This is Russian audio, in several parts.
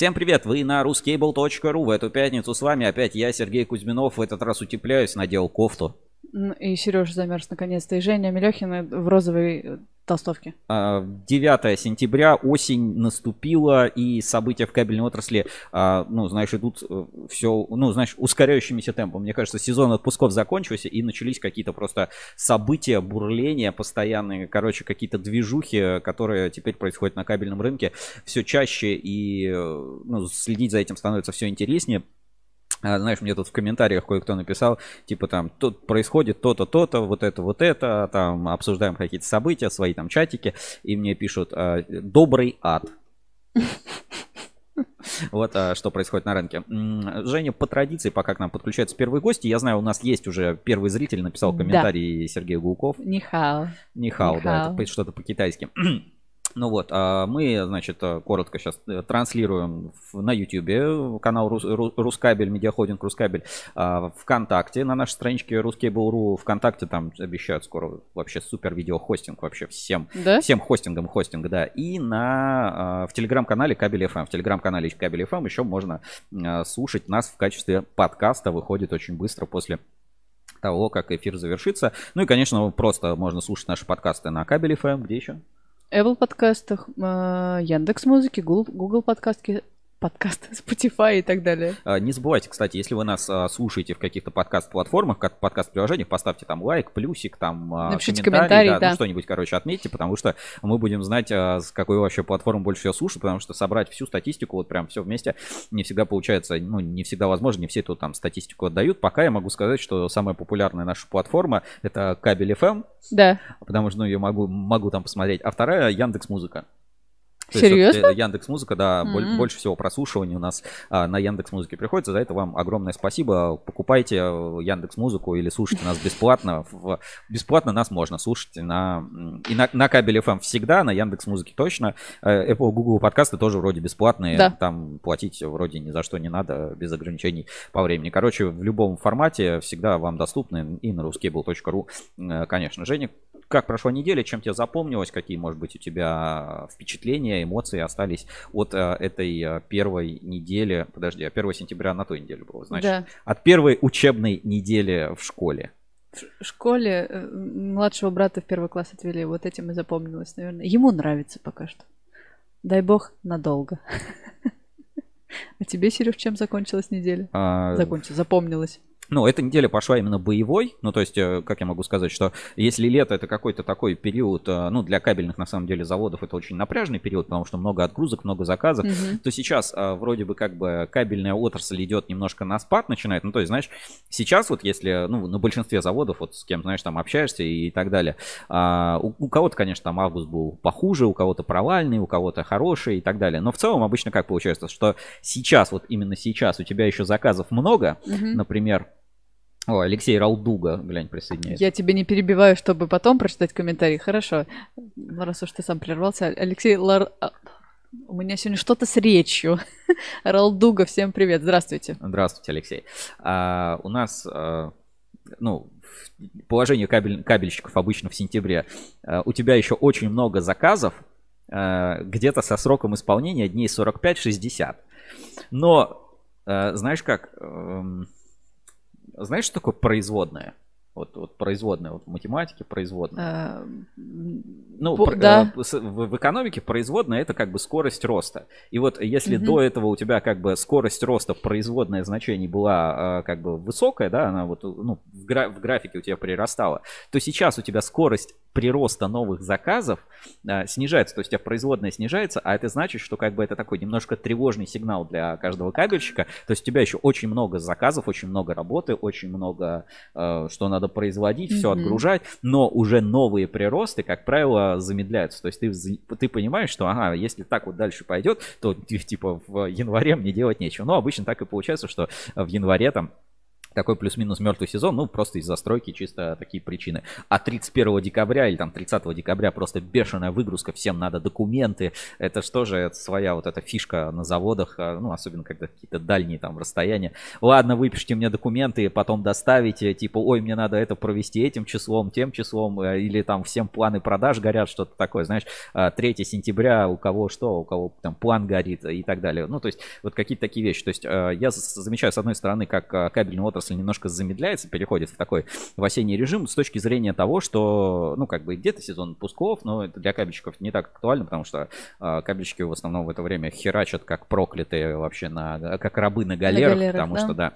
Всем привет, вы на ruscable.ru. В эту пятницу с вами опять я, Сергей Кузьминов. В этот раз утепляюсь, надел кофту. И Сережа замерз наконец-то. И Женя Мелехина в розовой э, толстовке. 9 а, сентября, осень наступила, и события в кабельной отрасли, а, ну, знаешь, идут э, все, ну, знаешь, ускоряющимися темпом. Мне кажется, сезон отпусков закончился, и начались какие-то просто события, бурления постоянные, короче, какие-то движухи, которые теперь происходят на кабельном рынке все чаще, и э, ну, следить за этим становится все интереснее. А, знаешь, мне тут в комментариях кое-кто написал, типа там, тут происходит то-то, то-то, вот это, вот это, там обсуждаем какие-то события, свои там чатики, и мне пишут а, «добрый ад». Вот а, что происходит на рынке. Женя, по традиции, пока к нам подключаются первые гости, я знаю, у нас есть уже первый зритель, написал комментарий да. Сергей Гулков. Нихао. Нихао, да, это что-то по-китайски. Ну вот, а мы, значит, э, коротко сейчас э, транслируем на YouTube канал Рус, Рускабель, медиаходинг Рускабель, а, ВКонтакте, на нашей страничке Ruskable.ru, ВКонтакте там обещают скоро вообще супер видеохостинг вообще всем, да? всем хостингам хостинг, да, и на, а, в телеграм-канале Кабель FM, в телеграм-канале Кабель FM еще можно слушать нас в качестве подкаста, выходит очень быстро после того, как эфир завершится. Ну и, конечно, просто можно слушать наши подкасты на Кабель FM, где еще? Apple подкастах, э, Яндекс музыки, Google, подкастки, подкаст, Spotify и так далее. А, не забывайте, кстати, если вы нас а, слушаете в каких-то подкаст-платформах, как подкаст-приложениях, поставьте там лайк, плюсик, там а, Напишите комментарий, комментарий да, да. Ну, что-нибудь, короче, отметьте, потому что мы будем знать, с какой вообще платформы больше всего слушают, потому что собрать всю статистику, вот прям все вместе, не всегда получается, ну, не всегда возможно, не все эту там статистику отдают. Пока я могу сказать, что самая популярная наша платформа это кабель FM, да. потому что, ну, я могу, могу там посмотреть, а вторая Яндекс Музыка. Серьезно? вот, Яндекс Музыка, да, mm-hmm. больше всего прослушиваний у нас а, на Яндекс Музыке приходится. За это вам огромное спасибо. Покупайте э, Яндекс Музыку или слушайте нас бесплатно. В, бесплатно нас можно слушать на и на, на кабель FM всегда, на Яндекс Музыке точно. Э, Apple, Google подкасты тоже вроде бесплатные. Да. Там платить вроде ни за что не надо, без ограничений по времени. Короче, в любом формате всегда вам доступны и на ruscable.ru, э, конечно. Женя, как прошла неделя, чем тебе запомнилось, какие, может быть, у тебя впечатления, эмоции остались от э, этой э, первой недели, подожди, а 1 сентября на той неделе было, значит, да. от первой учебной недели в школе. В школе э, младшего брата в первый класс отвели, вот этим и запомнилось, наверное. Ему нравится пока что. Дай бог надолго. А тебе, Сереж, чем закончилась неделя? А... Закончилась, запомнилась. Ну, эта неделя пошла именно боевой. Ну, то есть, э, как я могу сказать, что если лето это какой-то такой период, э, ну, для кабельных, на самом деле, заводов это очень напряжный период, потому что много отгрузок, много заказов, угу. то сейчас э, вроде бы как бы кабельная отрасль идет немножко на спад, начинает. Ну, то есть, знаешь, сейчас вот если, ну, на большинстве заводов, вот с кем, знаешь, там общаешься и так далее, а, у, у кого-то, конечно, там август был похуже, у кого-то провальный, у кого-то хороший и так далее. Но в целом обычно как получается, что сейчас, вот именно сейчас у тебя еще заказов много, угу. например, о, Алексей Ралдуга, глянь, присоединяется. Я тебе не перебиваю, чтобы потом прочитать комментарий. Хорошо. Раз уж ты сам прервался. Алексей Лар... А, у меня сегодня что-то с речью. Ралдуга, всем привет. Здравствуйте. Здравствуйте, Алексей. А, у нас, а, ну, положение кабель, кабельщиков обычно в сентябре. А, у тебя еще очень много заказов, а, где-то со сроком исполнения дней 45-60. Но, а, знаешь как... А, знаешь, что такое производная? Вот, вот производная, вот в математике производная. А, ну, по, да. Э, в, в экономике производная это как бы скорость роста. И вот если угу. до этого у тебя как бы скорость роста производное значение была э, как бы высокая, да, она вот ну, в, гра в графике у тебя прирастала, то сейчас у тебя скорость прироста новых заказов а, снижается, то есть у тебя производная снижается, а это значит, что как бы это такой немножко тревожный сигнал для каждого кабельщика, то есть у тебя еще очень много заказов, очень много работы, очень много, а, что надо производить, все отгружать, но уже новые приросты, как правило, замедляются, то есть ты, ты понимаешь, что, ага, если так вот дальше пойдет, то типа в январе мне делать нечего, но обычно так и получается, что в январе там такой плюс-минус мертвый сезон, ну, просто из-за стройки чисто такие причины. А 31 декабря или там 30 декабря просто бешеная выгрузка, всем надо документы. Это что же, это своя вот эта фишка на заводах, а, ну, особенно когда какие-то дальние там расстояния. Ладно, выпишите мне документы, потом доставите, типа, ой, мне надо это провести этим числом, тем числом, э, или там всем планы продаж горят, что-то такое, знаешь, 3 а, сентября у кого что, у кого там план горит и так далее. Ну, то есть вот какие-то такие вещи. То есть э, я замечаю, с одной стороны, как э, кабельный отрасль отрасль немножко замедляется, переходит в такой в осенний режим с точки зрения того, что, ну, как бы где-то сезон пусков, но это для кабельщиков не так актуально, потому что э, кабельщики в основном в это время херачат как проклятые вообще на, как рабы на галерах, на галерах потому да? что, да,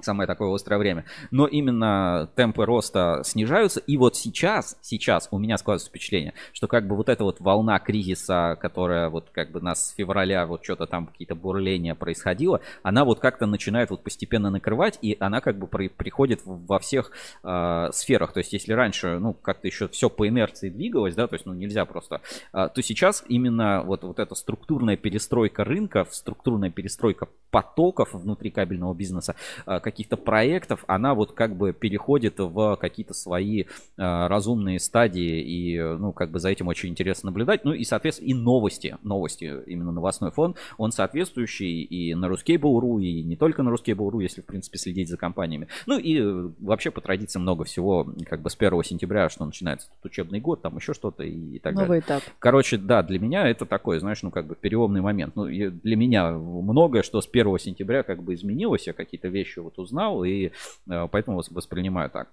самое такое острое время. Но именно темпы роста снижаются. И вот сейчас, сейчас у меня складывается впечатление, что как бы вот эта вот волна кризиса, которая вот как бы нас с февраля вот что-то там какие-то бурления происходило, она вот как-то начинает вот постепенно накрывать, и она как бы при, приходит во всех э, сферах. То есть если раньше, ну, как-то еще все по инерции двигалось, да, то есть, ну, нельзя просто, э, то сейчас именно вот, вот эта структурная перестройка рынка, структурная перестройка потоков внутри кабельного бизнеса, э, каких-то проектов, она вот как бы переходит в какие-то свои э, разумные стадии, и, ну, как бы за этим очень интересно наблюдать. Ну, и, соответственно, и новости, новости, именно новостной фон, он соответствующий и на Ruskable.ru, и не только на Ruskable.ru, если, в принципе, следить за компаниями. Ну, и вообще, по традиции, много всего, как бы с 1 сентября, что начинается тут учебный год, там еще что-то и так Новый далее. этап. Короче, да, для меня это такой, знаешь, ну, как бы переломный момент. Ну, для меня многое, что с 1 сентября как бы изменилось, я какие-то вещи вот узнал, и э, поэтому воспринимаю так.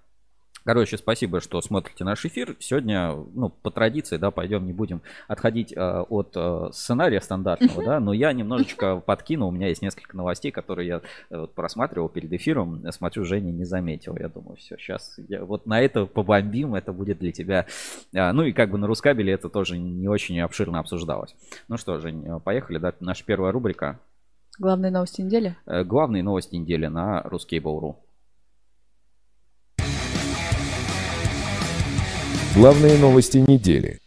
Короче, спасибо, что смотрите наш эфир. Сегодня, ну, по традиции, да, пойдем, не будем отходить э, от э, сценария стандартного, да, но я немножечко подкину. У меня есть несколько новостей, которые я э, просматривал перед эфиром. Смотрю, Женя не заметил. Я думаю, все, сейчас я, вот на это побомбим, это будет для тебя. Э, ну и как бы на Рускабеле это тоже не очень обширно обсуждалось. Ну что, Жень, поехали, да, наша первая рубрика. Главные новости недели? Э, главные новости недели на Ruskable.ru. Главные новости недели.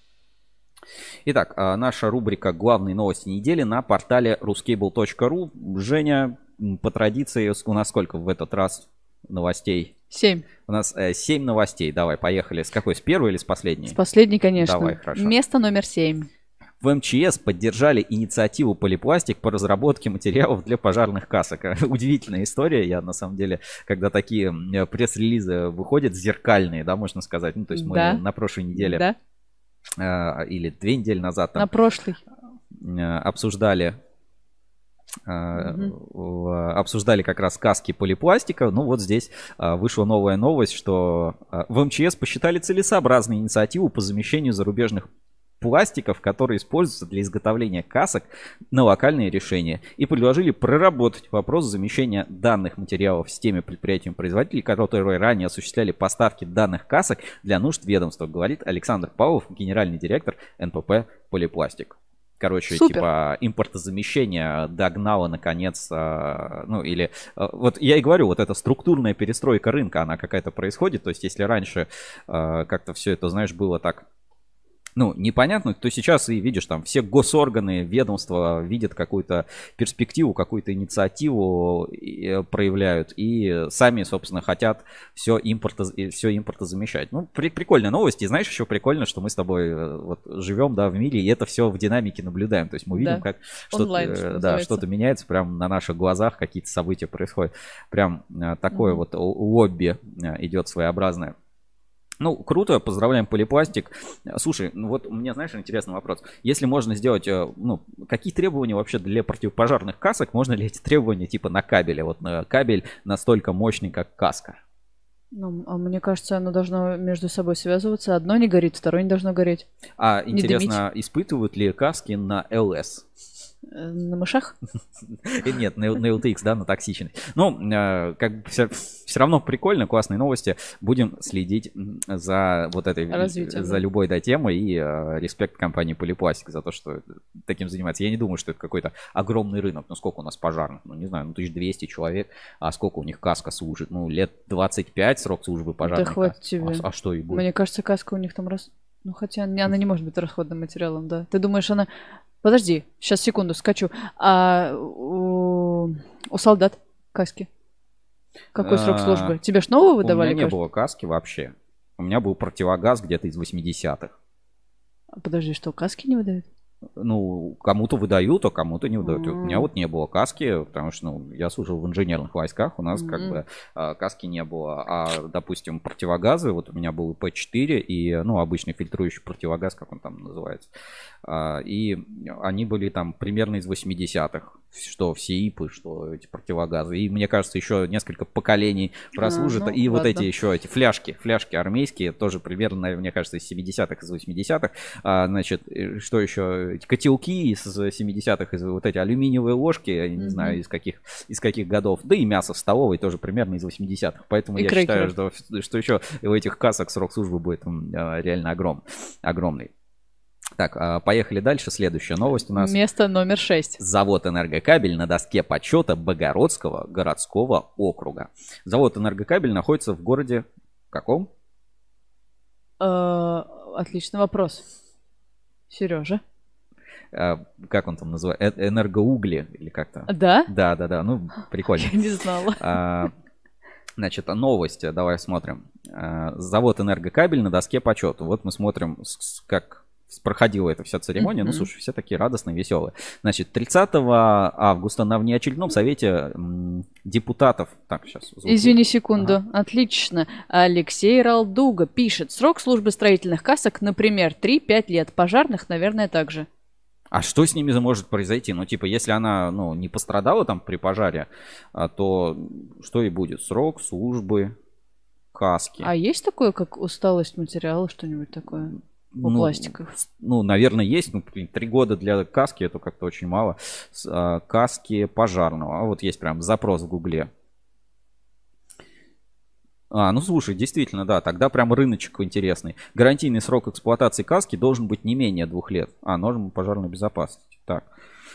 Итак, а, наша рубрика «Главные новости недели» на портале ruscable.ru. Женя, по традиции, у нас сколько в этот раз новостей? Семь. У нас э, семь новостей. Давай, поехали. С какой? С первой или с последней? С последней, конечно. Давай, хорошо. Место номер семь. В МЧС поддержали инициативу Полипластик по разработке материалов для пожарных касок. Удивительная история. Я на самом деле, когда такие пресс-релизы выходят, зеркальные, да, можно сказать. Ну, то есть мы да. на прошлой неделе да. э, или две недели назад там, на прошлой э, обсуждали угу. обсуждали как раз каски полипластика. Ну вот здесь вышла новая новость, что в МЧС посчитали целесообразной инициативу по замещению зарубежных пластиков, которые используются для изготовления касок на локальные решения и предложили проработать вопрос замещения данных материалов в системе предприятием-производителей, которые ранее осуществляли поставки данных касок для нужд ведомства, говорит Александр Павлов, генеральный директор НПП «Полипластик». Короче, Супер. типа импортозамещение догнало наконец, а, ну или а, вот я и говорю, вот эта структурная перестройка рынка, она какая-то происходит. То есть, если раньше а, как-то все это, знаешь, было так ну, непонятно, то сейчас и видишь, там все госорганы, ведомства видят какую-то перспективу, какую-то инициативу э, проявляют и сами, собственно, хотят все импорта, все импорта замещать. Ну, при, прикольная новость. И знаешь, еще прикольно, что мы с тобой э, вот живем, да, в мире, и это все в динамике наблюдаем. То есть мы видим, да. как что-то, э, да, что-то меняется прямо на наших глазах, какие-то события происходят. Прям такое mm-hmm. вот лобби идет своеобразное. Ну, круто, поздравляем Полипластик. Слушай, ну вот у меня, знаешь, интересный вопрос. Если можно сделать, э, ну, какие требования вообще для противопожарных касок? Можно ли эти требования типа на кабеле? Вот на кабель настолько мощный, как каска. Ну, а мне кажется, оно должно между собой связываться. Одно не горит, второе не должно гореть. А не интересно, дымить. испытывают ли каски на ЛС? Э, на мышах? Нет, на, на LTX, да, на токсичность. Ну, э, как бы все, все равно прикольно, классные новости. Будем следить за вот этой, Развитие, за да. любой, да, темой. И э, респект компании Полипластик за то, что таким занимается. Я не думаю, что это какой-то огромный рынок. Ну, сколько у нас пожарных? Ну, не знаю, ну, 1200 человек. А сколько у них каска служит? Ну, лет 25 срок службы пожарных. Да хватит тебе. А, а что и будет? Мне кажется, каска у них там раз... Ну, хотя она не может быть расходным материалом, да. Ты думаешь, она Подожди, сейчас секунду скачу. А у, у солдат каски? Какой срок А, службы? Тебе ж нового У выдавали? меня не было каски вообще. У меня был противогаз где-то из 80-х. А Подожди, что, каски не выдают? Ну, кому-то выдают, а кому-то не выдают. Вот У меня вот не было каски, потому что ну, я служил в инженерных войсках, у нас как Мгм. бы а, каски не было. А, допустим, противогазы, вот у меня был П4 и, ну, обычный фильтрующий противогаз, как он там называется. А, И они были там примерно из 80-х. Что все ИПы, что эти противогазы. И мне кажется, еще несколько поколений прослужит. ну, и вот ладно. эти еще эти фляжки, фляжки армейские, тоже примерно, мне кажется, из 70-х, из 80-х. А, значит, э, что еще? Эти котелки из 70-х, из вот эти алюминиевые ложки, я не Мгм. знаю, из каких, из каких годов. Да и мясо в столовой тоже примерно из 80-х. Поэтому И я крекеры. считаю, что, что еще у этих касок срок службы будет а, реально огром, огромный. Так, а, поехали дальше. Следующая новость у нас. Место номер шесть. Завод «Энергокабель» на доске почета Богородского городского округа. Завод «Энергокабель» находится в городе каком? Э, Отличный вопрос. Сережа. А, Как он там называется? Э- Энергоугли или как-то? Да? Да, да, да. Ну, прикольно. Я не знала. А, Значит, новость, э, давай смотрим. Завод «Энергокабель» на доске почета. Вот мы смотрим, как проходила эта вся церемония. Ну, Мгм. слушай, все такие радостные, веселые. Значит, 30 августа на внеочередном совете депутатов... Так, сейчас. Извини секунду. Отлично. Алексей Ралдуга пишет. Срок службы строительных касок, например, 3-5 лет. Пожарных, наверное, также. А что с ними может произойти? Ну, типа, если она, ну, не пострадала там при пожаре, а, то что и будет? Срок службы, каски. А есть такое, как усталость материала, что-нибудь такое? У Ну, пластиков? Ну, наверное, есть. Ну, три года для каски это как-то очень мало. А, каски пожарного. А вот есть прям запрос в Гугле. А, ну слушай, действительно, да, тогда прям рыночек интересный. Гарантийный срок эксплуатации каски должен быть не менее двух лет. А, норма пожарной безопасности. Так.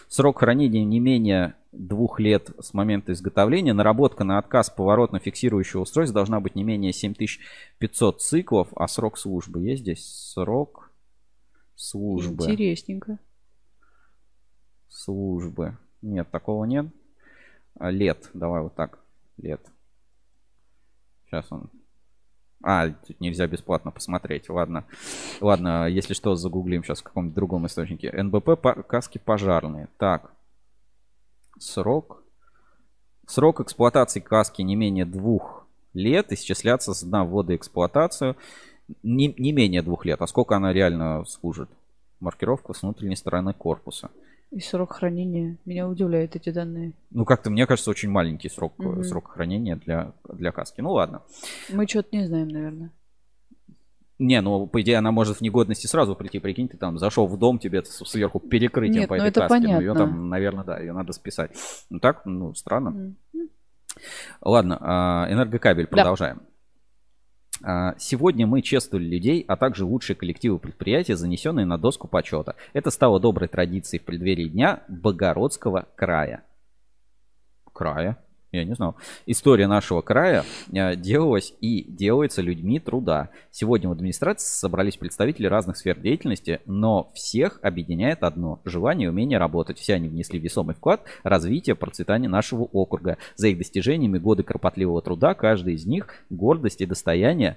Срок хранения не менее двух лет с момента изготовления. Наработка на отказ поворотно-фиксирующего устройства должна быть не менее 7500 циклов. А срок службы есть здесь? Срок службы. Интересненько. Службы. Нет, такого нет. А, лет. Давай вот так. Лет. Сейчас он. А, тут нельзя бесплатно посмотреть. Ладно. Ладно, если что, загуглим сейчас в каком-то другом источнике. НБП каски пожарные. Так. Срок. Срок эксплуатации каски не менее двух лет исчисляться с дна ввода эксплуатацию не, не менее двух лет. А сколько она реально служит? Маркировка с внутренней стороны корпуса. И срок хранения. Меня удивляют эти данные. Ну, как-то, мне кажется, очень маленький срок, Мгм. срок хранения для, для каски. Ну, ладно. Мы что-то не знаем, наверное. Не, ну, по идее, она может в негодности сразу прийти. Прикинь, ты там зашел в дом, тебе сверху перекрытием Нет, по ну этой это каске. Ну, ее понятно. там, наверное, да, ее надо списать. Ну, так, ну, странно. М. Ладно, а, энергокабель, Да. продолжаем. А, Сегодня мы чествовали людей, а также лучшие коллективы предприятия, занесенные на доску почета. Это стало доброй традицией в преддверии Дня Богородского края. Края? Я не знал. История нашего края э, делалась и делается людьми труда. Сегодня в администрации собрались представители разных сфер деятельности, но всех объединяет одно – желание и умение работать. Все они внесли весомый вклад в развитие, процветание нашего округа. За их достижениями годы кропотливого труда, каждый из них – гордость и достояние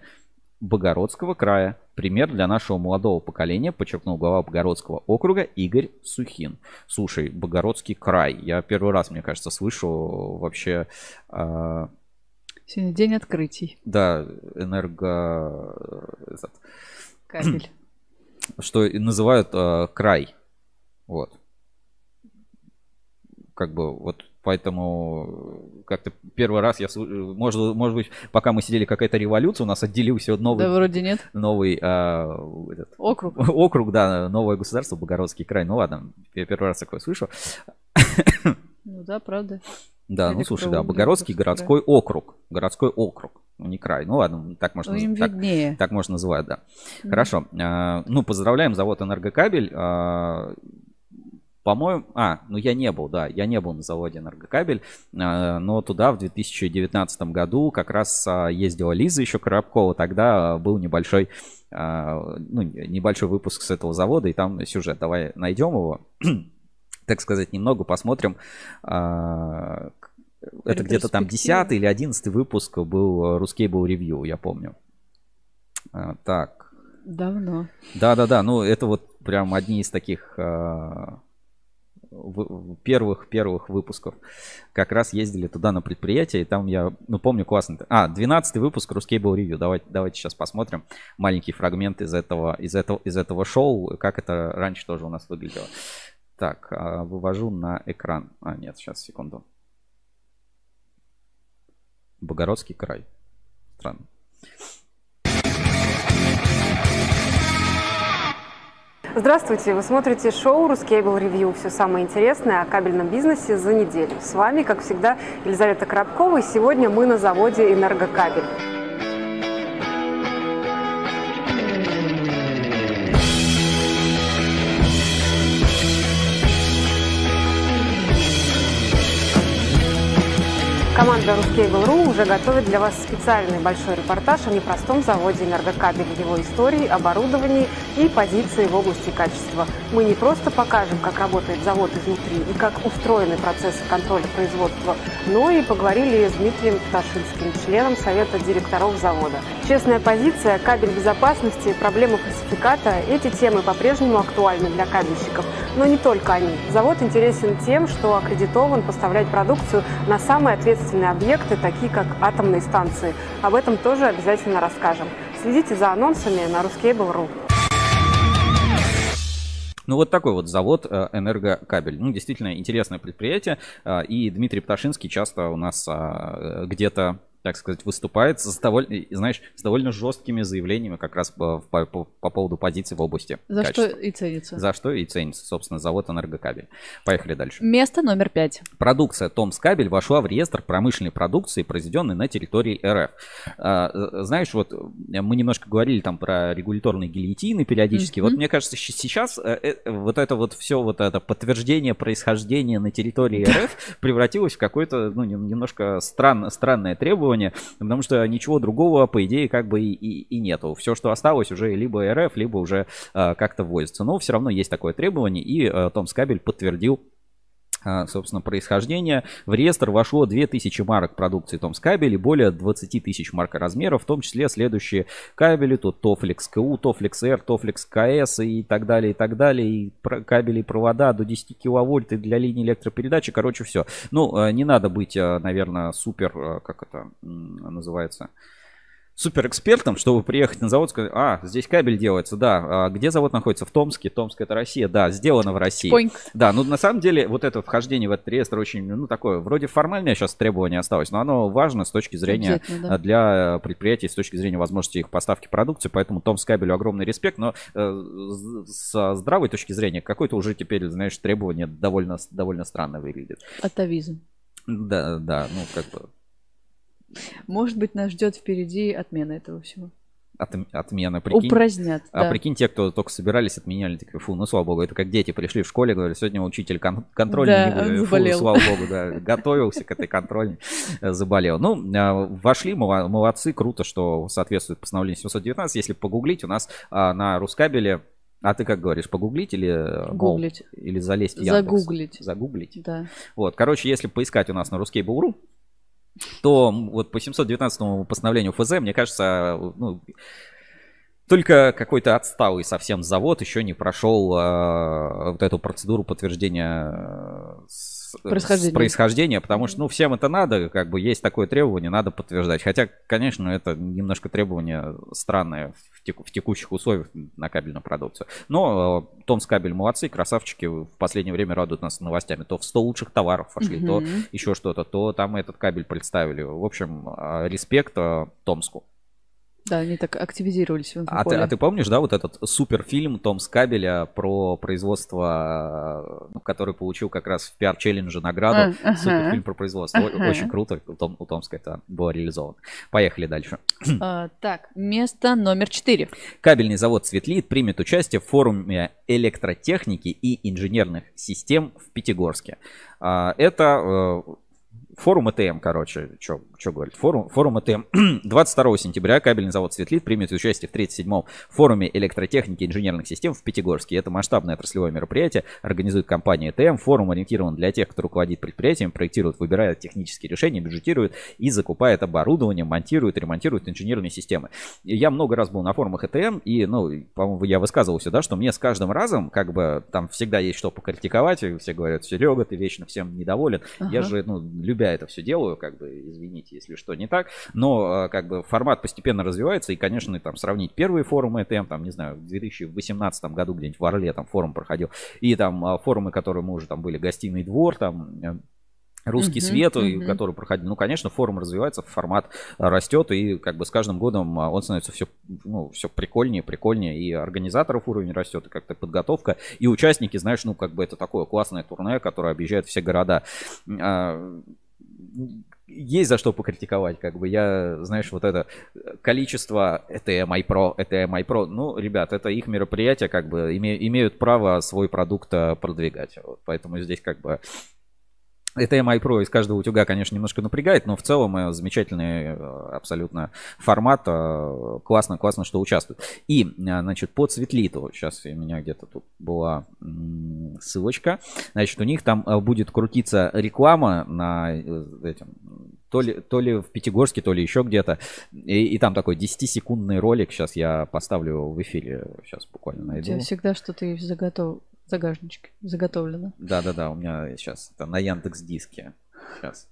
Богородского края. Пример для нашего молодого поколения, подчеркнул глава Богородского округа Игорь Сухин. Слушай, Богородский край. Я первый раз, мне кажется, слышу вообще, а, Сегодня день открытий. да, энерго... этот, Кабель. что и называют а, край. Вот. Как бы вот поэтому как-то первый раз я может может быть пока мы сидели какая-то революция у нас отделился новый Да, вроде нет. новый а, этот, Округ. округ, да, новое государство, Богородский край. Ну ладно, я первый раз такое слышу. Ну да, правда. Да, ну слушай, да, Богородский городской округ. Городской округ, ну не край. Ну ладно, так можно, Ну, им так, виднее. так можно называть, да. Мгм. Хорошо. А, Ну, поздравляем завод «Энергокабель». А, По-моему, а, ну я не был, да, я не был на заводе «Энергокабель», а, но туда в 2019 году как раз а, ездила Лиза еще Коробкова, тогда был небольшой, а, ну, небольшой выпуск с этого завода, и там сюжет, давай найдем его, так сказать, немного посмотрим, а, Это где-то там 10 или 11 выпуск был Ruscable Review, я помню. Так. Давно. Да-да-да, ну это вот прям одни из таких первых первых выпусков как раз ездили туда на предприятие, и там я, ну, помню, классно. А, 12 выпуск Ruscable Review. Давайте, давайте сейчас посмотрим маленький фрагмент из этого, из этого, из этого шоу, как это раньше тоже у нас выглядело. Так, а, вывожу на экран. А, нет, сейчас, секунду. Богородский край. Странно. Здравствуйте! Вы смотрите шоу «Рускейбл Ревью». Все самое интересное о кабельном бизнесе за неделю. С вами, как всегда, Елизавета Коробкова. И сегодня мы на заводе «Энергокабель». Ruskable.ru уже готовит для вас специальный большой репортаж о непростом заводе «Энергокабель», его истории, оборудовании и позиции в области качества. Мы не просто покажем, как работает завод изнутри и как устроены процессы контроля производства, но и поговорили с Дмитрием Пташинским, членом Совета директоров завода. Честная позиция, кабель безопасности, проблемы фальсификата – эти темы по-прежнему актуальны для кабельщиков. Но не только они. Завод интересен тем, что аккредитован поставлять продукцию на самые ответственные объекты, такие как атомные станции. Об этом тоже обязательно расскажем. Следите за анонсами на ruskable.ru. Ну, вот такой вот завод э, «Энергокабель». Ну, действительно интересное предприятие. Э, и Дмитрий Пташинский часто у нас а, где-то так сказать, выступает с довольно, знаешь, с довольно жесткими заявлениями как раз по, по, по, по поводу позиции в области За качества. что и ценится. За что и ценится, собственно, завод «Энергокабель». Поехали дальше. Место номер пять. Продукция «Томскабель» вошла в реестр промышленной продукции, произведенной на территории РФ. А, знаешь, вот мы немножко говорили там про регуляторные гильотины периодически. Mm-hmm. Вот мне кажется, сейчас э, э, вот это вот все вот это подтверждение происхождения на территории РФ превратилось в какое-то, ну, немножко странно, странное требование регионе, потому что ничего другого, по идее, как бы и, и, и нету. Все, что осталось, уже либо РФ, либо уже э, как-то вводится. Но все равно есть такое требование, и э, Том Скабель подтвердил а, собственно, происхождения. В реестр вошло 2000 марок продукции Томс кабель и более 20 тысяч марок размеров, в том числе следующие кабели, тут Toflex КУ, Toflex R, Toflex КС и так далее, и так далее, и кабели, провода до 10 киловольт и для линии электропередачи, короче, все. Ну, э, не надо быть, э, наверное, супер, э, как это называется, суперэкспертом, чтобы приехать на завод и сказать, а, здесь кабель делается, да. А где завод находится? В Томске. Томск это Россия, да, сделано в России. Поньк. Да, ну на самом деле вот это вхождение в этот реестр очень, ну такое, вроде формальное сейчас требование осталось, но оно важно с точки зрения да. для предприятий, с точки зрения возможности их поставки продукции, поэтому Томск кабелю огромный респект, но э, с здравой точки зрения какое-то уже теперь, знаешь, требование довольно, довольно странно выглядит. Атовизм. Да, да, ну как бы может быть, нас ждет впереди отмена этого всего. От, отмена, прикинь. Упразднят, А да. прикинь, те, кто только собирались, отменяли, такие, фу, ну, слава богу, это как дети пришли в школе, говорят, сегодня учитель кон- контрольный да, не будет. Фу, слава богу, да, готовился к этой контрольной, э, заболел. Ну, а, вошли, молодцы, круто, что соответствует постановлению 719. Если погуглить, у нас а, на Рускабеле а ты как говоришь, погуглить или э, гуглить? Или залезть в Яндекс? Загуглить. Загуглить? Да. Вот, короче, если поискать у нас на Ruskable.ru, то вот по 719 постановлению ФЗ, мне кажется, ну, только какой-то отсталый совсем завод еще не прошел э, вот эту процедуру подтверждения э, происхождения. с происхождения, потому что, ну, всем это надо, как бы есть такое требование, надо подтверждать. Хотя, конечно, это немножко требование странное в, теку, в текущих условиях на кабельную продукцию. Но э, Томс кабель молодцы, красавчики, в последнее время радуют нас новостями. То в 100 лучших товаров пошли, угу. то еще что-то, то там этот кабель представили. В общем, э, респект э, Томску. Да, они так активизировались в а ты, а ты помнишь, да, вот этот суперфильм Том Скабеля про производство, ну, который получил как раз в пиар-челлендже награду. Uh-huh. Суперфильм про производство. Uh-huh. Очень круто. У, Том, у Томска это было реализовано. Поехали дальше. Uh, так, место номер четыре. Кабельный завод Светлит примет участие в форуме электротехники и инженерных систем в Пятигорске. Uh, это uh, форум ЭТМ, короче, что что говорить, форум, форум ЭТМ 22 сентября кабельный завод «Светлит» примет участие в 37-м форуме электротехники и инженерных систем в Пятигорске. Это масштабное отраслевое мероприятие, организует компания ЭТМ. Форум ориентирован для тех, кто руководит предприятием, проектирует, выбирает технические решения, бюджетирует и закупает оборудование, монтирует, ремонтирует инженерные системы. Я много раз был на форумах ЭТМ, и, ну, по-моему, я высказывался, да, что мне с каждым разом, как бы, там всегда есть что покритиковать, и все говорят, Серега, ты вечно всем недоволен. Ага. Я же, ну, любя это все делаю, как бы, извините, если что не так, но, э, как бы, формат постепенно развивается, и, конечно, там, сравнить первые форумы ЭТМ, там, не знаю, в 2018 году где-нибудь в Орле там форум проходил, и там а, форумы, которые мы уже там были, гостиный двор, там, э, Русский Мгм, свет, мгм. который проходил. Ну, конечно, форум развивается, формат а, растет, и как бы с каждым годом а, он становится все, ну, все прикольнее, прикольнее, и организаторов уровень растет, и как-то подготовка, и участники, знаешь, ну, как бы это такое классное турне, которое объезжает все города. Есть за что покритиковать, как бы я, знаешь, вот это количество ETM iPro, ETM iPro, ну, ребят, это их мероприятия, как бы име- имеют право свой продукт а, продвигать, Вот поэтому здесь как бы ETM iPro из каждого утюга, конечно, немножко напрягает, но в целом э, замечательный э, абсолютно формат. э, Классно, классно, что участвует. И, э, значит, по Цветлиту, сейчас у меня где-то тут была ссылочка. Значит, у них там э, будет крутиться реклама на э, этим, то ли, то ли в Пятигорске, то ли еще где-то. И, и там такой 10-секундный ролик. Сейчас я поставлю в эфире. Сейчас буквально У найду. тебя всегда что-то есть заготов... загажничке заготовлено. Да-да-да, у меня сейчас это на Яндекс Диске. Сейчас.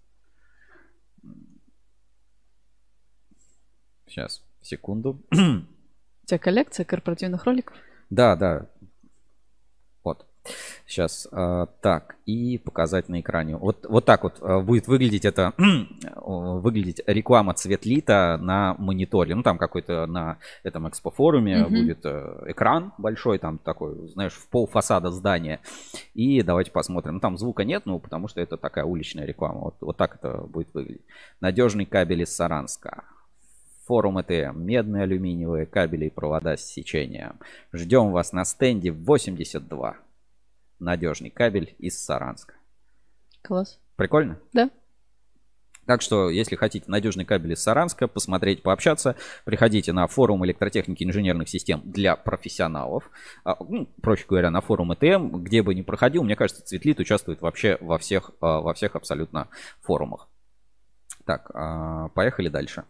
Сейчас, секунду. У тебя коллекция корпоративных роликов? Да, да. Сейчас. а, так, и показать на экране. Вот, вот так вот а, будет выглядеть это, выглядеть реклама цветлита на мониторе. Ну, там какой-то на этом экспофоруме Мгм. будет э, экран большой, там такой, знаешь, в пол фасада здания. И давайте посмотрим. Ну, там звука нет, ну, потому что это такая уличная реклама. Вот, вот так это будет выглядеть. Надежный кабель из Саранска. Форум ЭТМ. Медные алюминиевые кабели и провода с сечением. Ждем вас на стенде 82. Надежный кабель из Саранска. Класс. Прикольно? Да. Так что, если хотите надежный кабель из Саранска, посмотреть, пообщаться, приходите на форум электротехники и инженерных систем для профессионалов. А, ну, проще говоря, на форум ЭТМ, где бы ни проходил, мне кажется, Цветлит участвует вообще во всех, а, во всех абсолютно форумах. Так, а, поехали дальше.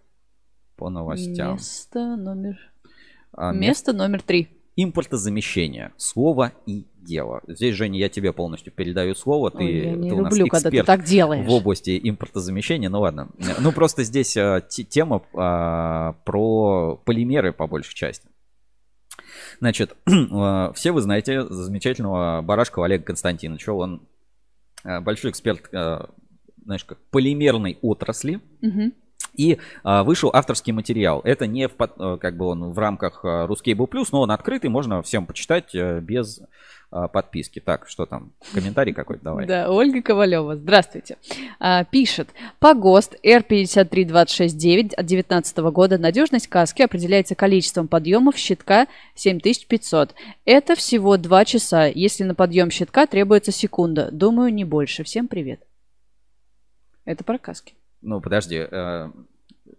По новостям. Место номер... А, Место номер три. Импортозамещение. Слово и дело. Здесь, Женя, я тебе полностью передаю слово. Ты, Ой, я не ты у нас люблю, когда ты эксперт так делаешь. в области импортозамещения. Ну ладно. Ну просто здесь а, те- тема а, про полимеры по большей части. Значит, а, все вы знаете замечательного Барашкова Олега Константиновича. Он большой эксперт, знаешь, как полимерной отрасли. Мгм. И а, вышел авторский материал. Это не в, э, как бы он в рамках а, Ruscable Plus, но он открытый, можно всем почитать э, без а, подписки. Так, что там? Комментарий какой-то давай. Да, Ольга Ковалева, здравствуйте. А, пишет, по ГОСТ R53269 от 2019 года надежность каски определяется количеством подъемов щитка 7500. Это всего 2 часа, если на подъем щитка требуется секунда. Думаю, не больше. Всем привет. Это про каски. Ну, подожди. э,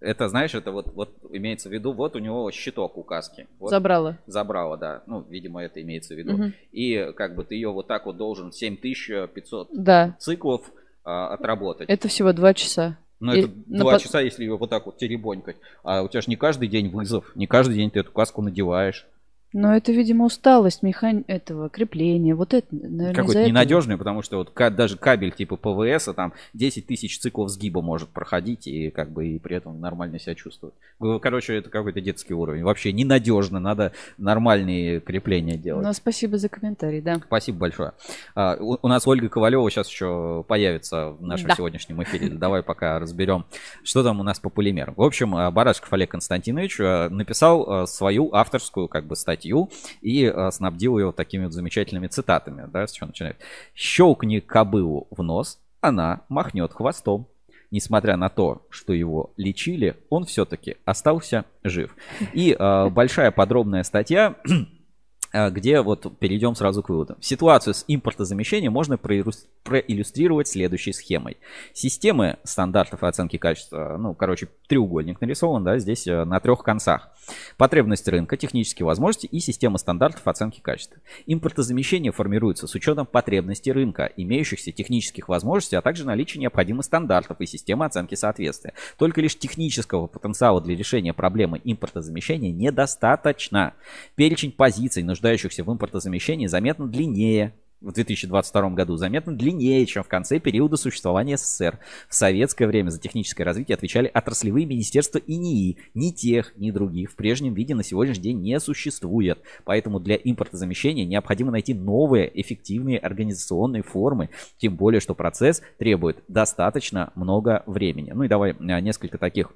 это, знаешь, это вот, вот имеется в виду, вот у него щиток у каски. Вот Забрала. забрала, да. Ну, видимо, это имеется в виду. Мгм. И как бы ты ее вот так вот должен 7500 Да, циклов а, отработать. это всего 2 часа. Но и это на два под- часа, если ее вот так вот теребонькать. А у тебя же не каждый день вызов, не каждый день ты эту каску надеваешь. Но это, видимо, усталость механи... этого крепления. Вот это, наверное, Какой-то этого. ненадежный, потому что вот даже кабель типа ПВС, а там 10 тысяч циклов сгиба может проходить и как бы и при этом нормально себя чувствовать. Короче, это какой-то детский уровень. Вообще ненадежно, надо нормальные крепления делать. Ну, спасибо за комментарий, да. Спасибо большое. А, У у нас Ольга Ковалева сейчас еще появится в нашем Да. сегодняшнем эфире. Давай пока разберем, что там у нас по полимерам. В общем, а, Барашков Олег Константинович а, написал а, свою авторскую как бы статью и а, снабдил ее такими вот замечательными цитатами. Да, с чего начинает? «Щелкни кобылу в нос, она махнет хвостом». Несмотря на то, что его лечили, он все-таки остался жив. И а, большая подробная статья где вот перейдем сразу к выводам. Ситуацию с импортозамещением можно проиллюс- проиллюстрировать следующей схемой. Системы стандартов оценки качества, ну, короче, треугольник нарисован, да, здесь э, на трех концах. Потребность рынка, технические возможности и система стандартов оценки качества. Импортозамещение формируется с учетом потребностей рынка, имеющихся технических возможностей, а также наличия необходимых стандартов и системы оценки соответствия. Только лишь технического потенциала для решения проблемы импортозамещения недостаточно. Перечень позиций, нуждающихся в импортозамещении, заметно длиннее в 2022 году заметно длиннее, чем в конце периода существования СССР. В советское время за техническое развитие отвечали отраслевые министерства и НИИ. Ни тех, ни других в прежнем виде на сегодняшний день не существует. Поэтому для импортозамещения необходимо найти новые эффективные организационные формы. Тем более, что процесс требует достаточно много времени. Ну и давай а, несколько таких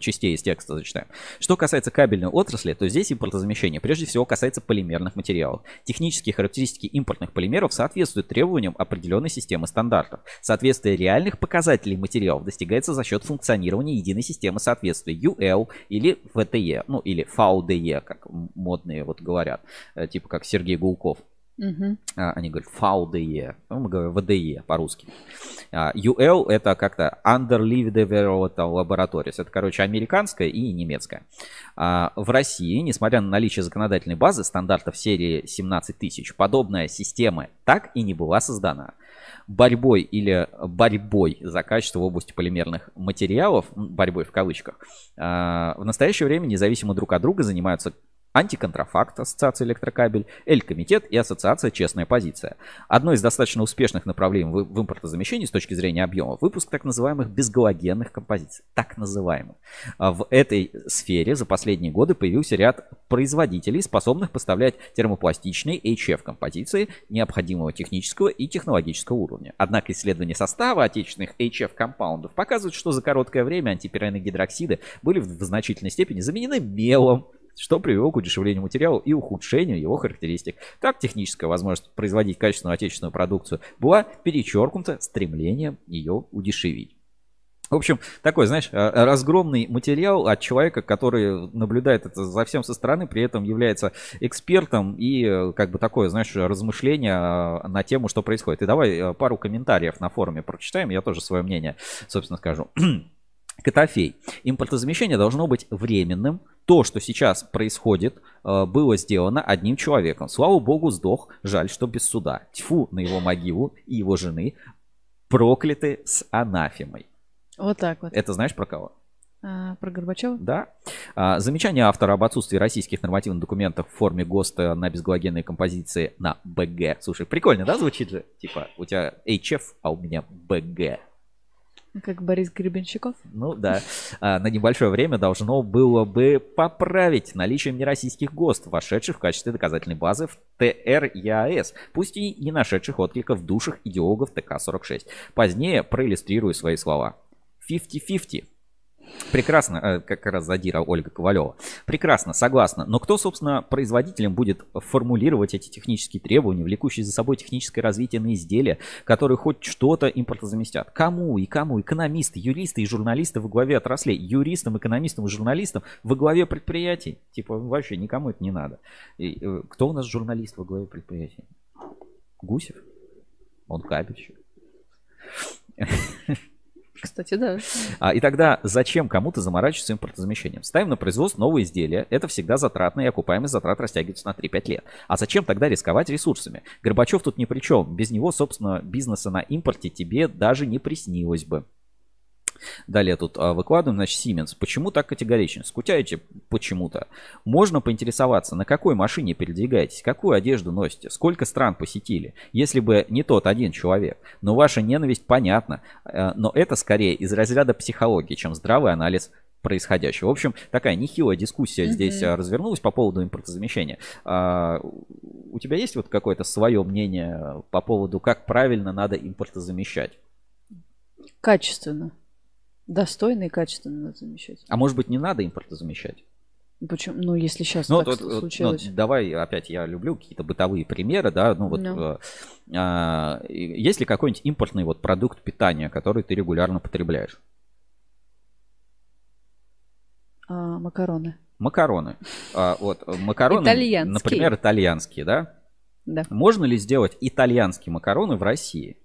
частей из текста зачитаем. Что касается кабельной отрасли, то здесь импортозамещение прежде всего касается полимерных материалов. Технические характеристики импортных полимеров соответствуют требованиям определенной системы стандартов. Соответствие реальных показателей материалов достигается за счет функционирования единой системы соответствия UL или VTE, ну или VDE, как модные вот говорят, э, типа как Сергей Гулков. А, Они говорят VDE, ну, мы говорим VDE по-русски. А, UL это как-то Underleaf Development Laboratories. Это, короче, американская и немецкая. А, В России, несмотря на наличие законодательной базы стандартов серии 17 тысяч, подобная система так и не была создана. Борьбой или борьбой за качество в области полимерных материалов, борьбой в кавычках, а, в настоящее время независимо друг от друга занимаются Антиконтрафакт, Ассоциация Электрокабель, Эль-Комитет и Ассоциация Честная Позиция. Одно из достаточно успешных направлений в импортозамещении с точки зрения объема – выпуск так называемых безгалогенных композиций. Так называемых. А В этой сфере за последние годы появился ряд производителей, способных поставлять термопластичные HF-композиции необходимого технического и технологического уровня. Однако исследования состава отечественных HF-компаундов показывают, что за короткое время антипиренные гидроксиды были в значительной степени заменены мелом, что привело к удешевлению материала и ухудшению его характеристик. Так, техническая возможность производить качественную отечественную продукцию была перечеркнута стремлением ее удешевить. В общем, такой, знаешь, э, разгромный материал от человека, который наблюдает это за всем со стороны, при этом является экспертом и э, как бы такое, знаешь, размышление э, на тему, что происходит. И давай э, пару комментариев на форуме прочитаем, я тоже свое мнение, собственно, скажу. Котофей. Импортозамещение должно быть временным. То, что сейчас происходит, э, было сделано одним человеком. Слава богу, сдох. Жаль, что без суда. Тьфу на его могилу и его жены. Прокляты с анафемой. Вот так вот. Это знаешь про кого? А, про Горбачева? Да. А, Замечание автора об отсутствии российских нормативных документов в форме ГОСТа на безгалогенные композиции на БГ. Слушай, прикольно, да, звучит же? Типа, у тебя HF, а у меня БГ. Как Борис Гребенщиков? Ну да, А, на небольшое время должно было бы поправить наличием нероссийских ГОСТ, вошедших в качестве доказательной базы в ТР-ЯС, пусть и не нашедших отклика в душах идеологов ТК-46. Позднее проиллюстрирую свои слова. 50-50. Прекрасно, э, как раз задира Ольга Ковалева. Прекрасно, согласна. Но кто, собственно, производителем будет формулировать эти технические требования, влекущие за собой техническое развитие на изделия, которые хоть что-то импортозаместят? Кому и кому? Экономисты, юристы и журналисты во главе отраслей. Юристам, экономистам и журналистам во главе предприятий. Типа вообще никому это не надо. И, э, кто у нас журналист во главе предприятий? Гусев? Он кабельщик. Кстати, да. А, и тогда зачем кому-то заморачиваться импортозамещением? Ставим на производство новые изделия. Это всегда затратно, и окупаемость затрат растягивается на 3-5 лет. А зачем тогда рисковать ресурсами? Горбачев тут ни при чем. Без него, собственно, бизнеса на импорте тебе даже не приснилось бы. Далее тут а, выкладываем, значит, Siemens. Почему так категорично? Скучаете почему-то. Можно поинтересоваться, на какой машине передвигаетесь, какую одежду носите, сколько стран посетили, если бы не тот один человек. Но ваша ненависть понятна, э, но это скорее из разряда психологии, чем здравый анализ происходящего. В общем, такая нехилая дискуссия здесь а, развернулась по поводу импортозамещения. А, У тебя есть вот какое-то свое мнение по поводу, как правильно надо импортозамещать? Качественно. Достойно и качественно надо замещать. А может быть, не надо импортозамещать? Почему? Ну, если сейчас Ну, так вот, с- вот, ну, случилось. давай опять, я люблю какие-то бытовые примеры, да, ну вот Ну. э, а, есть ли какой-нибудь импортный вот продукт питания, который ты регулярно потребляешь? А, макароны. макароны. А, вот э, макароны, Итальянские. например, итальянские, да? Да. Можно ли сделать итальянские макароны в России?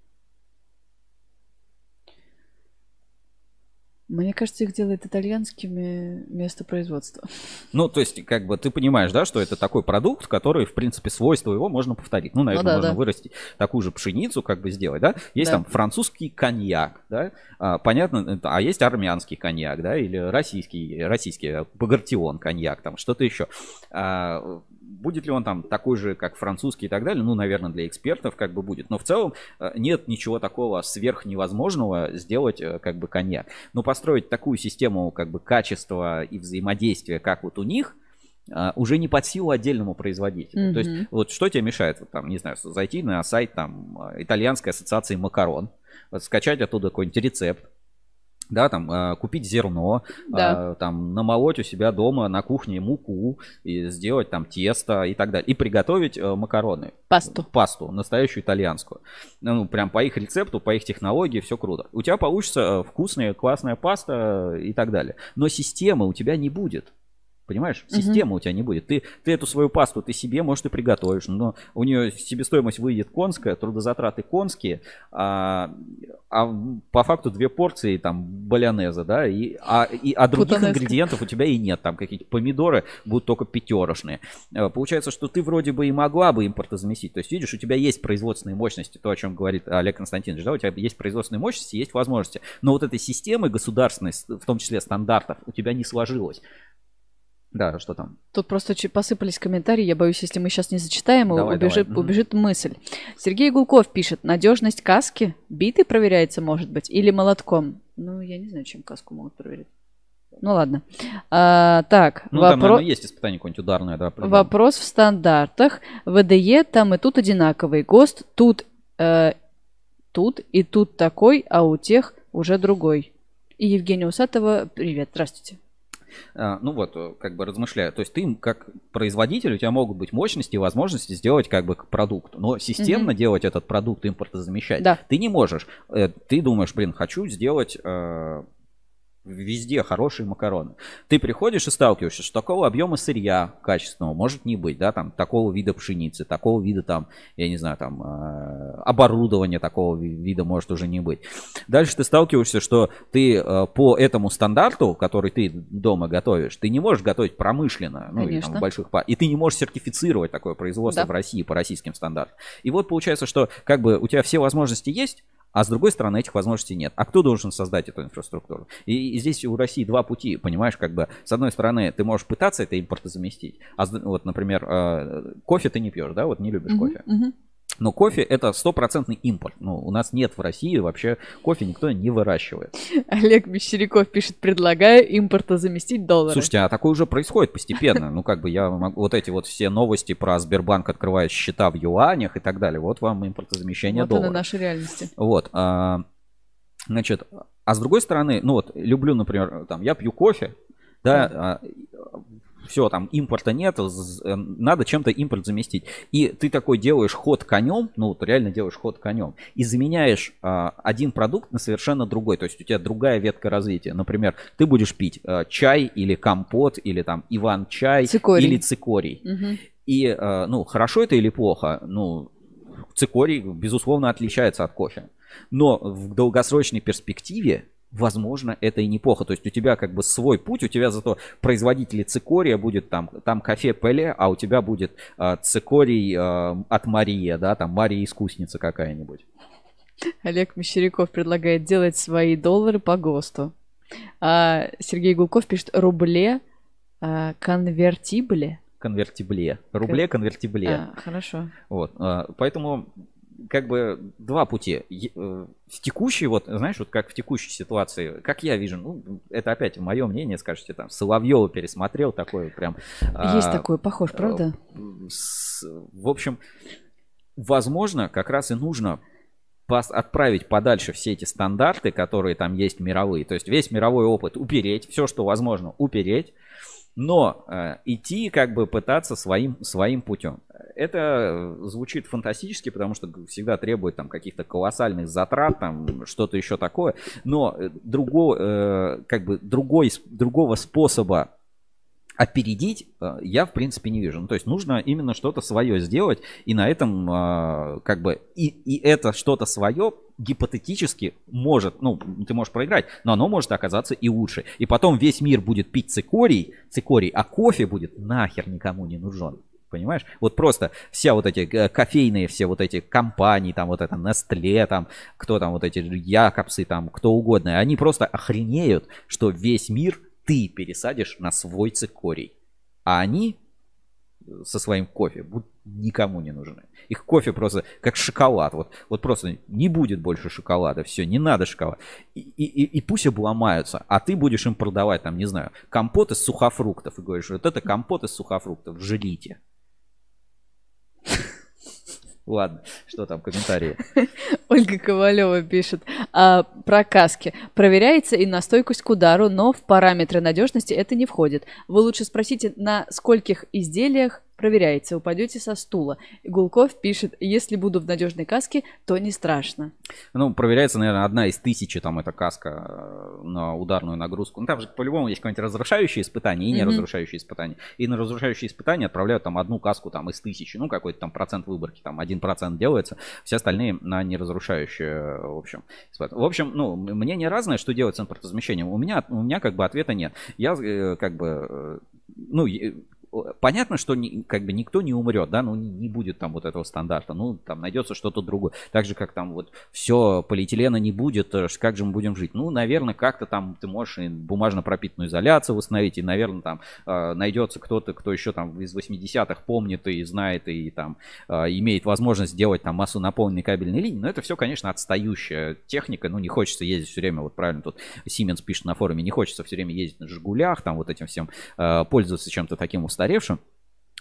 Мне кажется, их делают итальянскими место производства. Ну, то есть, как бы ты понимаешь, да, что это такой продукт, который, в принципе, свойства его можно повторить. Ну, наверное, да, можно да. вырастить такую же пшеницу, как бы сделать, да. Есть Да. там французский коньяк, да, А, понятно, а есть армянский коньяк, да, или российский, российский э, багратион коньяк, там что-то еще. А, Будет ли он там такой же, как французский и так далее? Ну, наверное, для экспертов как бы будет. Но в целом э, нет ничего такого сверхневозможного сделать э, как бы коньяк. Но построить такую систему как бы качества и взаимодействия, как вот у них, а, уже не под силу отдельному производителю. То есть вот что тебе мешает, вот там, не знаю, зайти на сайт там итальянской ассоциации макарон, вот скачать оттуда какой-нибудь рецепт, да, там, а, купить зерно, Да. а, там, намолоть у себя дома на кухне муку, и сделать там тесто и так далее, и приготовить э, макароны. Пасту. Пасту, настоящую итальянскую. Ну, прям по их рецепту, по их технологии, все круто. У тебя получится э, вкусная, классная паста и так далее. Но системы у тебя не будет. Понимаешь? Системы у тебя не будет. Ты, ты эту свою пасту ты себе, может, и приготовишь, но у нее себестоимость выйдет конская, трудозатраты конские, а, а по факту две порции там балянеза, да, и, а, и, а других Путанеско. ингредиентов у тебя и нет. Там какие-то помидоры будут только пятерошные. Э, Получается, что ты вроде бы и могла бы импортозаместить. То есть, видишь, у тебя есть производственные мощности, то, о чем говорит Олег Константинович, да, у тебя есть производственные мощности, есть возможности. Но вот этой системы государственной, в том числе стандартов, у тебя не сложилось. Да, что там? Тут просто посыпались комментарии. Я боюсь, если мы сейчас не зачитаем, Давай, убежит, давай. Убежит мысль. Сергей Гулков пишет, надежность каски битой проверяется, может быть, или молотком. Ну, я не знаю, чем каску могут проверить. Ну ладно. А, так, Ну, там, вопро- наверное, есть испытание какое-нибудь ударное, да. вопрос в стандартах. ВДЕ там и тут одинаковый. ГОСТ тут, э, тут и тут такой, а у тех уже другой. И Евгения Усатова, привет, здравствуйте. А, Ну вот, э, как бы размышляю. То есть ты как производитель, у тебя могут быть мощности и возможности сделать как бы продукт. Но системно делать этот продукт, импортозамещать, Да. ты не можешь. Э, Ты думаешь, блин, хочу сделать э, везде хорошие макароны. Ты приходишь и сталкиваешься, что такого объема сырья качественного может не быть, да, там, такого вида пшеницы, такого вида там, я не знаю, там, э, оборудования такого ви- вида может уже не быть. Дальше ты сталкиваешься, что ты э, по этому стандарту, который ты дома готовишь, ты не можешь готовить промышленно, ну, или там Конечно. в больших и ты не можешь сертифицировать такое производство Да. в России по российским стандартам. И вот получается, что как бы у тебя все возможности есть, а с другой стороны этих возможностей нет. А кто должен создать эту инфраструктуру? И, и здесь у России два пути, понимаешь, как бы с одной стороны ты можешь пытаться это импортозаместить, а вот, например, э, кофе ты не пьешь, да, вот не любишь Мгм, кофе. мгм. Но кофе это стопроцентный импорт. Ну, у нас нет в России вообще кофе никто не выращивает. Олег Мещеряков пишет, предлагаю импорта заместить доллары. Слушайте, а такое уже происходит постепенно. Ну, как бы я могу... Вот эти вот все новости про Сбербанк открывает счета в юанях и так далее. Вот вам импортозамещение вот доллара. она наша реальности. Вот. а, значит, а с другой стороны, ну вот, люблю, например, там, я пью кофе, да, все, там, импорта нет, э, надо чем-то импорт заместить. И ты такой делаешь ход конем, ну вот реально делаешь ход конем, и заменяешь а, один продукт на совершенно другой. То есть у тебя другая ветка развития. Например, ты будешь пить а, чай или компот, или там Иван-чай, Цикорий. или цикорий. Мгм. И, э, ну, хорошо это или плохо, ну, цикорий, безусловно, отличается от кофе. Но в долгосрочной перспективе, возможно, это и неплохо. То есть у тебя как бы свой путь, у тебя зато производители цикория будет там, там кофе Пеле, а у тебя будет э, цикорий э, от Мария, да, там Мария искусница какая-нибудь. Олег Мещеряков предлагает делать свои доллары по ГОСТу. А Сергей Гулков пишет рубле а, конвертибле. Конвертибле. Рубле конвертибле. А, хорошо. Вот, а, поэтому как бы два пути. Э, В текущей, вот, знаешь, вот как в текущей ситуации, как я вижу, ну, это опять мое мнение, скажете, там, Соловьева пересмотрел, такой прям... Есть а, такой, похож, правда? с- в общем, возможно, как раз и нужно пос- отправить подальше все эти стандарты, которые там есть мировые. То есть весь мировой опыт упереть, все, что возможно, упереть, но э, идти как бы пытаться своим, своим путем. Это э, звучит фантастически, потому что всегда требует там каких-то колоссальных затрат, там что-то еще такое. Но э, другого, э, как бы другой, другого способа опередить э, я, в принципе, не вижу. Ну, то есть нужно именно что-то свое сделать, и на этом, э, как бы, и, и это что-то свое гипотетически может, ну, ты можешь проиграть, но оно может оказаться и лучше. И потом весь мир будет пить цикорий, цикорий, а кофе будет нахер никому не нужен. Понимаешь? Вот просто все вот эти э, кофейные, все вот эти компании, там вот это Nestle, там кто там вот эти Якобсы, там кто угодно, они просто охренеют, что весь мир ты пересадишь на свой цикорий. А они со своим кофе будут никому не нужны. Их кофе просто как шоколад. Вот, вот просто не будет больше шоколада. Все, не надо шоколад. И, и, и пусть обломаются. А ты будешь им продавать, там, не знаю, компот из сухофруктов. И говоришь, вот это компот из сухофруктов. Жрите. Ладно, что там, комментарии? Ольга Ковалева пишет а, про каски. Проверяется и на стойкость к удару, но в параметры надежности это не входит. Вы лучше спросите, на скольких изделиях проверяется, упадете со стула. Гулков пишет, если буду в надежной каске, то не страшно. Ну, проверяется, наверное, одна из тысячи, там, эта каска э, на ударную нагрузку. Ну, там же по-любому есть какое-нибудь разрушающее испытание и не разрушающее испытание. И на разрушающее испытание отправляют там одну каску там из тысячи, ну, какой-то там процент выборки, там, один процент делается, все остальные на неразрушающее, в общем. В общем, ну, мнение разное, что делать с импортозамещением. У меня, у меня как бы ответа нет. Я э, как бы, э, ну, понятно, что ни, как бы никто не умрет, да, ну не будет там вот этого стандарта, ну там найдется что-то другое. Так же, как там вот все, полиэтилена не будет, э, как же мы будем жить? Ну, наверное, как-то там ты можешь и бумажно пропитанную изоляцию восстановить, и, наверное, там э, найдется кто-то, кто еще там из 80-х помнит и знает, и там э, имеет возможность сделать там массу наполненной кабельной линии, но это все, конечно, отстающая техника, ну не хочется ездить все время, вот правильно тут Siemens пишет на форуме, не хочется все время ездить на Жигулях, там вот этим всем э, пользоваться чем-то таким устаревшим, устаревшим,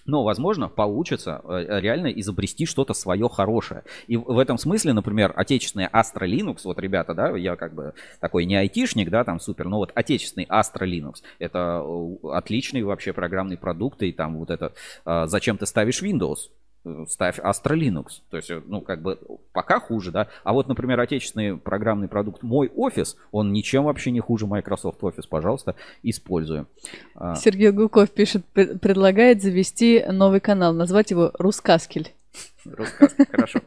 но, возможно, получится э, реально изобрести что-то свое хорошее. И в этом смысле, например, отечественный Astra Linux, вот, ребята, да, я как бы такой не айтишник, да, там супер, но вот отечественный Astra Linux, это э, отличный вообще программный продукт, и там вот это, э, зачем ты ставишь Windows? Ставь Astra Linux. То есть, ну, как бы пока хуже, да. А вот, например, отечественный программный продукт Мой офис, он ничем вообще не хуже Microsoft Office, пожалуйста, используем. А, Сергей Гуков пишет, предлагает завести новый канал, назвать его Рускаскель. Рассказка, хорошо.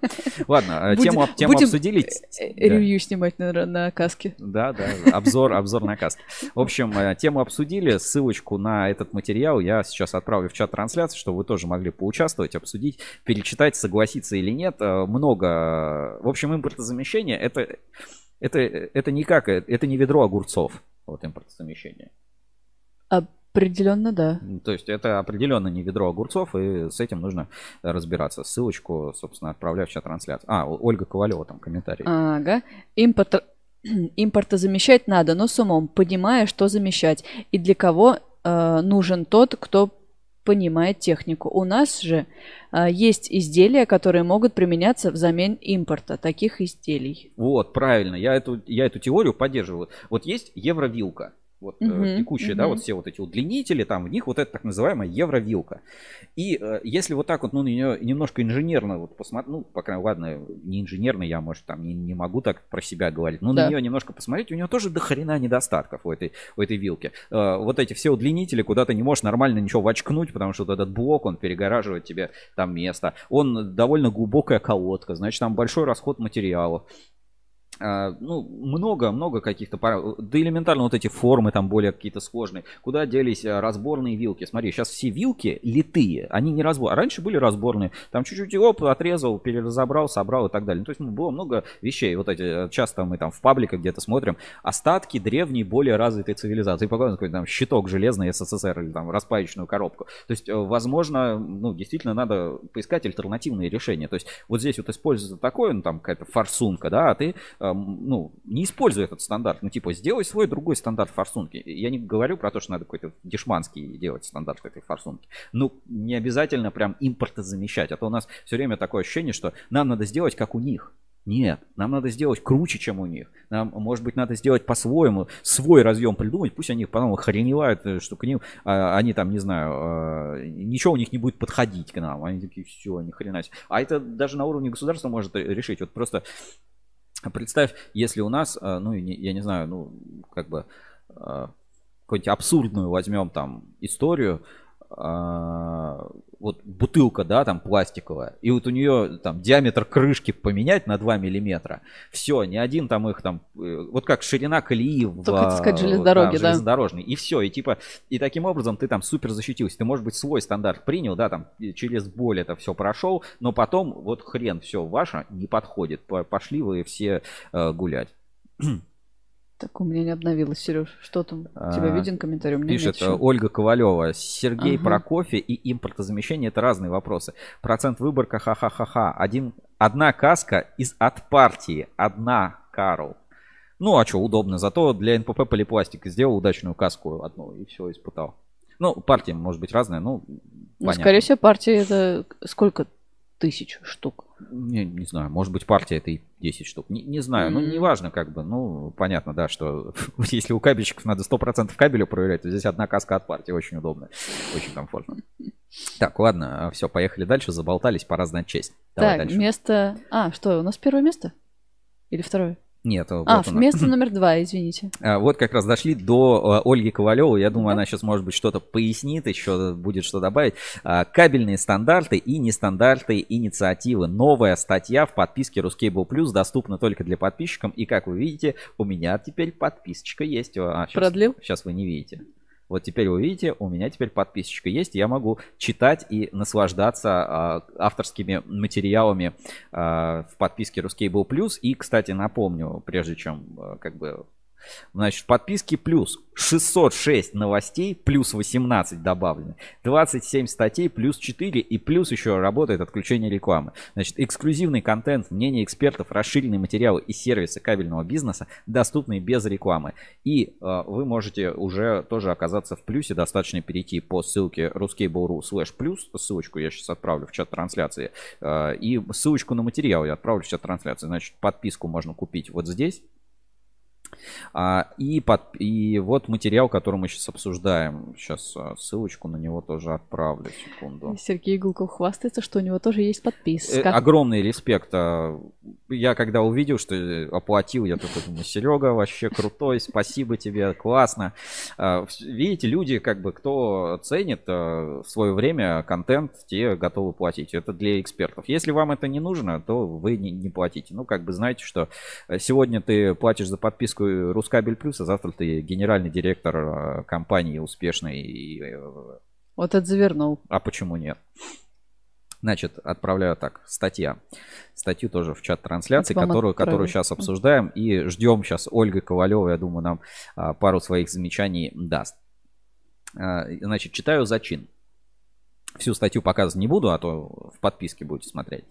Ладно, э, тему, тему будем обсудили. Э, э, ревью снимать на, на каске. Да, да, обзор, обзор на каске. В общем, тему обсудили. Ссылочку на этот материал я сейчас отправлю в чат трансляции, чтобы вы тоже могли поучаствовать, обсудить, перечитать, согласиться или нет. Много. В общем, импортозамещение это, это, это никак, это не ведро огурцов. Вот импортозамещение. А Определенно, да. То есть это определенно не ведро огурцов, и с этим нужно разбираться. Ссылочку, собственно, отправляю в чат трансляции. А, Ольга Ковалева там комментарий. Ага. Импорт... Импорта замещать надо, но с умом, понимая, что замещать. И для кого э, нужен тот, кто понимает технику. У нас же э, есть изделия, которые могут применяться взамен импорта таких изделий. Вот, правильно. Я эту, я эту теорию поддерживаю. Вот есть евровилка вот uh-huh, текущие, uh-huh. да, вот все вот эти удлинители, там в них вот это так называемая евровилка. И э, если вот так вот, ну, на нее немножко инженерно вот посмотреть, ну, пока, ладно, не инженерно, я, может, там не, не могу так про себя говорить, но да. на нее немножко посмотреть, у нее тоже до хрена недостатков у этой, у этой вилки. Э, вот эти все удлинители, куда ты не можешь нормально ничего вочкнуть, потому что вот этот блок, он перегораживает тебе там место. Он довольно глубокая колодка, значит, там большой расход материалов. А, ну, много-много каких-то, да элементарно вот эти формы там более какие-то сложные. Куда делись а, разборные вилки? Смотри, сейчас все вилки литые, они не разбор. А раньше были разборные. Там чуть-чуть оп, отрезал, переразобрал, собрал и так далее. Ну, то есть ну, было много вещей. Вот эти, часто мы там в пабликах где-то смотрим, остатки древней, более развитой цивилизации. Показывают какой-то там щиток железный СССР или там распаечную коробку. То есть, э, возможно, ну, действительно надо поискать альтернативные решения. То есть, вот здесь вот используется такое, ну, там какая-то форсунка, да, а ты ну, не используй этот стандарт. Ну, типа, сделай свой другой стандарт форсунки. Я не говорю про то, что надо какой-то дешманский делать стандарт этой форсунки. Ну, не обязательно прям импорта замещать. А то у нас все время такое ощущение, что нам надо сделать как у них. Нет, нам надо сделать круче, чем у них. Нам, может быть, надо сделать по-своему, свой разъем придумать. Пусть они потом охреневают, э, что к ним, а, они там, не знаю, а, ничего у них не будет подходить к нам. Они такие, все, ни хрена себе. А это даже на уровне государства может решить. Вот просто Представь, если у нас, э, ну, я не знаю, ну, как бы, э, какую-нибудь абсурдную возьмем там историю, вот бутылка, да, там пластиковая, и вот у нее там диаметр крышки поменять на 2 миллиметра, все, ни один там их там, э, вот как ширина колеи в, Только это сказать, а, железнодороги, да, да. железнодорожный, и все, и типа, и таким образом ты там супер защитился, ты, может быть, свой стандарт принял, да, там через боль это все прошел, но потом вот хрен, все ваше не подходит, По- пошли вы все э, гулять. Так, у меня не обновилось, Сереж. Что там? У тебя А, виден комментарий? У меня Пишет нет. Ольга Ковалева. Сергей Ага. про кофе и импортозамещение это разные вопросы. Процент выборка ха-ха-ха-ха. Один, одна каска из от партии. Одна Карл. Ну, а что, удобно. Зато для НПП полипластик сделал удачную каску одну и все испытал. Ну, партия может быть разная, ну, Ну, понятно. скорее всего, партия это сколько тысяч штук? Не, не знаю, может быть, партия это и 10 штук. Не, не знаю, ну, М. неважно, как бы. Ну, понятно, да, что если у кабельщиков надо 100% кабеля проверять, то здесь одна каска от партии очень удобно, очень комфортно. Так, ладно, все, поехали дальше, заболтались, пора знать честь. Давай так, дальше. место... А, что, у нас первое место? Или второе? Нет, вот а, она. место номер два, извините. А, Вот как раз дошли до э, Ольги Ковалевой. Я думаю, Да. она сейчас, может быть, что-то пояснит, еще будет что добавить. А, Кабельные стандарты и нестандарты инициативы. Новая статья в подписке Ruscable Plus доступна только для подписчиков. И как вы видите, у меня теперь подписочка есть. А, сейчас, Продлил? Сейчас вы не видите. Вот теперь вы видите, у меня теперь подписочка есть, я могу читать и наслаждаться а, авторскими материалами а, в подписке Ruscable Plus. И, кстати, напомню, прежде чем а, как бы Значит, в подписке плюс 606 новостей, плюс 18 добавлены, 27 статей, плюс 4 и плюс еще работает отключение рекламы. Значит, эксклюзивный контент, мнения экспертов, расширенные материалы и сервисы кабельного бизнеса доступны без рекламы. И э, вы можете уже тоже оказаться в плюсе, достаточно перейти по ссылке ruskable.ru slash плюс, ссылочку я сейчас отправлю в чат трансляции, э, и ссылочку на материал я отправлю в чат трансляции. Значит, подписку можно купить вот здесь. А, и, под, и вот материал, который мы сейчас обсуждаем. Сейчас а, ссылочку на него тоже отправлю. Секунду. Сергей Гулков хвастается, что у него тоже есть Э, подписка. огромный респект. а, Я когда увидел, что э, оплатил, я такой думаю, Серега вообще крутой, спасибо тебе, классно. Видите, люди, как бы, кто ценит в свое время контент, те готовы платить. Это для экспертов. Если вам это не нужно, то вы не, не платите. Ну, как бы знаете, что э, сегодня ты платишь за подписку Рускабель Плюс, а завтра ты генеральный директор а, компании успешной. и, э, Вот это завернул. а почему нет? Значит, отправляю так, статья. Статью тоже в чат трансляции, которую, которую сейчас обсуждаем. И ждем сейчас Ольга Ковалева, я думаю, нам а, пару своих замечаний даст. А, Значит, читаю зачин. Всю статью показывать не буду, а то в подписке будете смотреть.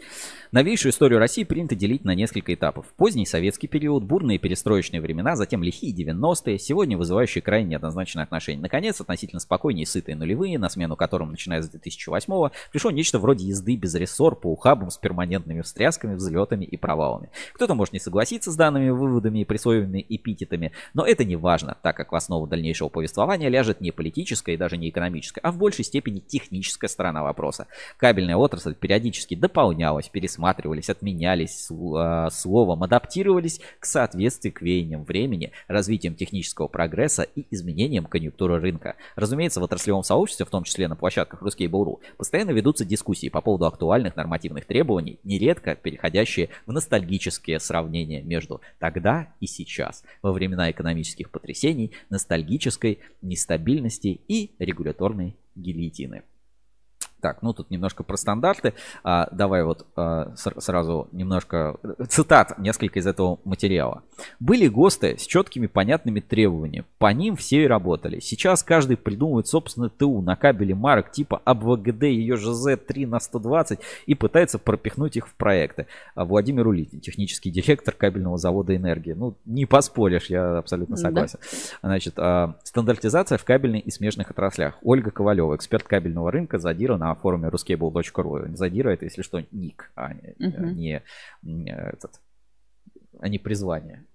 Новейшую историю России принято делить на несколько этапов. Поздний советский период, бурные перестроечные времена, затем лихие 90-е, сегодня вызывающие крайне неоднозначные отношения. Наконец, относительно спокойнее и сытые нулевые, на смену которым, начиная с 2008-го, пришло нечто вроде езды без рессор по ухабам с перманентными встрясками, взлетами и провалами. Кто-то может не согласиться с данными выводами и присвоенными эпитетами, но это не важно, так как в основу дальнейшего повествования ляжет не политическая и даже не экономическая, а в большей степени техническая сторона вопроса. Кабельная отрасль периодически дополнялась, пересматривались, отменялись э, словом, адаптировались к соответствии к веяниям времени, развитием технического прогресса и изменениям конъюнктуры рынка. Разумеется, в отраслевом сообществе, в том числе на площадках Ruskable.ru, постоянно ведутся дискуссии по поводу актуальных нормативных требований, нередко переходящие в ностальгические сравнения между тогда и сейчас, во времена экономических потрясений, ностальгической нестабильности и регуляторной гильотины. Так, ну тут немножко про стандарты. А, давай вот а, с- сразу немножко цитат несколько из этого материала. Были ГОСТы с четкими понятными требованиями. По ним все и работали. Сейчас каждый придумывает собственный ТУ на кабеле марок типа АБВГД и ЕЖЗ 3 на 120 и пытается пропихнуть их в проекты. А Владимир Улитин, технический директор кабельного завода «Энергия». Ну, не поспоришь, я абсолютно Да. согласен. Значит, а, стандартизация в кабельной и смежных отраслях. Ольга Ковалева, эксперт кабельного рынка, задира на форуме ruskable.ru. Задира это, если что, ник, а не, Мгм. не, не этот, а не призвание.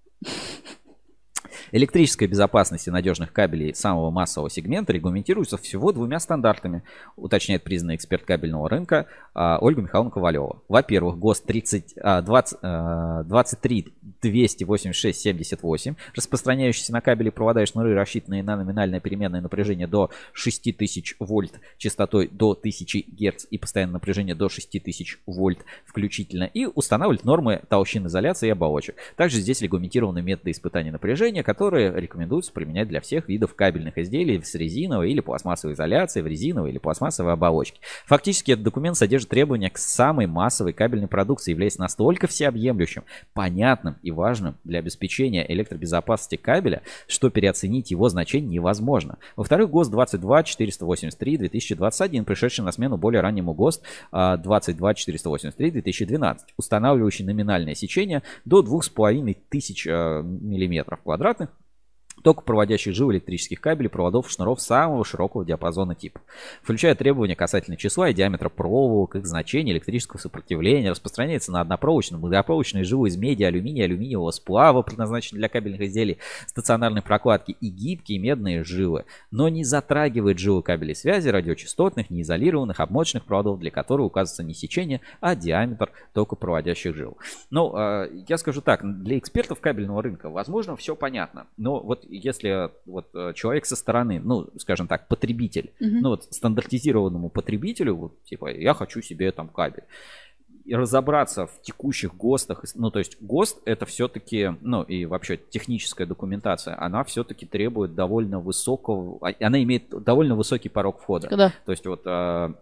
Электрическая безопасность и надежных кабелей самого массового сегмента регламентируется всего двумя стандартами, уточняет признанный эксперт кабельного рынка. А, Ольга Михайловна Ковалева. Во-первых, ГОСТ 30, а, 20, а, 23 286 78, распространяющийся на кабели провода и шнуры, рассчитанные на номинальное переменное напряжение до 6000 вольт, частотой до 1000 Гц и постоянное напряжение до 6000 вольт включительно, и устанавливать нормы толщин изоляции и оболочек. Также здесь регламентированы методы испытания напряжения, которые рекомендуется применять для всех видов кабельных изделий с резиновой или пластмассовой изоляцией, в резиновой или пластмассовой оболочке. Фактически этот документ содержит требования к самой массовой кабельной продукции, являясь настолько всеобъемлющим, понятным и важным для обеспечения электробезопасности кабеля, что переоценить его значение невозможно. Во-вторых, ГОСТ 22 483 2021, пришедший на смену более раннему ГОСТ 22 483 2012, устанавливающий номинальное сечение до 2500 э, мм квадратных только проводящих живы электрических кабелей, проводов, шнуров самого широкого диапазона типа, включая требования касательно числа и диаметра проволок, их значения, электрического сопротивления, распространяется на однопроводочную, многопроводочную живу из меди, алюминия, алюминиевого сплава, предназначенные для кабельных изделий, стационарной прокладки и гибкие медные жилы, но не затрагивает жилы кабелей связи, радиочастотных, неизолированных, обмоточных проводов, для которых указывается не сечение, а диаметр только проводящих жил. Ну, а, я скажу так, для экспертов кабельного рынка, возможно, все понятно, но вот если вот э, человек со стороны, ну, скажем так, потребитель, mm-hmm. ну вот стандартизированному потребителю, вот, типа, я хочу себе там кабель, и разобраться в текущих ГОСТах, ну, то есть ГОСТ это все-таки, ну, и вообще техническая документация, она все-таки требует довольно высокого, а, она имеет довольно высокий порог входа. Да. То есть вот э,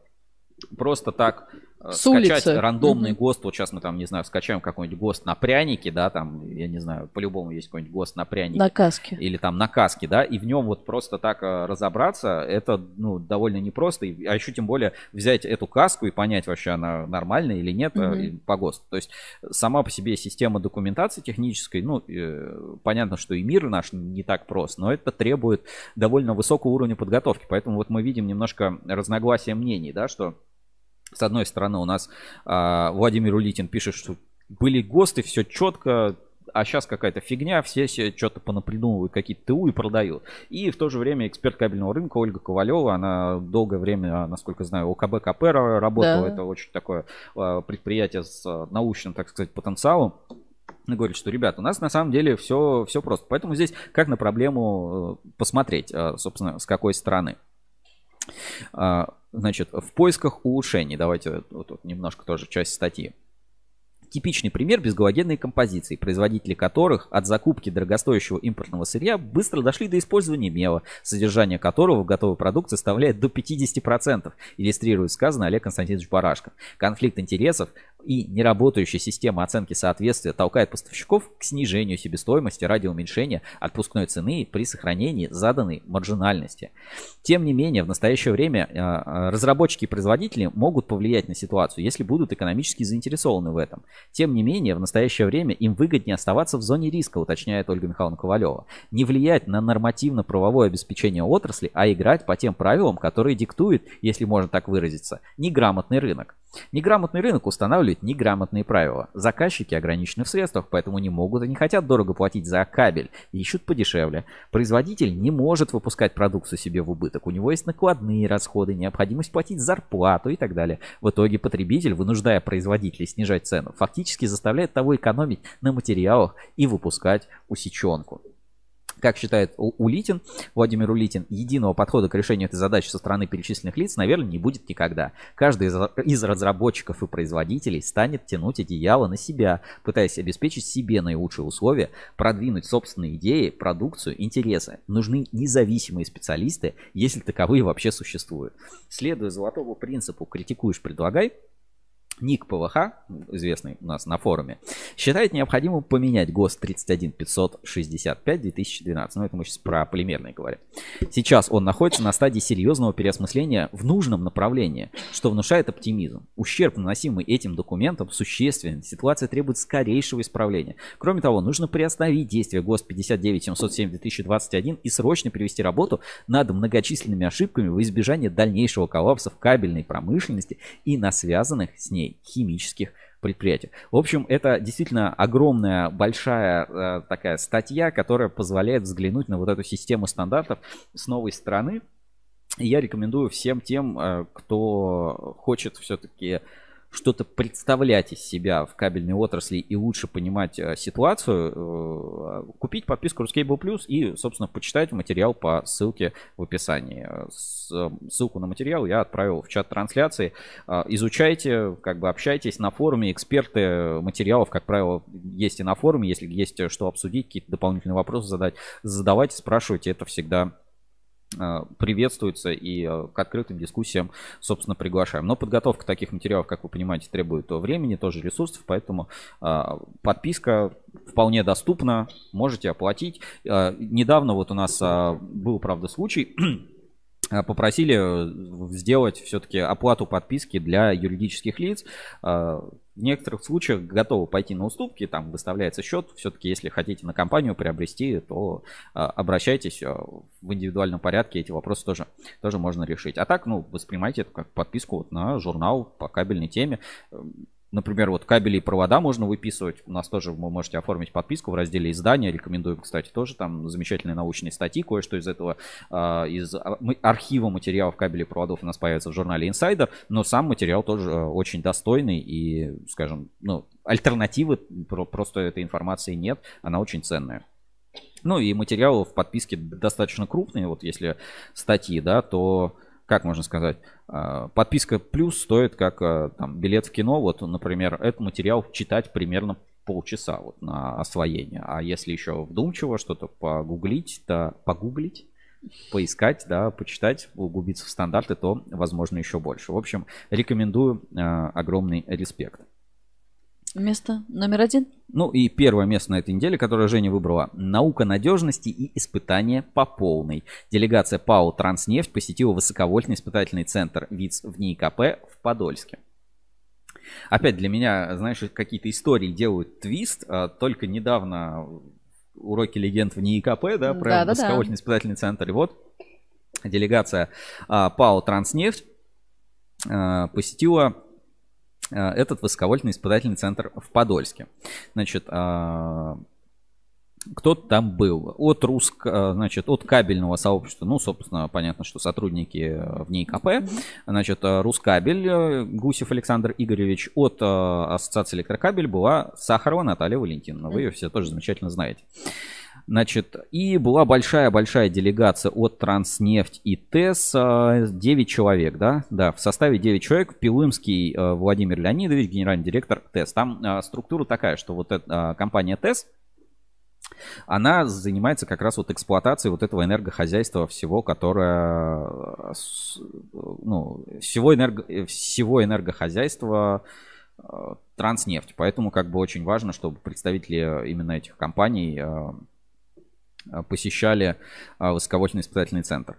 просто так С скачать улицы. рандомный Мгм. ГОСТ, вот сейчас мы там, не знаю, скачаем какой-нибудь ГОСТ на пряники, да, там, я не знаю, по-любому есть какой-нибудь ГОСТ на пряники. На каске. Или там на каске, да, и в нем вот просто так э, разобраться, это, ну, довольно непросто, И- а еще тем более взять эту каску и понять, вообще она нормальная или нет э, и по ГОСТу. То есть сама по себе система документации технической, ну, э, понятно, что и мир наш не так прост, но это требует довольно высокого уровня подготовки, поэтому вот мы видим немножко разногласия мнений, да, что с одной стороны, у нас а, Владимир Улитин пишет, что были ГОСТы, все четко, а сейчас какая-то фигня, все себе что-то понапридумывают, какие-то ТУ и продают. И в то же время эксперт кабельного рынка Ольга Ковалева, она долгое время, насколько знаю, у КБ КП работала, Да. это очень такое а, предприятие с а, научным, так сказать, потенциалом. Говорит, что, ребят, у нас на самом деле все, все просто. Поэтому здесь как на проблему э, посмотреть, э, собственно, с какой стороны. Значит, в поисках улучшений, давайте вот тут немножко тоже часть статьи. Типичный пример безгалогенной композиции, производители которых от закупки дорогостоящего импортного сырья быстро дошли до использования мела, содержание которого в готовой продукции составляет до 50%, иллюстрирует сказанное Олег Константинович Барашков. Конфликт интересов и неработающая система оценки соответствия толкает поставщиков к снижению себестоимости ради уменьшения отпускной цены при сохранении заданной маржинальности. Тем не менее, в настоящее время э, э, разработчики и производители могут повлиять на ситуацию, если будут экономически заинтересованы в этом. Тем не менее, в настоящее время им выгоднее оставаться в зоне риска, уточняет Ольга Михайловна Ковалева. Не влиять на нормативно-правовое обеспечение отрасли, а играть по тем правилам, которые диктует, если можно так выразиться, неграмотный рынок. Неграмотный рынок устанавливает неграмотные правила. Заказчики ограничены в средствах, поэтому не могут и не хотят дорого платить за кабель и ищут подешевле. Производитель не может выпускать продукцию себе в убыток. У него есть накладные расходы, необходимость платить зарплату и так далее. В итоге потребитель, вынуждая производителей снижать цену, фактически заставляет того экономить на материалах и выпускать усеченку. Как считает Улитин, Владимир Улитин, единого подхода к решению этой задачи со стороны перечисленных лиц, наверное, не будет никогда. Каждый из разработчиков и производителей станет тянуть одеяло на себя, пытаясь обеспечить себе наилучшие условия, продвинуть собственные идеи, продукцию, интересы. Нужны независимые специалисты, если таковые вообще существуют. Следуя золотому принципу «критикуешь, предлагай», Ник ПВХ, известный у нас на форуме, считает необходимым поменять ГОСТ 31565 2012. Ну, это мы сейчас про полимерные говорим. Сейчас он находится на стадии серьезного переосмысления в нужном направлении, что внушает оптимизм. Ущерб, наносимый этим документом, существенен. Ситуация требует скорейшего исправления. Кроме того, нужно приостановить действие ГОСТ 59707 2021 и срочно перевести работу над многочисленными ошибками во избежание дальнейшего коллапса в кабельной промышленности и на связанных с ней химических предприятиях. В общем, это действительно огромная, большая э, такая статья, которая позволяет взглянуть на вот эту систему стандартов с новой стороны. я рекомендую всем тем, э, кто хочет все-таки что-то представлять из себя в кабельной отрасли и лучше понимать э, ситуацию, э, купить подписку Ruscable Plus и, собственно, почитать материал по ссылке в описании. Ссылку на материал я отправил в чат трансляции. Изучайте, как бы общайтесь на форуме. Эксперты материалов, как правило, есть и на форуме. Если есть что обсудить, какие-то дополнительные вопросы задать, задавайте, спрашивайте. Это всегда Э, приветствуется и э, к открытым дискуссиям, собственно, приглашаем. Но подготовка таких материалов, как вы понимаете, требует времени, тоже ресурсов, поэтому э, подписка вполне доступна, можете оплатить. Недавно вот у нас был, правда, случай, попросили сделать все-таки оплату подписки для юридических лиц в некоторых случаях готовы пойти на уступки, там выставляется счет. Все-таки, если хотите на компанию приобрести, то а, обращайтесь а, в индивидуальном порядке, эти вопросы тоже, тоже можно решить. А так, ну, воспринимайте это как подписку вот на журнал по кабельной теме. Например, вот кабели и провода можно выписывать. У нас тоже вы можете оформить подписку в разделе издания. Рекомендуем, кстати, тоже там замечательные научные статьи. Кое-что из этого, а, из архива материалов кабелей и проводов у нас появится в журнале Insider. Но сам материал тоже а, очень достойный и, скажем, ну, альтернативы просто этой информации нет. Она очень ценная. Ну и материалы в подписке достаточно крупные. Вот если статьи, да, то как можно сказать, а, подписка плюс стоит как а, там, билет в кино. Вот, например, этот материал читать примерно полчаса вот, на освоение. А если еще вдумчиво что-то погуглить, то погуглить, поискать, да, почитать, углубиться в стандарты, то возможно еще больше. В общем, рекомендую э, огромный респект. Место номер один. Ну и первое место на этой неделе, которое Женя выбрала. Наука надежности и испытания по полной. Делегация ПАО «Транснефть» посетила высоковольтный испытательный центр ВИЦ в НИИКП в Подольске. Опять для меня, знаешь, какие-то истории делают твист. А, только недавно уроки легенд в НИИКП, да, про да, высоковольтный да. испытательный центр. И вот делегация а, ПАО «Транснефть» а, посетила этот высоковольтный испытательный центр в Подольске. Значит, а, кто там был? От руск, э, значит, от кабельного сообщества, ну, собственно, понятно, что сотрудники в ней КП, значит, э, Рускабель, Гусев Александр Игоревич, от Ассоциации электрокабель была Сахарова Наталья Валентиновна. Вы ее все тоже замечательно знаете. Значит, и была большая-большая делегация от Транснефть и ТЭС, 9 человек, да, да, в составе 9 человек, Пилымский э, Владимир Леонидович, генеральный директор ТЭС. Там э, структура такая, что вот эта компания ТЭС, она занимается как раз вот эксплуатацией вот этого энергохозяйства всего, которое, ну, всего, энерго, всего энергохозяйства Транснефть. Поэтому как бы очень важно, чтобы представители именно этих компаний посещали высоковольтный испытательный центр.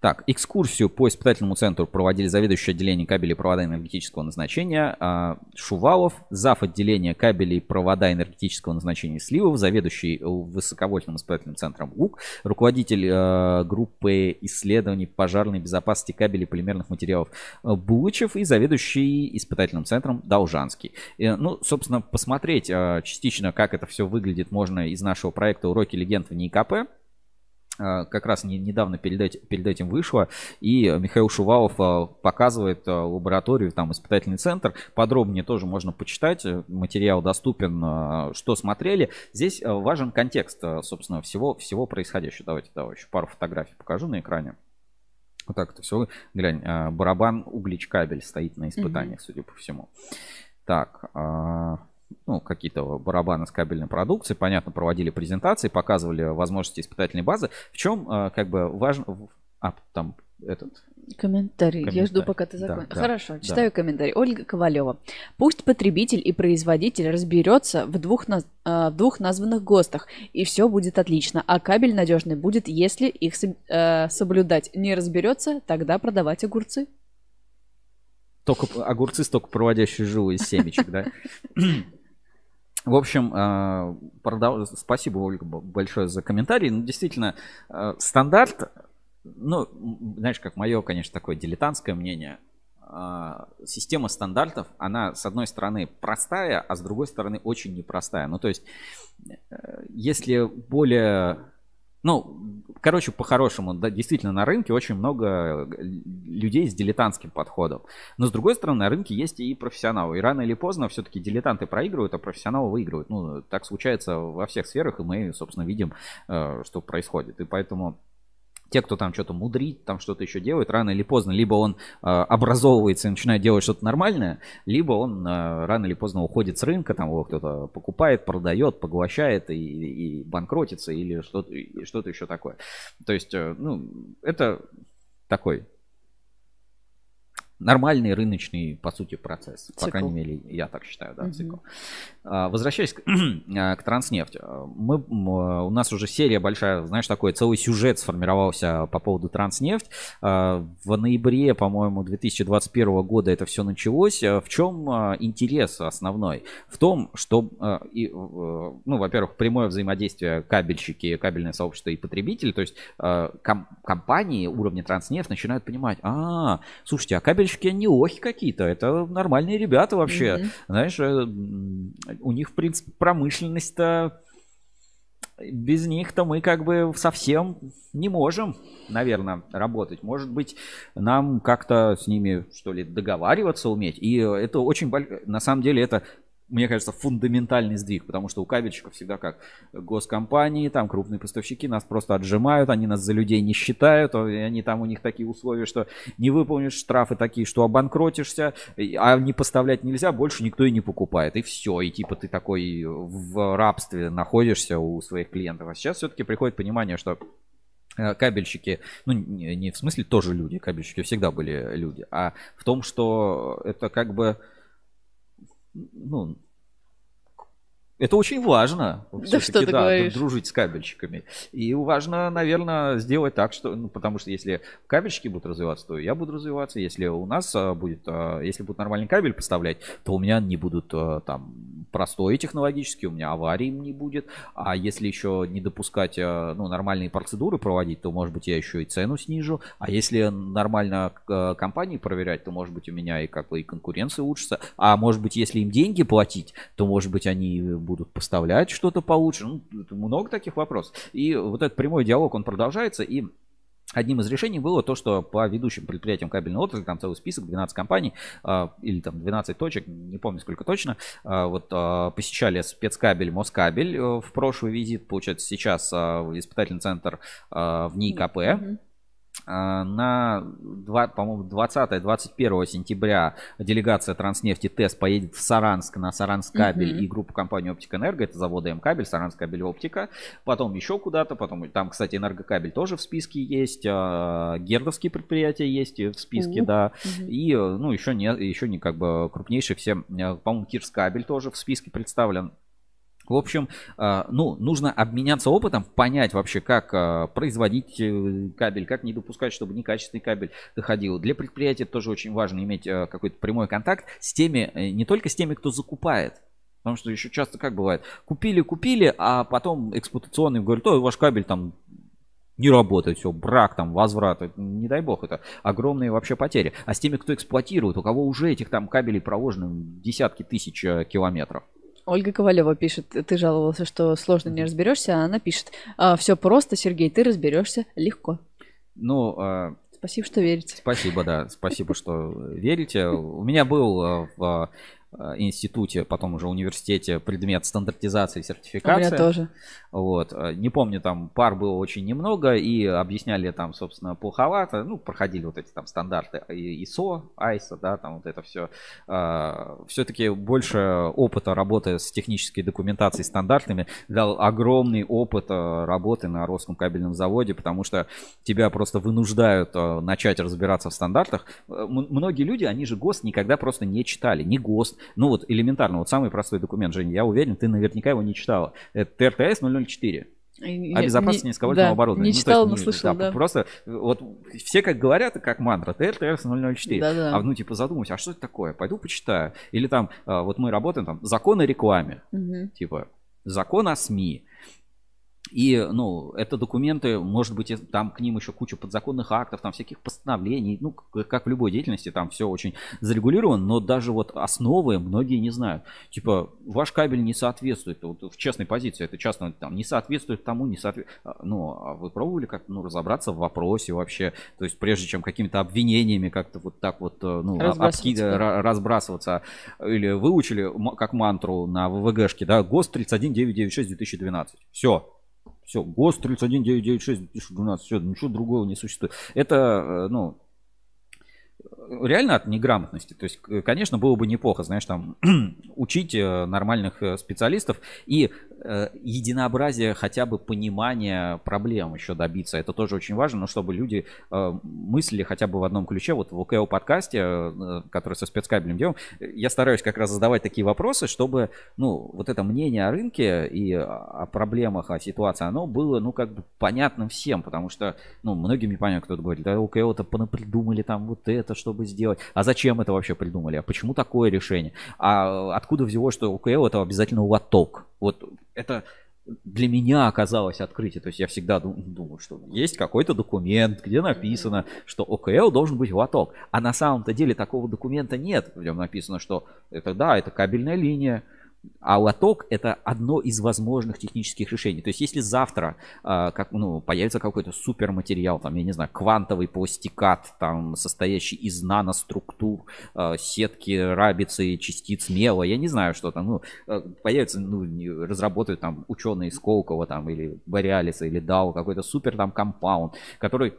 Так, экскурсию по испытательному центру проводили заведующий отделением кабелей и провода энергетического назначения а, Шувалов, зав. отделения кабелей и провода энергетического назначения Сливов, заведующий высоковольтным испытательным центром УК, руководитель а, группы исследований пожарной безопасности кабелей и полимерных материалов а, Булычев и заведующий испытательным центром Должанский. И, ну, собственно, посмотреть частично, как это все выглядит, можно из нашего проекта «Уроки легенд в НИКП». А, как раз не, недавно перед, этим, перед этим вышло, и Михаил Шувалов а, показывает а, лабораторию, там испытательный центр, подробнее тоже можно почитать, материал доступен, что смотрели. Здесь важен контекст, собственно, всего, всего происходящего. Давайте, давай еще пару фотографий покажу на экране. Вот так это все. Глянь, барабан углич кабель стоит на испытаниях, mm-hmm. судя по всему. Так, ну, какие-то барабаны с кабельной продукцией, понятно, проводили презентации, показывали возможности испытательной базы. В чем, э, как бы, важно... А, там этот... Комментарий. комментарий. Я жду, пока ты закончишь. Да, Хорошо, да, читаю комментарий. Ольга Ковалева. Пусть потребитель и производитель разберется в двух, наз... Э, двух названных ГОСТах, и все будет отлично. А кабель надежный будет, если их э, соблюдать. Не разберется, тогда продавать огурцы. Только огурцы, столько проводящие жилы из семечек, да? В общем, а, продав... спасибо, Ольга, большое за комментарий. Ну, действительно, а, стандарт, ну, знаешь, как мое, конечно, такое дилетантское мнение, а, система стандартов, она, с одной стороны, простая, а с другой стороны, очень непростая. Ну, то есть, э, если более ну, короче, по-хорошему, да, действительно, на рынке очень много людей с дилетантским подходом. Но, с другой стороны, на рынке есть и профессионалы. И рано или поздно все-таки дилетанты проигрывают, а профессионалы выигрывают. Ну, так случается во всех сферах, и мы, собственно, видим, э, что происходит. И поэтому те, кто там что-то мудрит, там что-то еще делает, рано или поздно, либо он э, образовывается и начинает делать что-то нормальное, либо он э, рано или поздно уходит с рынка, там его кто-то покупает, продает, поглощает и, и банкротится или что-то, что-то еще такое. То есть, э, ну, это такой нормальный рыночный, по сути, процесс. Цикл. По крайней мере, я так считаю, да, угу. цикл. А, возвращаясь к, а, к транснефти. Мы, у нас уже серия большая, знаешь, такой целый сюжет сформировался по поводу транснефть. А, в ноябре, по-моему, 2021 года это все началось. В чем интерес основной? В том, что, ну, во-первых, прямое взаимодействие кабельщики, кабельное сообщество и потребители, то есть компании уровня транснефть начинают понимать, а, слушайте, а кабель болельщики, они охи какие-то. Это нормальные ребята вообще. Mm-hmm. Знаешь, э, у них, в принципе, промышленность-то без них-то мы как бы совсем не можем, наверное, работать. Может быть, нам как-то с ними, что ли, договариваться уметь. И это очень, на самом деле, это мне кажется, фундаментальный сдвиг, потому что у кабельщиков всегда как госкомпании, там крупные поставщики нас просто отжимают, они нас за людей не считают, они там у них такие условия, что не выполнишь штрафы такие, что обанкротишься, а не поставлять нельзя, больше никто и не покупает, и все, и типа ты такой в рабстве находишься у своих клиентов. А сейчас все-таки приходит понимание, что э, кабельщики, ну не в смысле тоже люди, кабельщики всегда были люди, а в том, что это как бы ну, это очень важно. Да что ты да, говоришь? Дружить с кабельщиками. И важно, наверное, сделать так, что... Ну, потому что если кабельщики будут развиваться, то я буду развиваться. Если у нас а, будет... А, если будет нормальный кабель поставлять, то у меня не будут а, там простой технологически, у меня аварий не будет. А если еще не допускать ну, нормальные процедуры проводить, то, может быть, я еще и цену снижу. А если нормально компании проверять, то, может быть, у меня и как бы и конкуренция улучшится. А может быть, если им деньги платить, то, может быть, они будут поставлять что-то получше. Ну, много таких вопросов. И вот этот прямой диалог, он продолжается. И Одним из решений было то, что по ведущим предприятиям кабельной отрасли, там целый список, 12 компаний, э, или там 12 точек, не помню сколько точно, э, вот э, посещали спецкабель, Москабель э, в прошлый визит, получается сейчас испытательный центр в НИИКП. Mm-hmm. А, на, по-моему, 20-21 сентября делегация Транснефти ТЭС поедет в Саранск на Саранск кабель uh-huh. и группу компании Оптика Энерго, это заводы М-кабель, Саранск кабель Оптика, потом еще куда-то, потом там, кстати, Энергокабель тоже в списке есть, а, Гердовские предприятия есть в списке, uh-huh. да, uh-huh. и, ну, еще не, еще не как бы крупнейшие все, по-моему, Кирскабель тоже в списке представлен. В общем, а, ну, нужно обменяться опытом, понять вообще, как а, производить э, кабель, как не допускать, чтобы некачественный кабель доходил. Для предприятия тоже очень важно иметь э, какой-то прямой контакт с теми, э, не только с теми, кто закупает, Потому что еще часто как бывает, купили, купили, а потом эксплуатационный говорит, ой, ваш кабель там не работает, все, брак там, возврат, не дай бог, это огромные вообще потери. А с теми, кто эксплуатирует, у кого уже этих там кабелей проложено десятки тысяч километров. Ольга Ковалева пишет, ты жаловался, что сложно не разберешься, а она пишет, а, все просто, Сергей, ты разберешься легко. Ну, а, спасибо, что верите. Спасибо, да, спасибо, что верите. У меня был а, в институте, потом уже университете предмет стандартизации и сертификации. У меня тоже. Вот. Э, не помню, там пар было очень немного и объясняли там, собственно, плоховато. Ну, проходили вот эти там стандарты ISO, ISO, да, там вот это все. Э, Все-таки больше опыта работы с технической документацией, стандартами дал огромный опыт работы на Русском кабельном заводе, потому что тебя просто вынуждают начать разбираться в стандартах. Многие люди, они же ГОСТ никогда просто не читали. Ни ГОСТ, ну вот элементарно, вот самый простой документ, Женя, я уверен, ты наверняка его не читала. Это ТРТС 004. О безопасности не, низковольтного да, оборудования. Не читал, ну, но слышал, да, да. Просто вот все как говорят, как мантра, ТРТС 004. Да, да. А ну типа задумайся, а что это такое? Пойду почитаю. Или там, а, вот мы работаем, там, закон о рекламе. Угу. Типа, закон о СМИ. И, ну, это документы, может быть, там к ним еще куча подзаконных актов, там всяких постановлений, ну, как в любой деятельности, там все очень зарегулировано, но даже вот основы многие не знают. Типа, ваш кабель не соответствует, вот в честной позиции, это частно там не соответствует тому, не соответствует. Ну, а вы пробовали как ну, разобраться в вопросе вообще? То есть, прежде чем какими-то обвинениями как-то вот так вот, э, ну, Разбрасываться, обки- да. ра- разбрасываться, или выучили как мантру на ВВГшке, да, ГОСТ 31996 2012. Все, все, ГОСТ 31996 2012, все, ничего другого не существует. Это, э, ну, реально от неграмотности. То есть, к- конечно, было бы неплохо, знаешь, там, учить э, нормальных э, специалистов и э, единообразие хотя бы понимания проблем еще добиться. Это тоже очень важно, но чтобы люди э, мыслили хотя бы в одном ключе. Вот в ОКО подкасте, э, который со спецкабелем делаем, э, я стараюсь как раз задавать такие вопросы, чтобы, ну, вот это мнение о рынке и о проблемах, о ситуации, оно было, ну, как бы понятным всем, потому что, ну, многим непонятно, кто-то говорит, да, ОКО-то понапридумали там вот это, чтобы сделать. А зачем это вообще придумали? А почему такое решение? А откуда взялось, что ОКО это обязательно лоток? Вот это для меня оказалось открытие. То есть я всегда дум- думал, что есть какой-то документ, где написано, что ОКЛ должен быть лоток. А на самом-то деле такого документа нет. В нем написано, что это да, это кабельная линия, а лоток это одно из возможных технических решений. То есть, если завтра а, как, ну, появится какой-то суперматериал, там, я не знаю, квантовый пластикат, там, состоящий из наноструктур, а, сетки, рабицы, частиц мела, я не знаю, что там, ну, э, появится, ну, разработают там ученые Сколково там, или Бориалиса, или Дау, какой-то супер там компаунд, который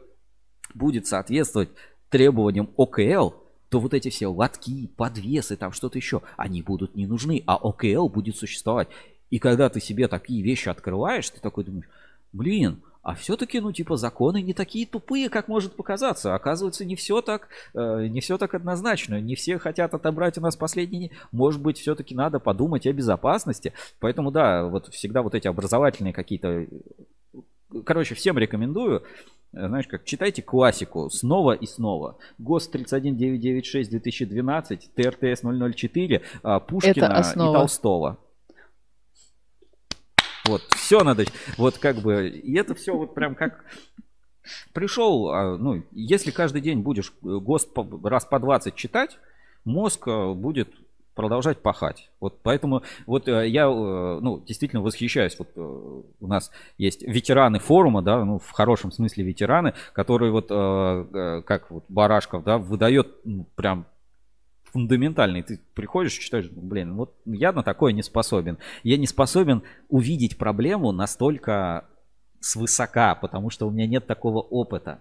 будет соответствовать требованиям ОКЛ, то вот эти все лотки, подвесы, там что-то еще, они будут не нужны, а ОКЛ будет существовать. И когда ты себе такие вещи открываешь, ты такой думаешь, блин, а все-таки, ну, типа, законы не такие тупые, как может показаться. Оказывается, не все так, э, не все так однозначно. Не все хотят отобрать у нас последние. Может быть, все-таки надо подумать о безопасности. Поэтому, да, вот всегда вот эти образовательные какие-то Короче, всем рекомендую. Э, Знаешь, как читайте классику снова и снова. ГОСТ 31996 2012, ТРТС 004, а, Пушкина и. Толстого. Вот, все надо. Вот как бы, и это все вот прям как пришел, а, ну, если каждый день будешь э, ГОСТ раз по 20 читать, мозг э, будет продолжать пахать. Вот поэтому вот э, я, э, ну, действительно восхищаюсь. Вот э, у нас есть ветераны форума, да, ну, в хорошем смысле ветераны, которые вот, как вот Барашков, да, выдает ну, прям фундаментальный. Ты приходишь, читаешь, блин, вот я на такое не способен. Я не способен увидеть проблему настолько свысока, потому что у меня нет такого опыта.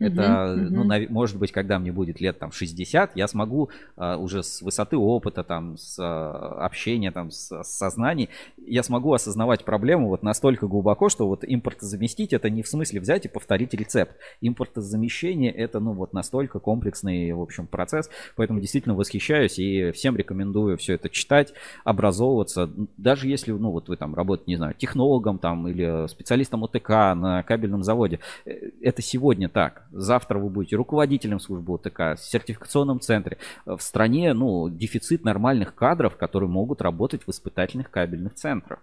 Это, Мгм, ну, нав- может быть, когда мне будет лет там 60, я смогу а, уже с высоты опыта, там, с а, общения, там, с, с сознаний, я смогу осознавать проблему вот настолько глубоко, что вот импортозаместить это не в смысле взять и повторить рецепт. Импортозамещение это, ну, вот настолько комплексный, в общем, процесс, поэтому действительно восхищаюсь и всем рекомендую все это читать, образовываться, даже если, ну, вот вы там работаете, не знаю, технологом там или специалистом ОТК на кабельном заводе, э, это сегодня так. Завтра вы будете руководителем службы ОТК, в сертификационном центре. Э, В стране, ну, дефицит нормальных кадров, которые могут работать в испытательных кабельных центрах.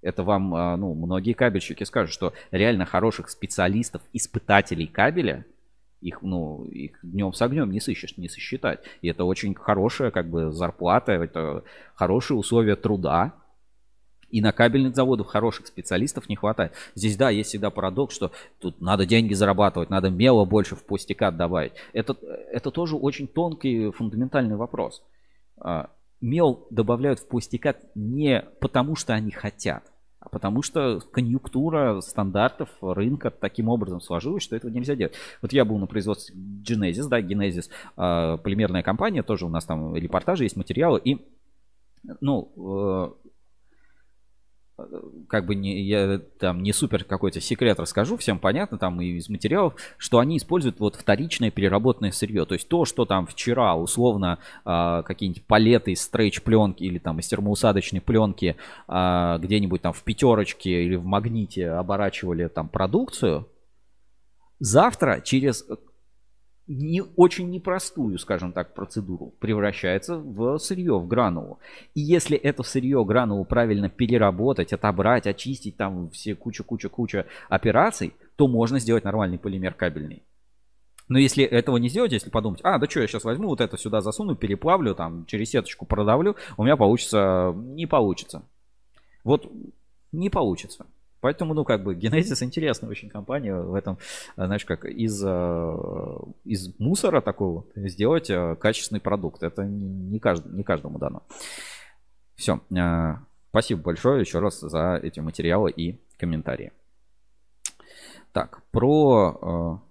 Это вам, а, ну, многие кабельщики скажут, что реально хороших специалистов, испытателей кабеля, их, ну, их днем с огнем не сыщешь, не сосчитать. И это очень хорошая, как бы, зарплата, это хорошие условия труда, и на кабельных заводах хороших специалистов не хватает. Здесь, да, есть всегда парадокс, что тут надо деньги зарабатывать, надо мела больше в пустикат добавить. Это, это тоже очень тонкий, фундаментальный вопрос. А, Мел добавляют в пустикат не потому, что они хотят, а потому что конъюнктура стандартов рынка таким образом сложилась, что этого нельзя делать. Вот я был на производстве Genesis, да, Genesis, а, полимерная компания, тоже у нас там репортажи есть, материалы, и ну, э, как бы не, я там не супер какой-то секрет расскажу, всем понятно там и из материалов, что они используют вот вторичное переработанное сырье. То есть то, что там вчера условно а, какие-нибудь палеты из стрейч пленки или там из термоусадочной пленки а, где-нибудь там в пятерочке или в магните оборачивали там продукцию, завтра через не, очень непростую, скажем так, процедуру, превращается в сырье, в гранулу. И если это сырье, гранулу правильно переработать, отобрать, очистить, там все куча-куча-куча операций, то можно сделать нормальный полимер кабельный. Но если этого не сделать, если подумать, а, да что, я сейчас возьму вот это сюда засуну, переплавлю, там, через сеточку продавлю, у меня получится, не получится. Вот не получится. Поэтому, ну, как бы, Genesis интересная очень компания в этом, знаешь, как из, э, из мусора такого сделать э, качественный продукт. Это не, каждому, не каждому дано. Все. Э, спасибо большое еще раз за эти материалы и комментарии. Так, про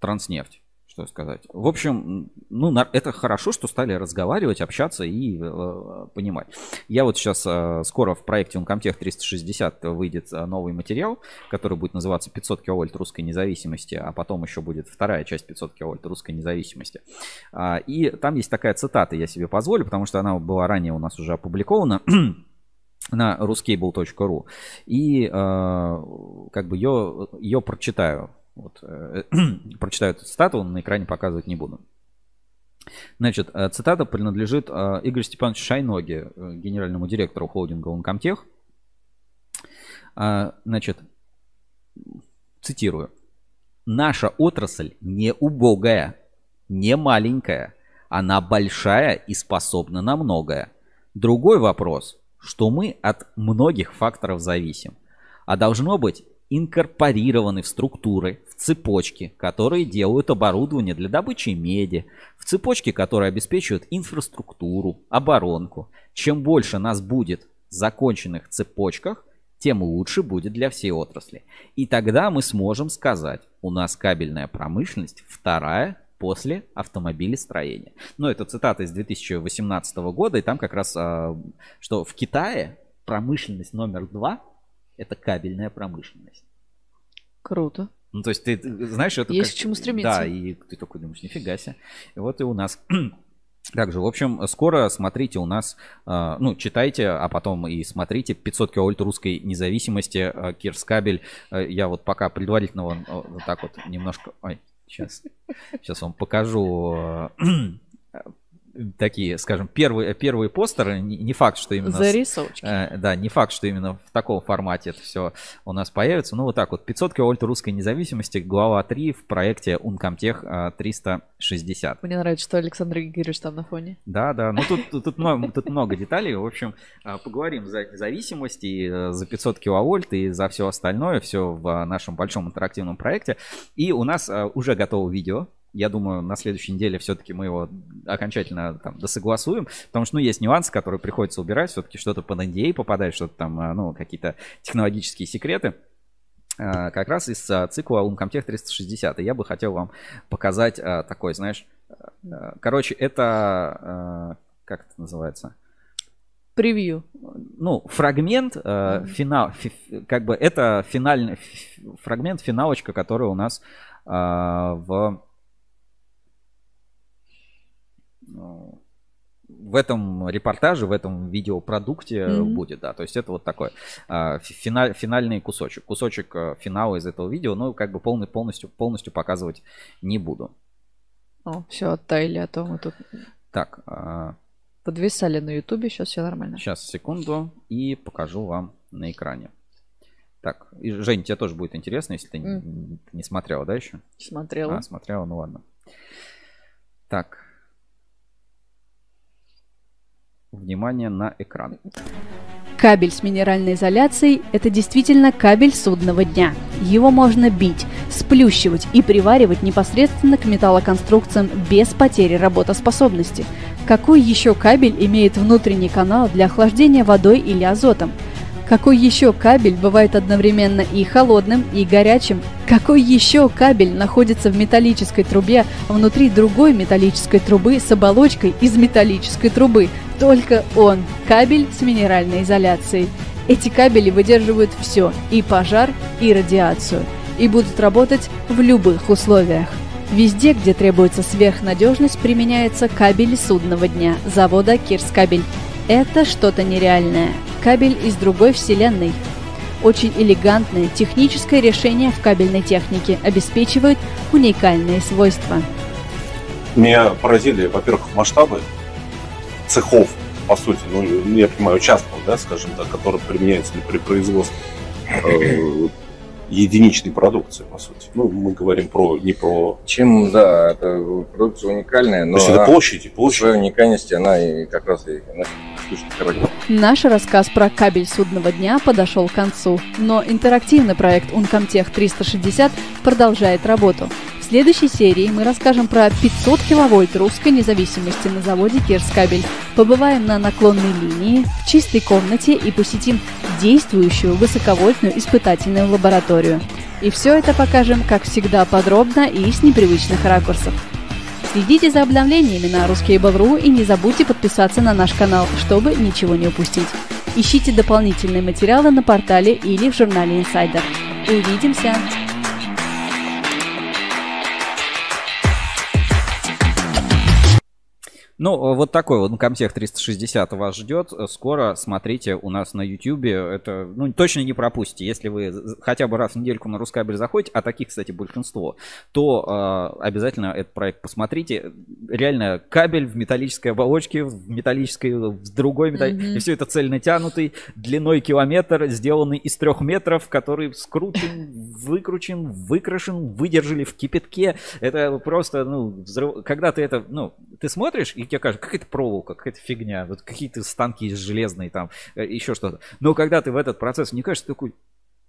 Транснефть что сказать. В общем, ну, это хорошо, что стали разговаривать, общаться и э, понимать. Я вот сейчас э, скоро в проекте Uncomtech 360 выйдет э, новый материал, который будет называться 500 киловольт русской независимости, а потом еще будет вторая часть 500 киловольт русской независимости. А, и там есть такая цитата, я себе позволю, потому что она была ранее у нас уже опубликована на ruscable.ru. И э, как бы ее, ее прочитаю. Вот, э, прочитаю эту цитату, на экране показывать не буду. Значит, э, цитата принадлежит э, Игорю Степановичу Шайноге, генеральному директору холдинга. Э, значит, цитирую. Наша отрасль не убогая, не маленькая. Она большая и способна на многое. Другой вопрос, что мы от многих факторов зависим. А должно быть, инкорпорированы в структуры, в цепочки, которые делают оборудование для добычи меди, в цепочки, которые обеспечивают инфраструктуру, оборонку. Чем больше нас будет в законченных цепочках, тем лучше будет для всей отрасли. И тогда мы сможем сказать, у нас кабельная промышленность вторая после автомобилестроения. Но это цитата из 2018 года, и там как раз, а, что в Китае промышленность номер два это кабельная промышленность. Круто. Ну, то есть ты, знаешь, это Есть как... к чему стремиться. Да, и ты такой думаешь, нифига себе. И вот и у нас также, в общем, скоро смотрите у нас, а, ну, читайте, а потом и смотрите 500 киловольт русской независимости, а, Кирскабель. А, я вот пока предварительно вот, вот так вот немножко... Ой, сейчас, сейчас вам покажу такие, скажем, первые, первые постеры, не, не факт, что именно... Зарисовочки. Э, да, не факт, что именно в таком формате это все у нас появится. Ну, вот так вот, 500 киловольт русской независимости, глава 3 в проекте Uncomtech 360. Мне нравится, что Александр Григорьевич там на фоне. Да, да, ну тут, тут, тут, много, тут много деталей. В общем, а, поговорим за зависимости, э, за 500 киловольт и за все остальное, все в нашем большом интерактивном проекте. И у нас э, уже готово видео, я думаю, на следующей неделе все-таки мы его окончательно там досогласуем, потому что, ну, есть нюансы, которые приходится убирать, все-таки что-то по NDA попадает, что-то там, а, ну, какие-то технологические секреты а, как раз из а, цикла Uncomtech 360. И я бы хотел вам показать такой, знаешь, короче, это, как это называется? Превью. Ну, фрагмент, mm-hmm. финал, как бы это финальный, фрагмент, финалочка, которая у нас в в этом репортаже, в этом видеопродукте mm-hmm. будет, да. То есть это вот такой а, финаль, финальный кусочек, кусочек а, финала из этого видео, но как бы полный, полностью, полностью показывать не буду. О, все оттаяли, а то мы тут так, а... подвисали на ютубе, сейчас все нормально. Сейчас, секунду, и покажу вам на экране. Так, и, Жень, тебе тоже будет интересно, если ты mm. не, не смотрела, да, еще? Смотрела. А, смотрела, ну ладно. Так, Внимание на экран. Кабель с минеральной изоляцией – это действительно кабель судного дня. Его можно бить, сплющивать и приваривать непосредственно к металлоконструкциям без потери работоспособности. Какой еще кабель имеет внутренний канал для охлаждения водой или азотом? Какой еще кабель бывает одновременно и холодным, и горячим? Какой еще кабель находится в металлической трубе внутри другой металлической трубы с оболочкой из металлической трубы? Только он – кабель с минеральной изоляцией. Эти кабели выдерживают все – и пожар, и радиацию. И будут работать в любых условиях. Везде, где требуется сверхнадежность, применяется кабель судного дня завода Кирскабель. Это что-то нереальное кабель из другой вселенной. Очень элегантное техническое решение в кабельной технике обеспечивает уникальные свойства. Меня поразили, во-первых, масштабы цехов, по сути, ну, я понимаю, участков, да, скажем так, которые применяются при производстве э, единичной продукции, по сути. Ну, мы говорим про не про... Чем, да, это продукция уникальная, но То есть это площади, в площади. своей уникальности она и как раз и. Наш рассказ про кабель судного дня подошел к концу, но интерактивный проект Uncomtech 360 продолжает работу. В следующей серии мы расскажем про 500 киловольт русской независимости на заводе Кирскабель. Побываем на наклонной линии, в чистой комнате и посетим действующую высоковольтную испытательную лабораторию. И все это покажем, как всегда, подробно и с непривычных ракурсов. Следите за обновлениями на ruskable.ru и не забудьте подписаться на наш канал, чтобы ничего не упустить. Ищите дополнительные материалы на портале или в журнале Insider. Увидимся! Ну, вот такой вот Comtech 360 вас ждет. Скоро смотрите у нас на YouTube. Это, ну, точно не пропустите. Если вы хотя бы раз в недельку на Рускабель заходите, а таких, кстати, большинство, то э, обязательно этот проект посмотрите. Реально, кабель в металлической оболочке, в металлической, в другой металлической. Мгм. И все это цельнотянутый, длиной километр, сделанный из трех метров, который скручен, выкручен, выкрашен, выдержали в кипятке. Это просто, ну, взрыв... когда ты это, ну, ты смотришь, и тебе кажется, какая-то проволока, какая-то фигня, вот какие-то станки железные там, э, еще что-то. Но когда ты в этот процесс вникаешь, ты такой,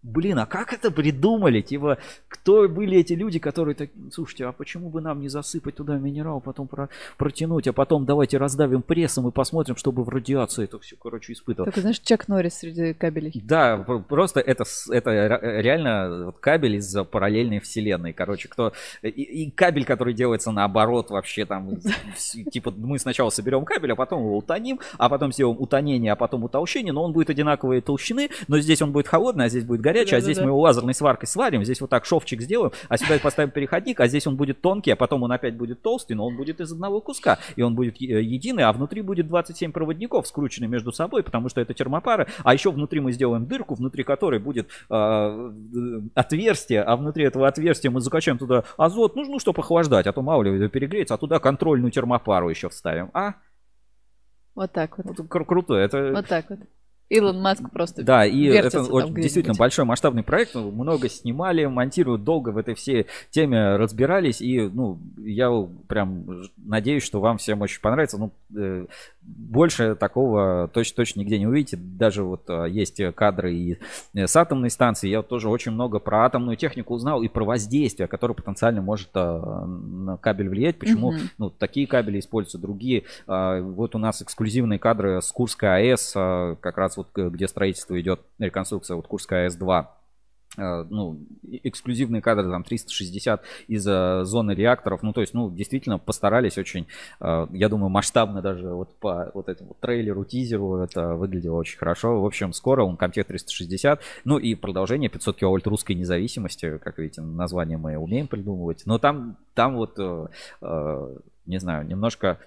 блин, а как это придумали? Типа, кто были эти люди, которые так, слушайте, а почему бы нам не засыпать туда минерал, потом про- протянуть, а потом давайте раздавим прессом и посмотрим, чтобы в радиации это все, короче, испытывать. Такой, знаешь, Чак Норрис среди кабелей. Да, пр- просто это, это ре- реально вот кабель из параллельной вселенной. Короче, кто и, и кабель, который делается наоборот, вообще там типа мы сначала соберем кабель, а потом его утоним, а потом сделаем утонение, а потом утолщение, но он будет одинаковой толщины, но здесь он будет холодный, а здесь будет горячий, а здесь Да-да-да. мы его лазерной сваркой сварим, здесь вот так шовчик сделаем, а сюда поставим переходник, а здесь он будет тонкий, а потом он опять будет толстый, но он будет из одного куска, и он будет е- единый, а внутри будет 27 проводников, скручены между собой, потому что это термопары, а еще внутри мы сделаем дырку, внутри которой будет э, э, отверстие, а внутри этого отверстия мы закачаем туда азот, ну, ну чтобы охлаждать, а то мало ли перегреется, а туда контрольную термопару еще вставим. А, Вот так вот. вот кру- круто, это... Вот так вот. Илон Маск просто Да, и это очень- действительно большой масштабный проект. Много снимали, монтируют долго в этой всей теме разбирались. И ну, я прям надеюсь, что вам всем очень понравится. Ну, э, больше такого точно, точно нигде не увидите. Даже вот а, есть кадры и э, с атомной станции. Я вот тоже очень много про атомную технику узнал и про воздействие, которое потенциально может на кабель влиять. Почему Мгм. ну, такие кабели используются, другие. А, Вот у нас эксклюзивные кадры с Курской АЭС, как раз вот э, где строительство идет, реконструкция, вот Курская АЭС-2. А, Ну, эксклюзивные кадры, там, 360 из а, зоны реакторов. Ну, то есть, ну, действительно постарались очень, а, я думаю, масштабно даже вот по вот этому трейлеру, тизеру это выглядело очень хорошо. В общем, скоро он Comtech 360. Ну, и продолжение 500 киловольт русской независимости. Как видите, название мы умеем придумывать. Но там, там вот, э, э, не знаю, немножко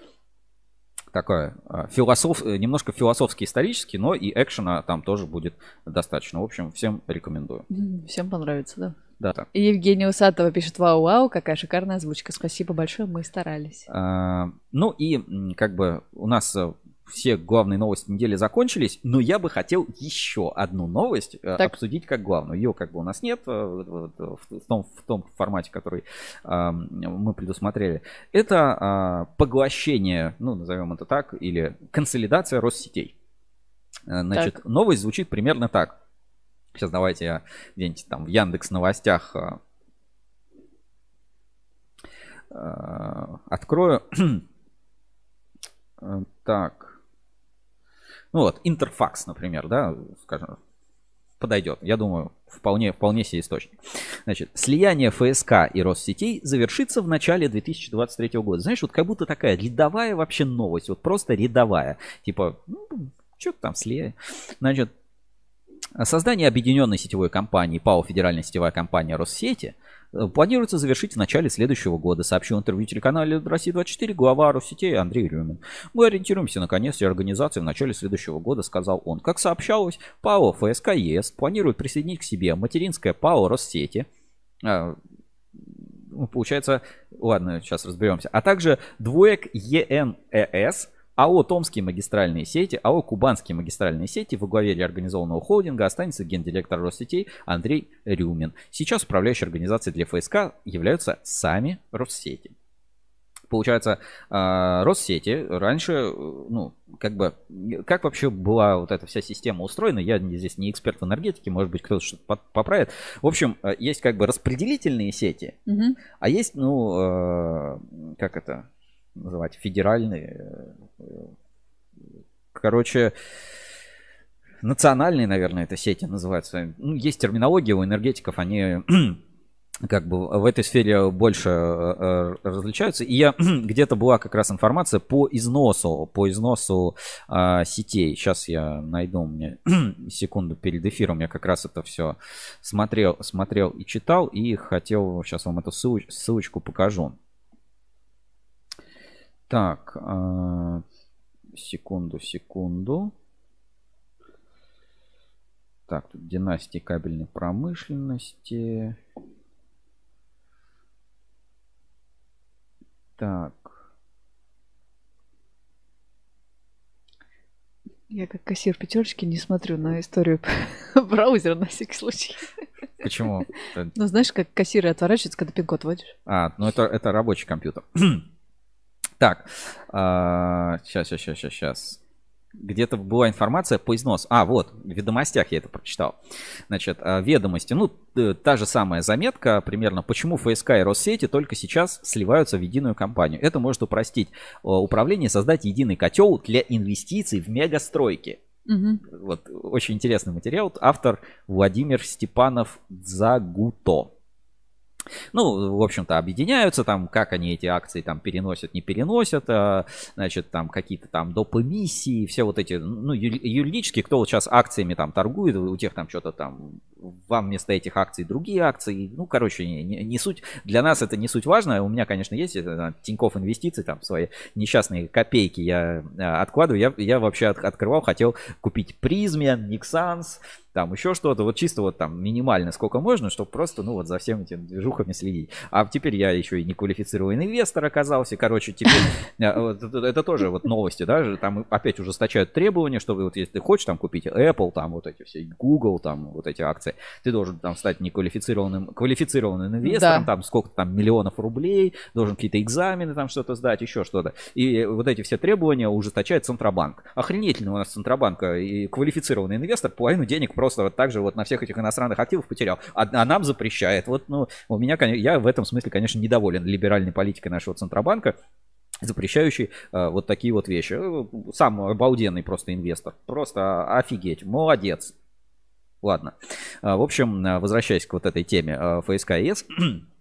такое а, философ, э, немножко философский исторический, но и экшена там тоже будет достаточно. В общем, всем рекомендую. Всем понравится, да. Да, так. И Евгения Усатова пишет, вау-вау, какая шикарная озвучка. Спасибо большое, мы старались. А, Ну и как бы у нас э, все главные новости недели закончились, но я бы хотел еще одну новость э, Так. обсудить как главную. Ее как бы у нас нет э, э, в том, в том формате, который мы предусмотрели. Это а, поглощение, ну назовем это так, или консолидация Россетей. Значит, новость звучит примерно так. Сейчас давайте я где-нибудь там в Яндекс новостях открою. Так. Ну вот, Интерфакс, например, да, скажем, подойдет. Я думаю, вполне, вполне себе источник. Значит, слияние ФСК и Россетей завершится в начале 2023 года. Знаешь, вот как будто такая рядовая вообще новость, вот просто рядовая. Типа, ну, что там слияли. Значит, Создание объединенной сетевой компании ПАО Федеральная сетевая компания Россети планируется завершить в начале следующего года, сообщил интервью телеканале Россия-24 глава Россетей Андрей Рюмин. Мы ориентируемся на конец организации в начале следующего года, сказал он. Как сообщалось, ПАО ФСК ЕС планирует присоединить к себе материнское ПАО Россети, э, ну, получается, ладно, сейчас разберемся. А также двоек ЕНЭС, АО «Томские магистральные сети», АО «Кубанские магистральные сети» во главе реорганизованного холдинга останется гендиректор Россетей Андрей Рюмин. Сейчас управляющей организацией для ФСК являются сами Россети. Получается, а, Россети раньше, ну, как бы, как вообще была вот эта вся система устроена, я здесь не эксперт в энергетике, может быть, кто-то что-то поправит. В общем, э, есть как бы распределительные сети, Мгм. а есть, ну, э, как это называть, федеральные. э, Короче, национальные, наверное, это сети называются. Ну, есть терминология у энергетиков, они как бы в этой сфере больше э, э, различаются. И я где-то была как раз информация по износу, по износу э, сетей. Сейчас я найду меня секунду перед эфиром. Я как раз это все смотрел, смотрел и читал и хотел сейчас вам эту ссылоч- ссылочку покажу. Так, э, секунду, секунду. Так, тут династии кабельной промышленности. Так, Я как кассир пятерочки не смотрю на историю браузера на всякий случай. почему? Ну, знаешь, как кассиры отворачиваются, когда пин-код вводишь. А, ну это, это рабочий компьютер. Так, сейчас, сейчас, сейчас, сейчас. Где-то была информация по износу. А, вот, в ведомостях я это прочитал. Значит, а, ведомости. Ну, э, та же самая заметка примерно, почему ФСК и Россети только сейчас сливаются в единую компанию. Это может упростить э, управление, создать единый котел для инвестиций в мегастройки. Мгм. Вот очень интересный материал. Автор Владимир Степанов Загуто. Ну, в общем-то, объединяются там, как они эти акции там переносят, не переносят, а, значит, там какие-то там доп. эмиссии, все вот эти, ну, ю- юридические, кто вот сейчас акциями там торгует, у тех там что-то там, вам вместо этих акций другие акции, ну, короче, не, не- суть, для нас это не суть важно, у меня, конечно, есть это, Тинькофф инвестиции, там, свои несчастные копейки я а, откладываю, я, я вообще от- открывал, хотел купить Призме, Никсанс, там еще что-то, вот чисто вот там минимально сколько можно, чтобы просто, ну вот за всеми этими движухами следить. А теперь я еще и неквалифицированный инвестор оказался, короче, теперь э, это, тоже вот новости, да, там опять ужесточают требования, чтобы вот если ты хочешь там купить Apple, там вот эти все, Google, там вот эти акции, ты должен там стать неквалифицированным, квалифицированным инвестором, там сколько там миллионов рублей, должен какие-то экзамены там что-то сдать, еще что-то. И вот эти все требования ужесточает Центробанк. Охренительно у нас Центробанк э, и квалифицированный инвестор половину денег просто вот так же вот на всех этих иностранных активах потерял, а, а нам запрещает. Вот, ну, у меня, я в этом смысле, конечно, недоволен либеральной политикой нашего Центробанка, запрещающий э, вот такие вот вещи. Э, Сам обалденный просто инвестор. Просто офигеть. Молодец. Ладно. А, В общем, э, возвращаясь к вот этой теме э, ФСК ЕС.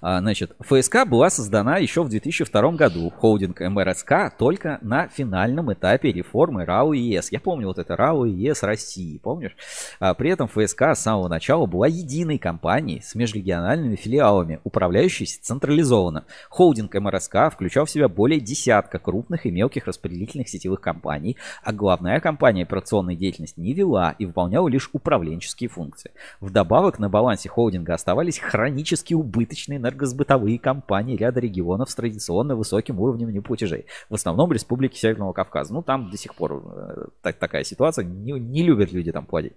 А, Значит, ФСК была создана еще в 2002 году. Холдинг МРСК только на финальном этапе реформы РАО и ЕС. Я помню вот это РАО и ЕС России, помнишь? А При этом ФСК с самого начала была единой компанией с межрегиональными филиалами, управляющейся централизованно. Холдинг МРСК включал в себя более десятка крупных и мелких распределительных сетевых компаний, а главная компания операционной деятельности не вела и выполняла лишь управленческие функции. Вдобавок на балансе холдинга оставались хронически убыточные энергосбытовые компании ряда регионов с традиционно высоким уровнем неплатежей. В основном республики Северного Кавказа. Ну, там до сих пор э, так- такая ситуация. Не, не любят люди там платить.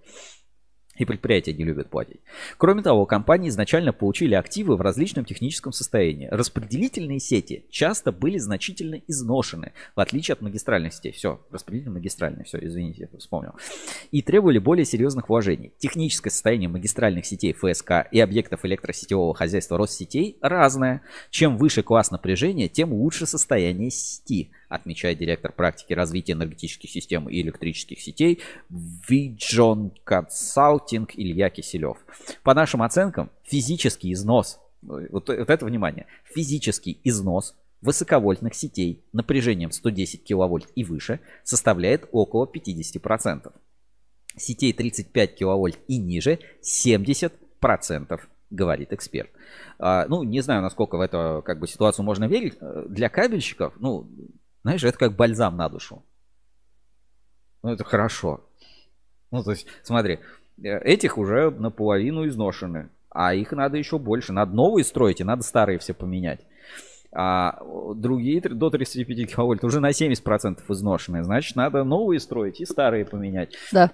И предприятия не любят платить. Кроме того, компании изначально получили активы в различном техническом состоянии. Распределительные сети часто были значительно изношены, в отличие от магистральных сетей. Все, распределительные магистральные, все, извините, я вспомнил. И требовали более серьезных вложений. Техническое состояние магистральных сетей ФСК и объектов электросетевого хозяйства Россетей разное. Чем выше класс напряжения, тем лучше состояние сети, отмечает директор практики развития энергетических систем и электрических сетей Vision Consulting Илья Киселев. По нашим оценкам, физический износ, вот, вот это внимание, физический износ высоковольтных сетей напряжением 110 киловольт и выше составляет около 50%. Сетей 35 киловольт и ниже 70%, говорит эксперт. А, ну, не знаю, насколько в эту как бы, ситуацию можно верить. Э, Для кабельщиков, ну, знаешь, это как бальзам на душу. Ну, это хорошо. Ну, то есть, смотри, э, этих уже наполовину изношены. а их надо еще больше. Надо новые строить, и надо старые все поменять. А другие до 35 киловольт уже на 70% изношенные. Значит, надо новые строить и старые поменять. Да.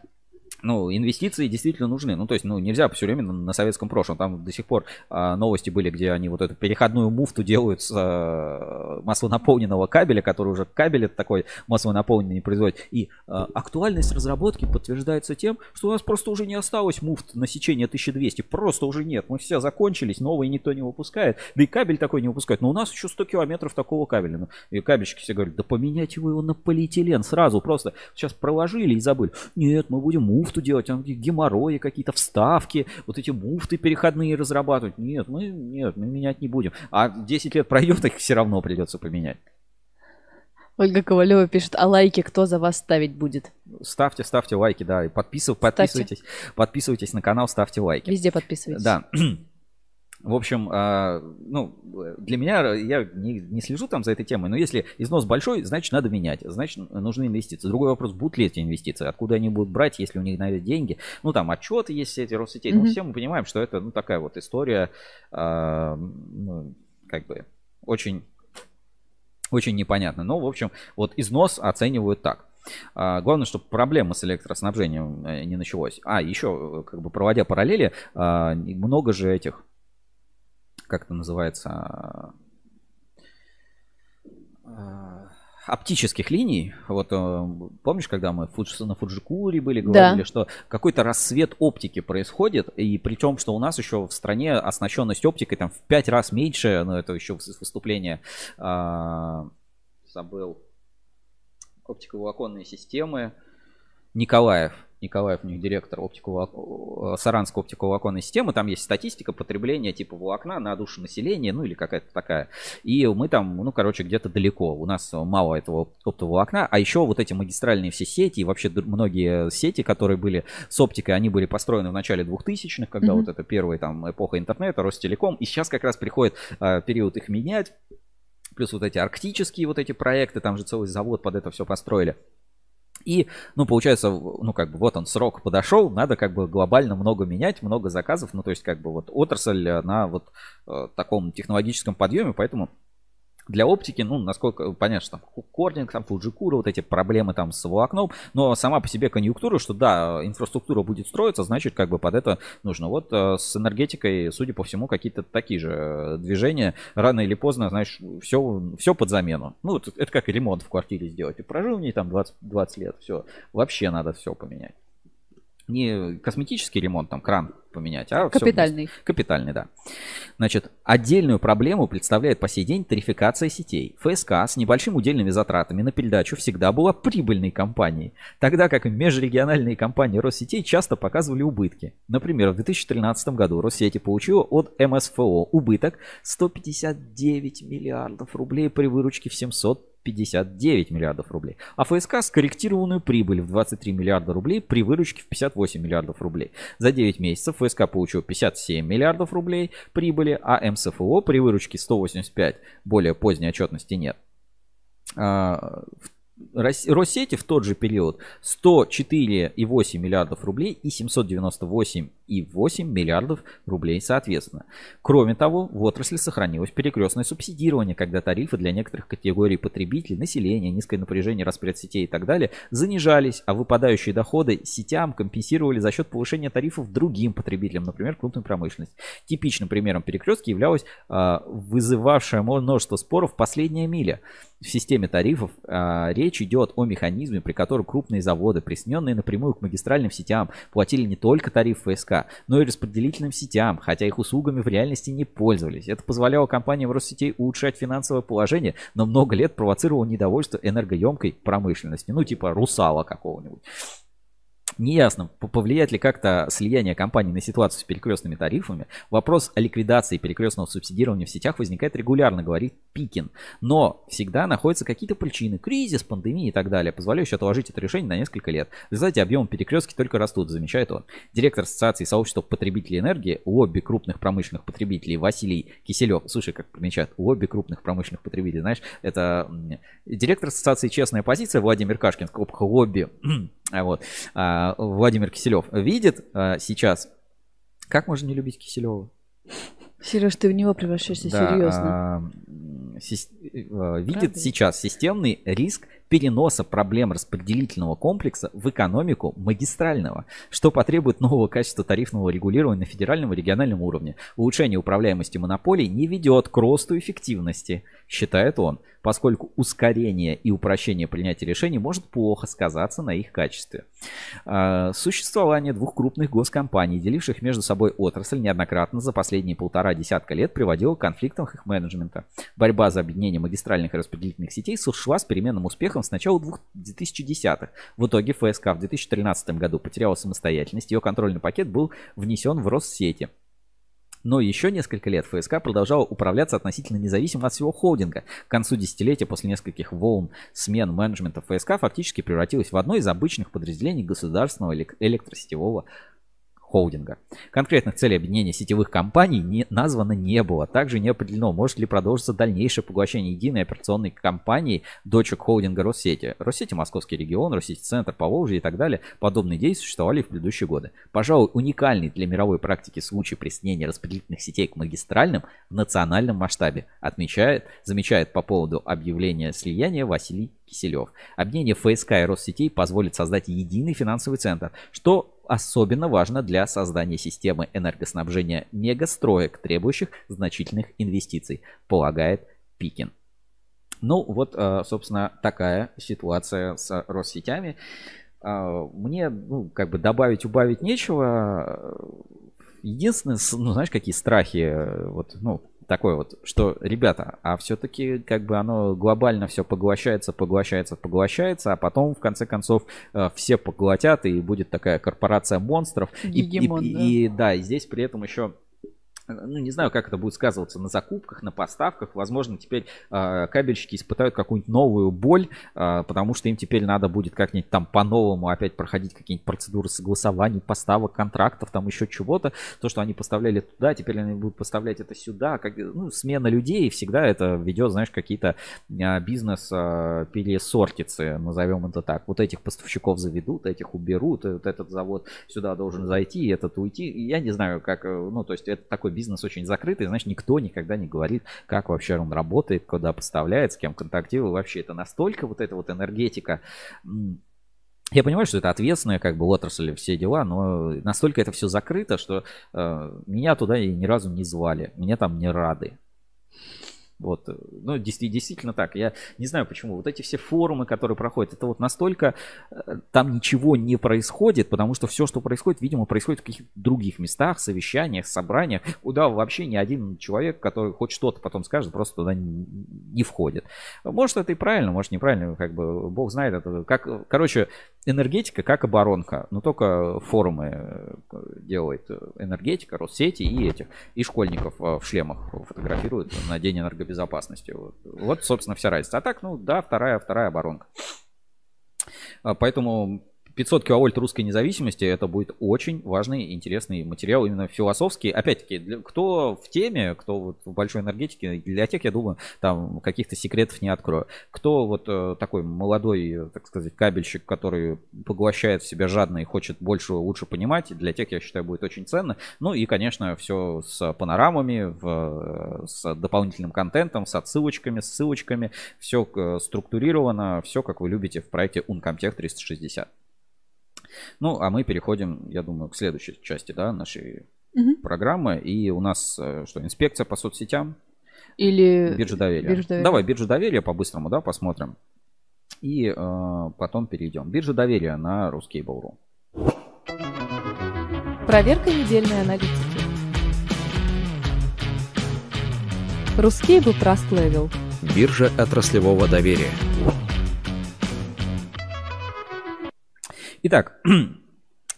Ну, инвестиции действительно нужны. Ну, то есть, ну, нельзя все время на, на советском прошлом. Там до сих пор а, новости были, где они вот эту переходную муфту делают с а, массово-наполненного кабеля, который уже кабель это такой массово-наполненный не производит. И а, актуальность разработки подтверждается тем, что у нас просто уже не осталось муфт на сечение 1200. Просто уже нет. Мы все закончились, новые никто не выпускает. Да и кабель такой не выпускает. Но у нас еще 100 километров такого кабеля. Ну, и кабельщики все говорят, да поменяйте вы его на полиэтилен сразу. Просто сейчас проложили и забыли. Нет, мы будем муфту делать, там геморрои какие-то, вставки, вот эти муфты переходные разрабатывать. Нет, мы, нет, мы менять не будем. А 10 лет пройдет, их все равно придется поменять. Ольга Ковалева пишет, а лайки кто за вас ставить будет? Ставьте, ставьте лайки, да, и подписыв- подписывайтесь, подписывайтесь на канал, ставьте лайки. Везде подписывайтесь. Да. В общем, а, ну, для меня, я не, не слежу там за этой темой, но если износ большой, значит, надо менять, значит, нужны инвестиции. Другой вопрос, будут ли эти инвестиции, откуда они будут брать, если у них на это деньги. Ну, там, отчеты есть все эти Россетей, но Мгм. все мы понимаем, что это, ну, такая вот история, а, ну, как бы, очень, очень непонятно. Но, в общем, вот износ оценивают так. А, Главное, чтобы проблема с электроснабжением э, не началось. А, еще, э, как бы проводя параллели, много же этих, как это называется, а, оптических линий. Вот э, помнишь, когда мы на Фуджикуре были, Да. говорили, что какой-то рассвет оптики происходит, и при том, что у нас еще в стране оснащенность оптикой там в пять раз меньше, но это еще выступление а, забыл оптиковолоконные системы. Николаев. Николаев у них директор оптиковолок- э, Саранской оптиковолоконной системы. Там есть статистика потребления типа волокна на душу населения, ну или какая-то такая. И мы там, ну, короче, где-то далеко. У нас мало этого оптоволокна. А еще вот эти магистральные все сети и вообще многие сети, которые были с оптикой, они были построены в начале 2000-х, когда Мгм. вот это первая там эпоха интернета, Ростелеком. И сейчас как раз приходит э, период их менять. Плюс вот эти арктические вот эти проекты, там же целый завод под это все построили. И, ну, получается, ну, как бы вот он, срок подошел, надо как бы глобально много менять, много заказов, ну, то есть, как бы вот отрасль на вот э, таком технологическом подъеме, поэтому для оптики, ну, насколько понятно, что там Корнинг, там Фуджикура, вот эти проблемы там с волокном, но сама по себе конъюнктура, что да, инфраструктура будет строиться, значит, как бы под это нужно. Вот э, с энергетикой, судя по всему, какие-то такие же э, движения, рано или поздно, знаешь, все, все под замену. Ну, это, как ремонт в квартире сделать. Ты прожил в ней там 20, 20 лет, все, вообще надо все поменять. Не косметический ремонт, там кран поменять, а Капитальный. Капитальный, да. Значит, отдельную проблему представляет по сей день тарификация сетей. ФСК с небольшими удельными затратами на передачу всегда была прибыльной компанией, тогда как межрегиональные компании Россетей часто показывали убытки. Например, в 2013 году Россети получила от МСФО убыток 159 миллиардов рублей при выручке в 759 миллиардов рублей, а ФСК скорректированную прибыль в 23 миллиарда рублей при выручке в 58 миллиардов рублей. За 9 месяцев ФСК получил 57 миллиардов рублей прибыли, а МСФО при выручке 185 более поздней отчетности нет. А, Россети в тот же период 104,8 миллиардов рублей и 798,8 миллиардов рублей соответственно. Кроме того, в отрасли сохранилось перекрестное субсидирование, когда тарифы для некоторых категорий потребителей, населения, низкое напряжение распредсетей и так далее занижались, а выпадающие доходы сетям компенсировали за счет повышения тарифов другим потребителям, например, крупной промышленности. Типичным примером перекрестки являлась а, вызывавшая множество споров последняя миля. В системе тарифов а, речь идет о механизме, при котором крупные заводы, присоединенные напрямую к магистральным сетям, платили не только тариф ФСК, но и распределительным сетям, хотя их услугами в реальности не пользовались. Это позволяло компаниям Россетей улучшать финансовое положение, но много лет провоцировало недовольство энергоемкой промышленности, ну типа русала какого-нибудь. Неясно, повлияет ли как-то слияние компаний на ситуацию с перекрестными тарифами. Вопрос о ликвидации перекрестного субсидирования в сетях возникает регулярно, говорит Пикин. Но всегда находятся какие-то причины, кризис, пандемия и так далее, позволяющие отложить это решение на несколько лет. В результате объемы перекрестки только растут, замечает он. Директор Ассоциации сообщества потребителей энергии, лобби крупных промышленных потребителей Василий Киселев. Слушай, как примечает, лобби крупных промышленных потребителей, знаешь, это директор Ассоциации «Честная позиция» Владимир Кашкин, в лобби, вот, а, Владимир Киселев видит а, сейчас Как можно не любить Киселева? Сереж, ты в него превращаешься Да, серьезно. а, м, сис- э, видит Правда? сейчас системный риск переноса проблем распределительного комплекса в экономику магистрального, что потребует нового качества тарифного регулирования на федеральном и региональном уровне. Улучшение управляемости монополий не ведет к росту эффективности, считает он, поскольку ускорение и упрощение принятия решений может плохо сказаться на их качестве. А, Существование двух крупных госкомпаний, деливших между собой отрасль, неоднократно за последние полтора десятка лет приводило к конфликтам их менеджмента. Борьба за объединение магистральных и распределительных сетей шла с переменным успехом с начала двух- 2010-х. В итоге ФСК в 2013 году потеряла самостоятельность, ее контрольный пакет был внесен в Россети. Но еще несколько лет ФСК продолжала управляться относительно независимо от всего холдинга. К концу десятилетия после нескольких волн смен менеджмента ФСК фактически превратилась в одно из обычных подразделений государственного элек- электросетевого холдинга. Конкретных целей объединения сетевых компаний не, названо не было. Также не определено, может ли продолжиться дальнейшее поглощение единой операционной компании дочек холдинга Россети. Россети Московский регион, Россети Центр, Поволжье и так далее. Подобные действия существовали в предыдущие годы. Пожалуй, уникальный для мировой практики случай присоединения распределительных сетей к магистральным в национальном масштабе, отмечает, замечает по поводу объявления слияния Василий Киселев. Объединение ФСК и Россетей позволит создать единый финансовый центр, что особенно важно для создания системы энергоснабжения мегастроек, требующих значительных инвестиций, полагает Пикин. Ну, вот, э, собственно, такая ситуация с Россетями. А, Мне, ну, как бы добавить, убавить нечего. Единственное, ну, знаешь, какие страхи, э, вот, ну, такое вот, что, ребята, а все-таки как бы оно глобально все поглощается, поглощается, поглощается, а потом, в конце концов, э, все поглотят, и будет такая корпорация монстров. И- и- Гегемон, и, да. и да, и здесь при этом еще ну, не знаю, как это будет сказываться на закупках, на поставках. Возможно, теперь э, кабельщики испытают какую-нибудь новую боль, э, потому что им теперь надо будет как-нибудь там по-новому опять проходить какие-нибудь процедуры согласований, поставок, контрактов, там еще чего-то. То, что они поставляли туда, теперь они будут поставлять это сюда. Как, ну, смена людей всегда это ведет, знаешь, какие-то э, бизнес э, пересортицы, назовем это так. Вот этих поставщиков заведут, этих уберут, вот этот завод сюда должен зайти, этот уйти. Я не знаю, как, э, ну, то есть это такой бизнес очень закрытый, знаешь, никто никогда не говорит, как вообще он работает, куда поставляет, с кем контактирует. Вообще это настолько вот эта вот энергетика, я понимаю, что это ответственная как бы отрасль, все дела, но настолько это все закрыто, что э, меня туда и ни разу не звали, меня там не рады. Вот, э, ну, действи- действительно так. Я не знаю почему. Вот эти все форумы, которые проходят, это вот настолько э, там ничего не происходит, потому что все, что происходит, видимо, происходит в каких-то других местах, совещаниях, собраниях, куда вообще ни один человек, который хоть что-то потом скажет, просто туда не, входит. Может, это и правильно, может, неправильно, как бы Бог знает. Это как, короче, энергетика как оборонка, но только форумы э, делает энергетика, Россети и этих, и школьников в шлемах фотографируют на День энергобезопасности. Вот, вот, собственно, вся разница. А так, ну да, вторая, вторая оборонка. А, Поэтому 500 киловольт русской независимости это будет очень важный интересный материал именно философский. Опять-таки, для- кто в теме, кто вот в большой энергетике, для тех, я думаю, там каких-то секретов не открою. Кто вот э, такой молодой, э, так сказать, кабельщик, который поглощает в себя жадно и хочет больше, лучше понимать, для тех, я считаю, будет очень ценно. Ну и, конечно, все с панорамами, в- с дополнительным контентом, с отсылочками, с ссылочками. Все структурировано, все как вы любите в проекте Uncomtech 360. Ну, а мы переходим, я думаю, к следующей части да, нашей Мгм. программы. И у нас э, что, инспекция по соцсетям, Или... биржа доверия. биржа доверия. Давай биржу доверия по-быстрому, да, посмотрим. И э, потом перейдем. Биржа доверия на русский Бору. Проверка недельной аналитики. Ruscable Trust Level. Биржа отраслевого доверия. Итак,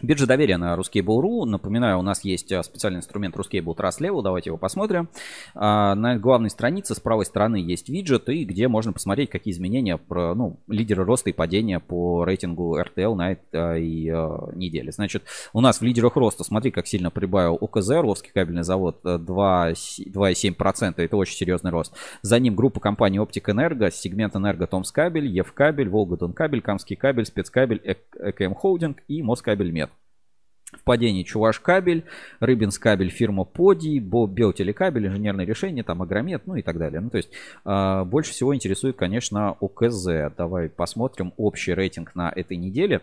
биржа доверия на Ruscable.ru. Напоминаю, у нас есть а, специальный инструмент Ruscable Trust Level. Давайте его посмотрим. А, На главной странице с правой стороны есть виджет, и где можно посмотреть, какие изменения, про, ну, лидеры роста и падения по рейтингу RTL на этой а, неделе. Значит, у нас в лидерах роста, смотри, как сильно прибавил ОКЗ, Орловский кабельный завод, э, 2 с- 2,7%. Это очень серьезный рост. За ним группа компаний Оптик Энерго, сегмент Энерго Томскабель, Евкабель, Волгодон кабель, Камский кабель, Спецкабель, ЭКМ Холдинг и Москабель Мед. В падении Чуваш кабель, Рыбинс кабель, фирма Поди, Биотелекабель, инженерное решение, там Агромет, ну и так далее. Ну, то есть э, больше всего интересует, конечно, ОКЗ. Давай посмотрим общий рейтинг на этой неделе.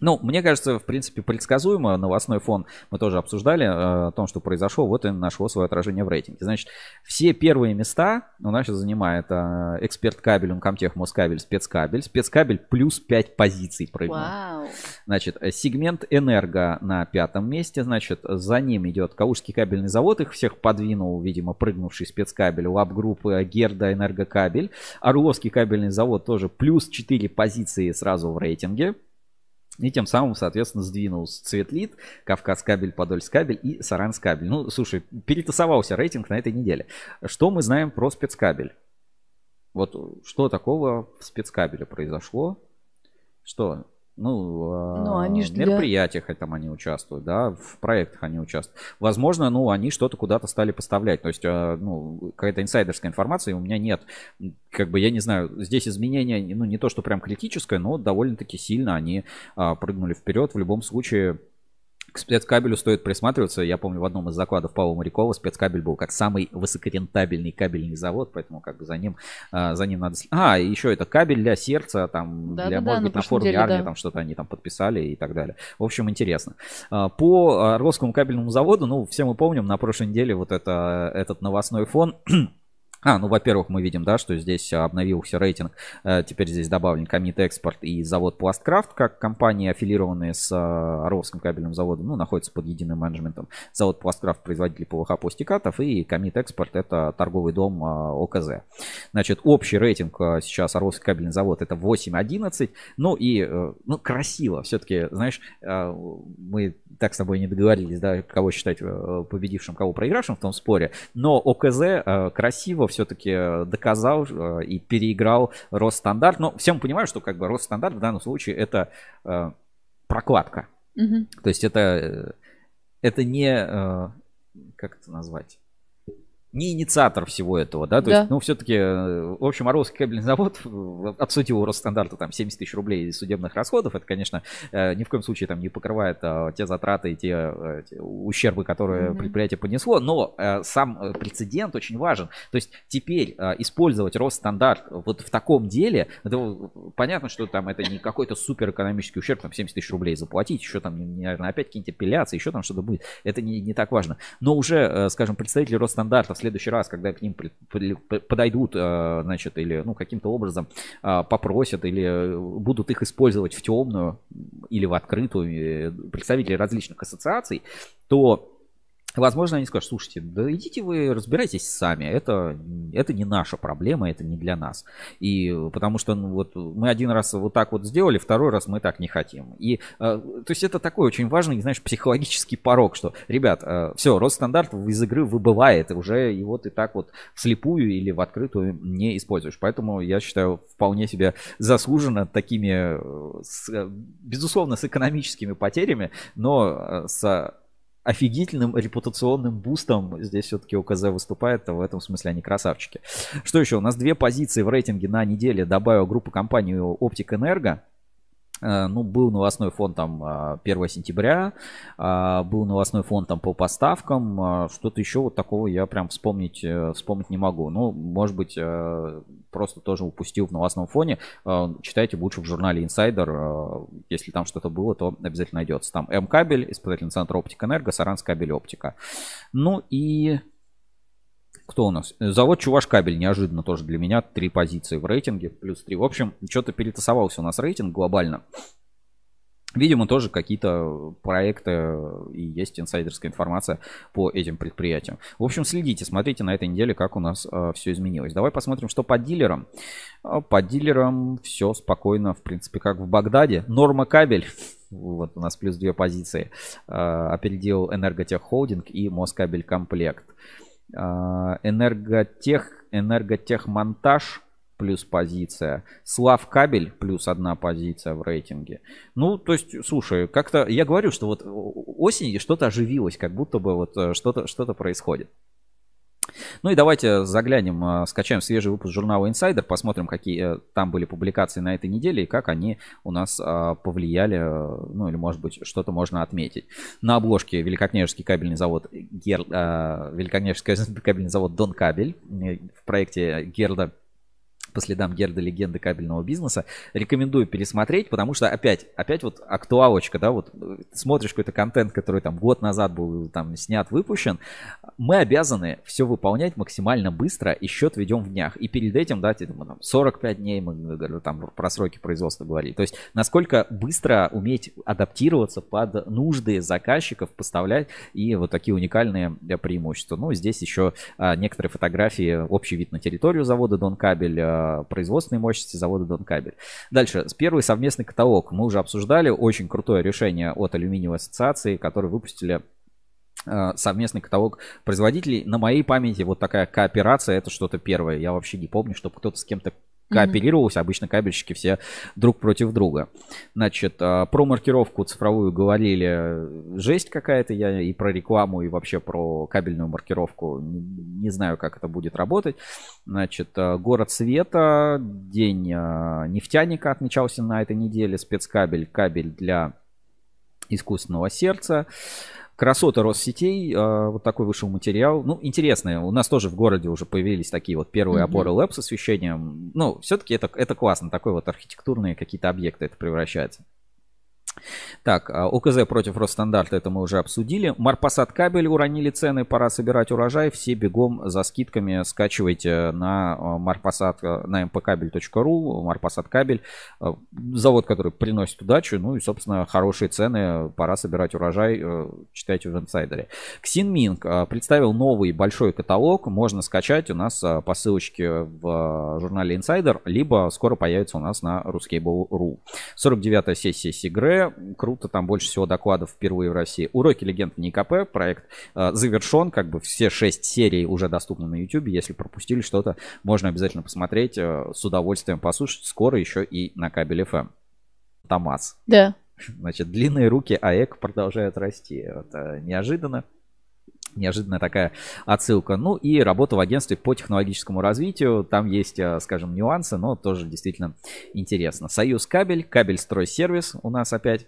Ну, мне кажется, в принципе, предсказуемо. Новостной фон мы тоже обсуждали э, о том, что произошло. Вот и нашло свое отражение в рейтинге. Значит, все первые места у нас сейчас занимает э, эксперт кабель, Умкамтех, Москабель, спецкабель. Спецкабель плюс 5 позиций прыгнул. Вау. Значит, сегмент Энерго на пятом месте. Значит, за ним идет Калужский кабельный завод. Их всех подвинул, видимо, прыгнувший спецкабель. Лаб-группы Герда Энергокабель. Орловский кабельный завод тоже плюс 4 позиции сразу в рейтинге. И тем самым, соответственно, сдвинулся Цветлит, Кавказ кабель, Подольск кабель и Саранс кабель. Ну, слушай, перетасовался рейтинг на этой неделе. Что мы знаем про спецкабель? Вот что такого в спецкабеле произошло? Что? Ну, Ну, они в ж для- мероприятиях там они участвуют, да, в проектах они участвуют. Возможно, ну, они что-то куда-то стали поставлять. То есть, э, ну, какая-то инсайдерская информация у меня нет. Как бы, я не знаю, здесь изменения, ну, не то, что прям критическое, но довольно-таки сильно они а, прыгнули вперед. В любом случае, к спецкабелю стоит присматриваться. Я помню, в одном из закладов Павла Морякова спецкабель был как самый высокорентабельный кабельный завод, поэтому как бы за ним, а, за ним надо... А, еще это кабель для сердца, там, Да-да-да, для, на может быть, на форуме неделе, армии, да. там что-то они там подписали и так далее. В общем, интересно. А, По а, Орловскому кабельному заводу, ну, все мы помним, на прошлой неделе вот это, этот новостной фон А, ну, во-первых, мы видим, да, что здесь обновился рейтинг. Э, Теперь здесь добавлен Комит Экспорт и завод Пласткрафт, как компании, аффилированные с а, Орловским кабельным заводом, ну, находятся под единым менеджментом. Завод Пласткрафт, производитель ПВХ пластикатов, и Комит Экспорт, это торговый дом а, ОКЗ. Значит, общий рейтинг сейчас Орловский кабельный завод это 8.11. Ну и, э, ну, красиво. Все-таки, знаешь, мы так с тобой не договорились, да, кого считать э, победившим, кого проигравшим в том споре. Но ОКЗ э, красиво все-таки доказал э, и переиграл Росстандарт. Но все мы понимаем, что как бы Росстандарт в данном случае это э, прокладка. Мгм. То есть это, э, это не, э, как это назвать? Не инициатор всего этого, да, то Да. есть, ну, все-таки, в общем, Орловский кабельный завод э, отсудил Росстандарта там 70 тысяч рублей из судебных расходов, это, конечно, э, ни в коем случае там не покрывает э, те затраты и те, э, те ущербы, которые Мгм. предприятие понесло, но э, сам э, прецедент очень важен, то есть теперь э, использовать Росстандарт вот в таком деле, это э, понятно, что там это не какой-то супер экономический ущерб, там 70 тысяч рублей заплатить, еще там, наверное, опять какие-нибудь апелляции, еще там что-то будет, это не, не так важно. Но уже, э, скажем, представители Росстандарта следующий раз, когда к ним подойдут, э, значит, или ну, каким-то образом э, попросят, или э, будут их использовать в темную или в открытую представители различных ассоциаций, то Возможно, они скажут, слушайте, да идите вы разбирайтесь сами, это, это не наша проблема, это не для нас. И потому что ну, вот мы один раз вот так вот сделали, второй раз мы так не хотим. И э, то есть это такой очень важный, знаешь, психологический порог, что, ребят, все, Росстандарт из игры выбывает, и уже его ты так вот вслепую или в открытую не используешь. Поэтому я считаю, вполне себе заслуженно такими, э, с, э, безусловно, с экономическими потерями, но э, с офигительным репутационным бустом здесь все-таки ОКЗ выступает, в этом смысле они красавчики. Что еще? У нас две позиции в рейтинге на неделе добавил группу компании Оптик Энерго. Э, Ну, был новостной фон там а, 1 сентября, а, был новостной фон там по поставкам, а, что-то еще вот такого я прям вспомнить, э, вспомнить не могу. Ну, может быть, э, просто тоже упустил в новостном фоне. Э, Читайте лучше в журнале Insider, э, если там что-то было, то обязательно найдется. Там М-кабель, испытательный центр Оптика Энерго, Саранс кабель Оптика. Ну и кто у нас? Завод Чуваш кабель, неожиданно тоже для меня. Три позиции в рейтинге, плюс три. В общем, что-то перетасовался у нас рейтинг глобально. Видимо, тоже какие-то проекты и есть инсайдерская информация по этим предприятиям. В общем, следите, смотрите на этой неделе, как у нас все изменилось. Давай посмотрим, что по дилерам. По дилерам все спокойно, в принципе, как в Багдаде. Норма кабель. Вот у нас плюс две позиции. А, Опередил Энерготех Холдинг и Москабель Комплект. А, Энерготех, Энерготехмонтаж плюс позиция. Слав кабель плюс одна позиция в рейтинге. Ну, то есть, слушай, как-то я говорю, что вот осенью что-то оживилось, как будто бы вот э, что-то что происходит. Ну и давайте заглянем, э, скачаем свежий выпуск журнала Insider, посмотрим, какие э, там были публикации на этой неделе и как они у нас э, повлияли, ну или может быть что-то можно отметить. На обложке Великокняжеский кабельный завод Гер... Великокняжеский кабельный завод Дон Кабель в проекте Герда по следам Герда легенды кабельного бизнеса. Рекомендую пересмотреть, потому что опять, опять вот актуалочка, да, вот смотришь какой-то контент, который там год назад был там снят, выпущен, мы обязаны все выполнять максимально быстро и счет ведем в днях. И перед этим, да, мы там 45 дней мы там про сроки производства говорили. То есть насколько быстро уметь адаптироваться под нужды заказчиков, поставлять и вот такие уникальные преимущества. Ну, здесь еще а, некоторые фотографии, общий вид на территорию завода Дон Кабель, а, производственной мощности завода Донкабель. Дальше, с первый совместный каталог мы уже обсуждали, очень крутое решение от алюминиевой ассоциации, которые выпустили э, совместный каталог производителей. На моей памяти вот такая кооперация это что-то первое. Я вообще не помню, чтобы кто-то с кем-то кооперировался. Mm-hmm. Обычно кабельщики все друг против друга. Значит, а, про маркировку цифровую говорили. Жесть какая-то. Я и про рекламу, и вообще про кабельную маркировку не, знаю, как это будет работать. Значит, а, город света, день а, нефтяника отмечался на этой неделе. Спецкабель, кабель для искусственного сердца. Красота Россетей, а, вот такой вышел материал. Ну, интересно, у нас тоже в городе уже появились такие вот первые опоры лэп с освещением. Ну, все-таки это, это классно, такой вот архитектурные какие-то объекты это превращается. Так, а, ОКЗ против Росстандарта, это мы уже обсудили. Марпасад кабель уронили цены, пора собирать урожай. Все бегом за скидками скачивайте на а, Марпасад, на mpkabel.ru, Марпасад кабель. А, завод, который приносит удачу, ну и, собственно, хорошие цены, пора собирать урожай, читайте в инсайдере. Ксинминг представил новый большой каталог, можно скачать у нас по ссылочке в журнале Insider, либо скоро появится у нас на ruskable.ru. 49-я сессия Сигре, круто, там больше всего докладов впервые в России. Уроки легенд НИКП, проект э, завершен, как бы все шесть серий уже доступны на YouTube. Если пропустили что-то, можно обязательно посмотреть, э, с удовольствием послушать. Скоро еще и на кабеле FM. Томас. Да. Значит, длинные руки АЭК продолжают расти. Это неожиданно. Неожиданная такая отсылка. Ну и работа в агентстве по технологическому развитию. Там есть, э, скажем, нюансы, но тоже действительно интересно. Союз кабель, кабель строй сервис у нас опять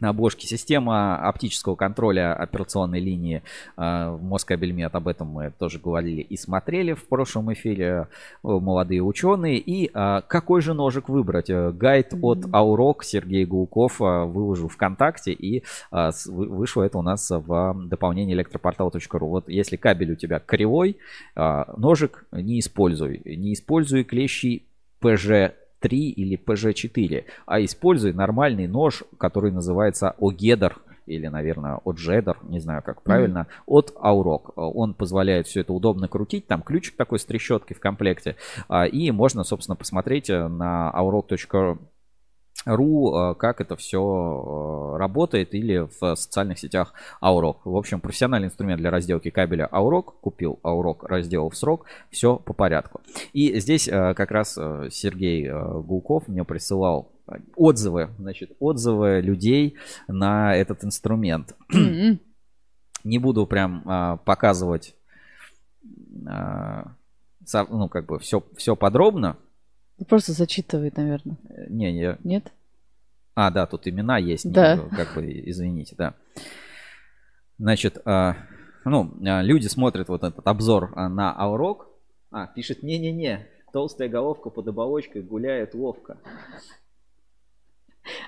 на обложке система оптического контроля операционной линии э, в Москабельмет. Об этом мы тоже говорили и смотрели в прошлом эфире молодые ученые. И э, какой же ножик выбрать? Э, гайд от Аурок Сергей Гулков выложил ВКонтакте и вышло это у нас в дополнении электропортал.ру. Вот если кабель у тебя кривой, ножик не используй. Не используй клещи PG 3 или PG4, а используй нормальный нож, который называется Огедер или, наверное, Оджедер, не знаю, как правильно, mm-hmm. от Aurok. Он позволяет все это удобно крутить, там ключик такой с трещоткой в комплекте, а, и можно, собственно, посмотреть на aurok.ru ру, э, как это все э, работает, или в социальных сетях Аурок. В общем, профессиональный инструмент для разделки кабеля Аурок. Купил Аурок, разделал в срок. Все по порядку. И здесь э, как раз Сергей Гулков мне присылал отзывы, значит, отзывы людей на этот инструмент. Не буду прям показывать ну, как бы все, все подробно, просто зачитывает, наверное. Не, не. Нет? А, да, тут имена есть. Да. Не, как бы, извините, да. Значит, а, ну, а, люди смотрят вот этот обзор а, на Аурок. А, пишет, не-не-не, толстая головка под оболочкой гуляет ловко.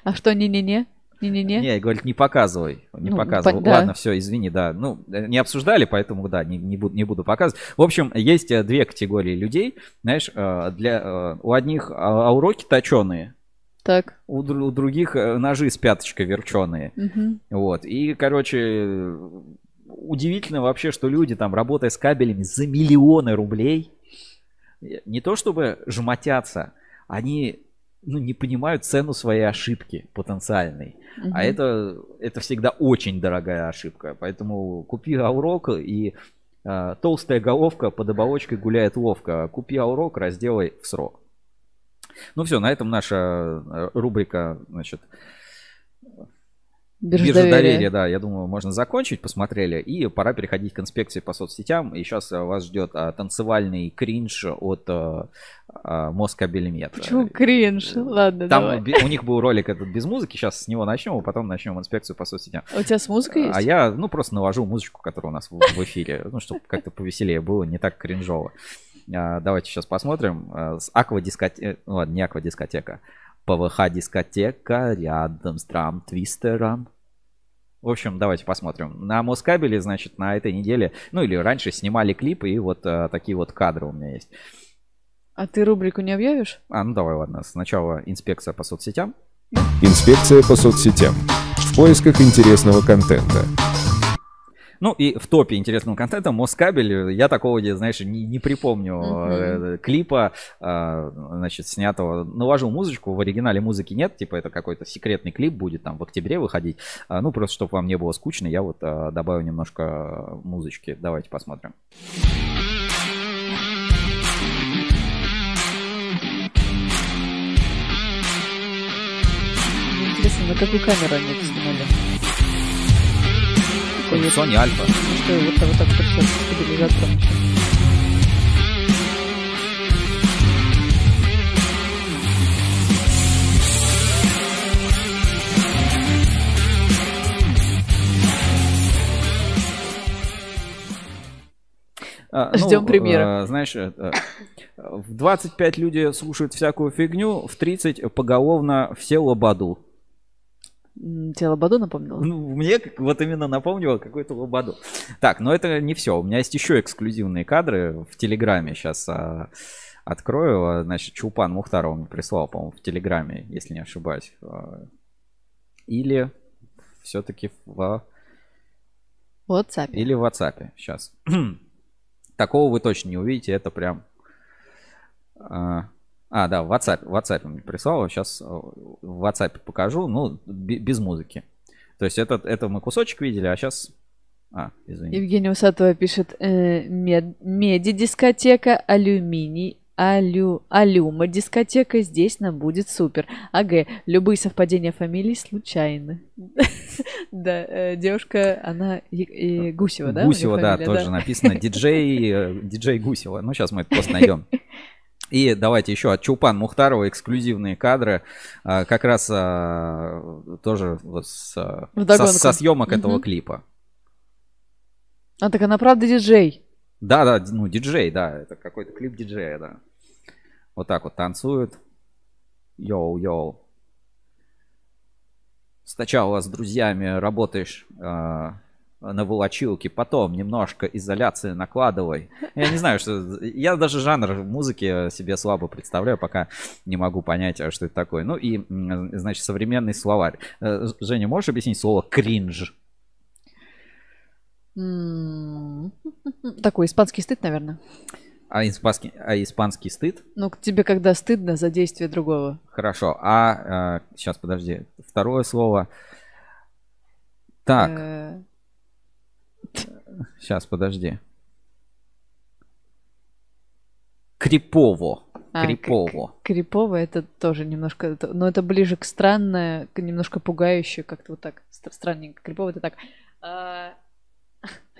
А что не-не-не? Не-не-не. Не, говорит, не показывай. Не ну, показывай. По- Ладно, да. все, извини, да. Ну, не обсуждали, поэтому, да, не, не, буду, не буду показывать. В общем, есть э, две категории людей. Знаешь, э, для, э, у одних уроки точеные, так. У, у других ножи с пяточкой верченые. Угу. Вот. И, короче, удивительно вообще, что люди там, работая с кабелями за миллионы рублей, не то чтобы жмотятся, они ну, не понимают цену своей ошибки потенциальной. Угу. А это, это всегда очень дорогая ошибка. Поэтому купи аурок и э, толстая головка под оболочкой гуляет ловко. Купи аурок, разделай в срок. Ну все, на этом наша э, рубрика, значит, Биржа, Биржа доверия. доверия, да, я думаю, можно закончить, посмотрели, и пора переходить к инспекции по соцсетям. И сейчас вас ждет а, танцевальный кринж от а, а, Москабельмет. Почему кринж? Ладно, Там давай. у них был ролик этот без музыки, сейчас с него начнем, а потом начнем инспекцию по соцсетям. А У тебя с музыкой есть? А я, ну, просто навожу музычку, которая у нас в, в эфире, ну, чтобы как-то повеселее было, не так кринжово. А, давайте сейчас посмотрим. А, С аквадискотека, ну, ладно, не аквадискотека, ПВХ-дискотека рядом с драм-твистером. В общем, давайте посмотрим. На Москабеле, значит, на этой неделе, ну или раньше снимали клипы, и вот а, такие вот кадры у меня есть. А ты рубрику не объявишь? А, ну давай, ладно. Сначала инспекция по соцсетям. Инспекция по соцсетям. В поисках интересного контента. Ну и в топе интересного контента Москабель, я такого, знаешь, не, не припомню э, клипа, а, значит, снятого. Навожу музычку, в оригинале музыки нет, типа это какой-то секретный клип будет там в октябре выходить. А, ну просто, чтобы вам не было скучно, я вот а, добавил немножко музычки. Давайте посмотрим. Интересно, на какую камеру они это снимали? Есть- Sony Alpha. Что, вот, так- вот так пришлось стабилизатором. А, ну, Ждем премьеры. э, Знаешь, э, в 25 люди слушают всякую фигню, в 30 поголовно все лободу. Тебе Лободу напомнила? Ну, мне вот именно напомнило какую-то лободу. Так, но это не все. У меня есть еще эксклюзивные кадры в Телеграме. Сейчас открою. А, Значит, Чулпан Мухтаров мне прислал, по-моему, в Телеграме, если не ошибаюсь. А, Или все-таки в... WhatsApp. Или в WhatsApp. Сейчас. Такого вы точно не увидите. Это прям... А, а, да, в WhatsApp, в WhatsApp мне прислал. Сейчас в WhatsApp покажу. Ну, бе- без музыки. То есть этот, это мы кусочек видели, а сейчас... А, извини. Евгения Усатова пишет э, мед- меди-дискотека, алюминий, алю, алюма дискотека, здесь нам будет супер. АГ, любые совпадения фамилий случайны. Да, э, девушка, она э, Гусева, да? Гусева, да, тоже написано. Диджей, э, диджей Гусева. Ну, сейчас мы это просто найдем. И давайте еще от Чулпан Мухтарова эксклюзивные кадры. А, Как раз а, тоже вот с, а, со, со съемок этого Мгм. клипа. А так она правда диджей. Да, да, ну, диджей, да, это какой-то клип диджея, да. Вот так вот танцует. Йоу-йоу. Сначала с друзьями работаешь на волочилке, потом немножко изоляции накладывай. Я не знаю, что... Я даже жанр музыки себе слабо представляю, пока не могу понять, а что это такое. Ну и, значит, современный словарь. Э, Женя, можешь объяснить слово кринж? Такой испанский стыд, наверное. А испанский, а испанский стыд? Ну, к тебе когда стыдно за действие другого. Хорошо. А, сейчас, подожди. Второе слово. Так, Э, сейчас, подожди. Крипово. а, Крипово. Крипово это тоже немножко, но это ближе к странное, немножко пугающее, как-то вот так, стр- странненько. Крипово это так. А,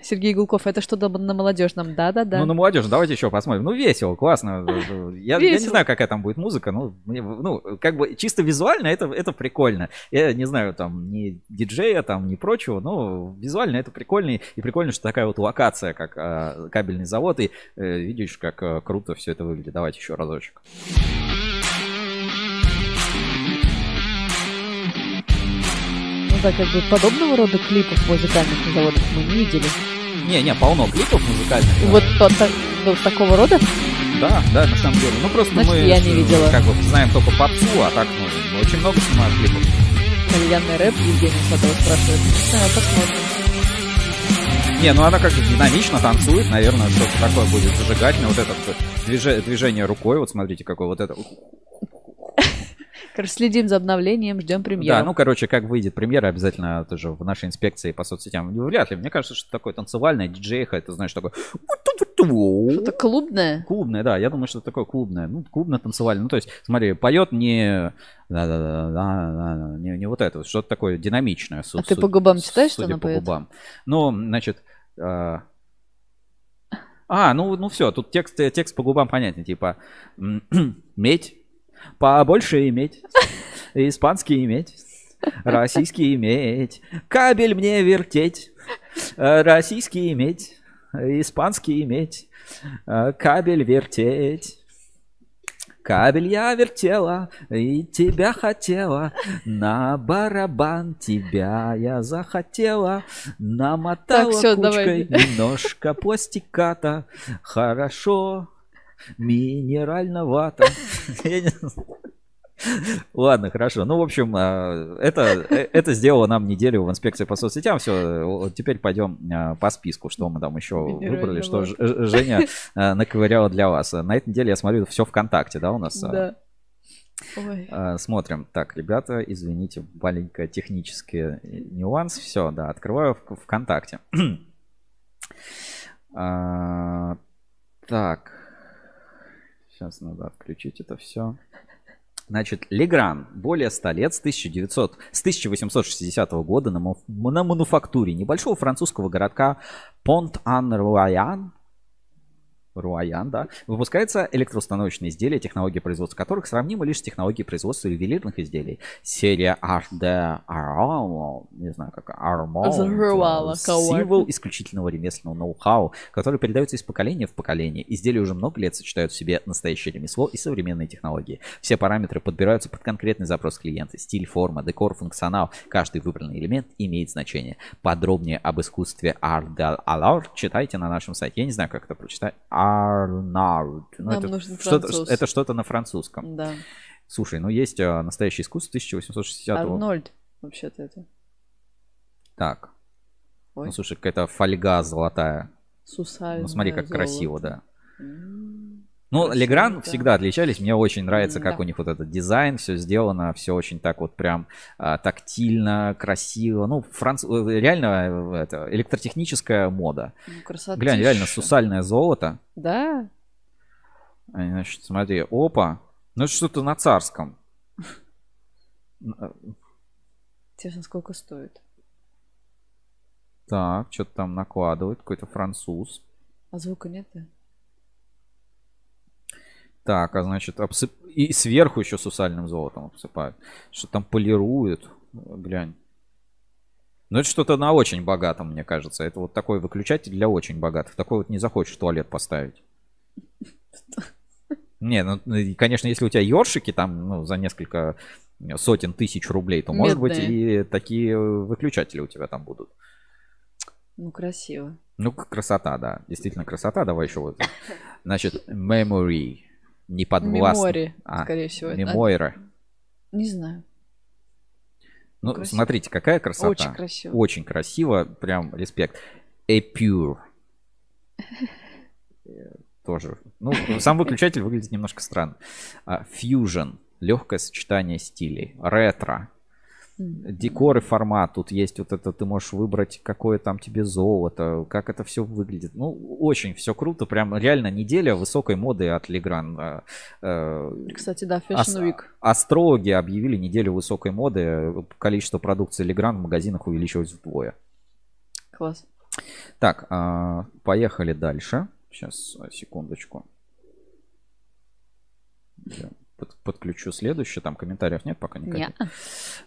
Сергей Гулков, это что то на молодежном? Да-да-да. Ну, на молодежь, давайте еще посмотрим. Ну, весело, классно. Я, я не Весело. знаю, какая там будет музыка, но мне, ну, как бы чисто визуально это, это прикольно. Я не знаю, там, ни диджея, там, ни прочего, но визуально это прикольно. И прикольно, что такая вот локация, как а, кабельный завод, и э, видишь, как а, круто все это выглядит. Давайте еще разочек. Да, как бы подобного рода клипов музыкальных на заводах мы не видели. Не-не, полно клипов музыкальных. да. Вот то- вот такого рода? Да, да, на самом деле. Ну просто Значит, мы я не видела. как бы знаем только попсу, а так ну, очень много снимаем клипов. Кальянный рэп Евгений Садова спрашивает. Не знаю, посмотрим. Не, ну она как-то динамично танцует, наверное, что-то такое будет зажигательное. Вот это движение рукой, вот смотрите, какое вот это. Короче, следим за обновлением, ждем премьеру. Да, ну, короче, как выйдет премьера, обязательно тоже в нашей инспекции по соцсетям. Ну, Вряд ли. Мне кажется, что такое танцевальное, диджейха, это, знаешь, такое... Что-то клубное. Клубное, да, я думаю, что это такое клубное. Ну, клубно-танцевальное. Ну, то есть, смотри, поет не... Да-да-да, не, не вот это, что-то такое динамичное. А ты по губам читаешь, что она по поет? губам. Ну, значит... а, А, ну, ну все, тут текст, текст по губам понятен. Типа, медь, побольше иметь, испанский иметь, российский иметь, кабель мне вертеть, российский иметь, испанский иметь, кабель вертеть. Кабель я вертела и тебя хотела, на барабан тебя я захотела, намотала всё, кучкой давай. немножко пластиката, хорошо, минерального Я не знаю. Ладно, хорошо. Ну, в общем, а, это, э, это сделало нам неделю в инспекции по соцсетям. Все, теперь пойдем а, по списку, что мы там еще выбрали, что Женя а, наковыряла для вас. На этой неделе я смотрю все ВКонтакте, да, у нас? Да. Ой. Смотрим. Так, ребята, извините, маленький технический нюанс. Все, да, открываю ВКонтакте. Так. Сейчас надо отключить это все. Значит, Легран более 100 лет с, 1900, с 1860 года на, на мануфактуре небольшого французского городка Понт-Ан-Руаян Руаян, да, выпускается электроустановочные изделия, технологии производства которых сравнимы лишь с технологией производства ювелирных изделий. Серия de Armand, не знаю как, Armand, кого-то. символ исключительного ремесленного ноу-хау, который передается из поколения в поколение. Изделия уже много лет сочетают в себе настоящее ремесло и современные технологии. Все параметры подбираются под конкретный запрос клиента. Стиль, форма, декор, функционал. Каждый выбранный элемент имеет значение. Подробнее об искусстве de Art читайте на нашем сайте. Я не знаю, как это прочитать. Арнард. Ну, Нам это нужен француз. это что-то на французском. Да. Слушай, ну есть а, настоящее искусство 1860 Арнольд, вообще-то это. Так. Ой. Ну, слушай, какая-то фольга золотая. Сусальное Ну, смотри, как золото. красиво, да. Ну, Легран да. всегда отличались. Мне очень нравится, как Да. у них вот этот дизайн, все сделано, все очень так вот прям а, тактильно, красиво. Ну, франц... э, реально э, это электротехническая мода. Ну, красота. Глянь, реально сусальное золото. Да? Значит, смотри, опа. Ну, это что-то на царском. Н- Интересно, сколько стоит? Так, что-то там накладывают, какой-то француз. А звука нет? да? Так, а значит, обсып... и сверху еще сусальным золотом обсыпают. Что там полируют. Глянь. Ну, это что-то на очень богатом, мне кажется. Это вот такой выключатель для очень богатых. Такой вот не захочешь в туалет поставить. Не, ну, ну, конечно, если у тебя ёршики там, ну, за несколько сотен тысяч рублей, то, может быть, и такие выключатели у тебя там будут. Ну, красиво. Ну, красота, да. Действительно красота. Давай еще вот. Значит, memory. Не подвластно. Мемори, А, скорее всего. Мемойра. Не знаю. Ну, красиво. смотрите, какая красота. Очень красиво. Очень красиво, прям респект. Epure. Э, Тоже. Ну, сам выключатель выглядит немножко странно. А, Fusion. Легкое сочетание стилей. Ретро. Декор и формат. Тут есть вот это, ты можешь выбрать, какое там тебе золото, как это все выглядит. Ну, очень все круто. Прям реально неделя высокой моды от Legrand. А, э, Кстати, да, Fashion Week. Астрологи объявили неделю высокой моды. Количество продукции Legrand в магазинах увеличилось вдвое. Класс. Так, а, поехали дальше. Сейчас, секундочку. Я под- подключу следующее. Там комментариев нет пока никаких. Не.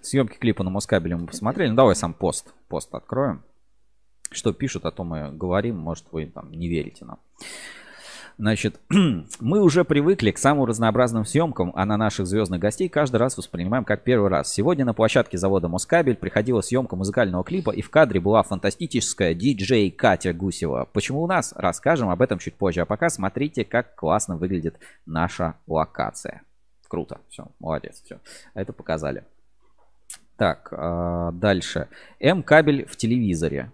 Съемки клипа на Москабеле мы посмотрели. Ну, давай сам пост. Пост откроем. Что пишут, о том мы говорим. Может, вы там не верите нам. Значит, мы уже привыкли к самым разнообразным съемкам, а на наших звездных гостей каждый раз воспринимаем как первый раз. Сегодня на площадке завода Москабель приходила съемка музыкального клипа, и в кадре была фантастическая диджей Катя Гусева. Почему у нас? Расскажем об этом чуть позже. А пока смотрите, как классно выглядит наша локация. Круто. Все, молодец. Все. Это показали. Так, а, дальше. М-кабель в телевизоре.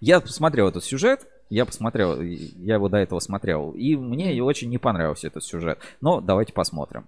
Я посмотрел этот сюжет. Я посмотрел, я его до этого смотрел. И мне очень не понравился этот сюжет. Но давайте посмотрим.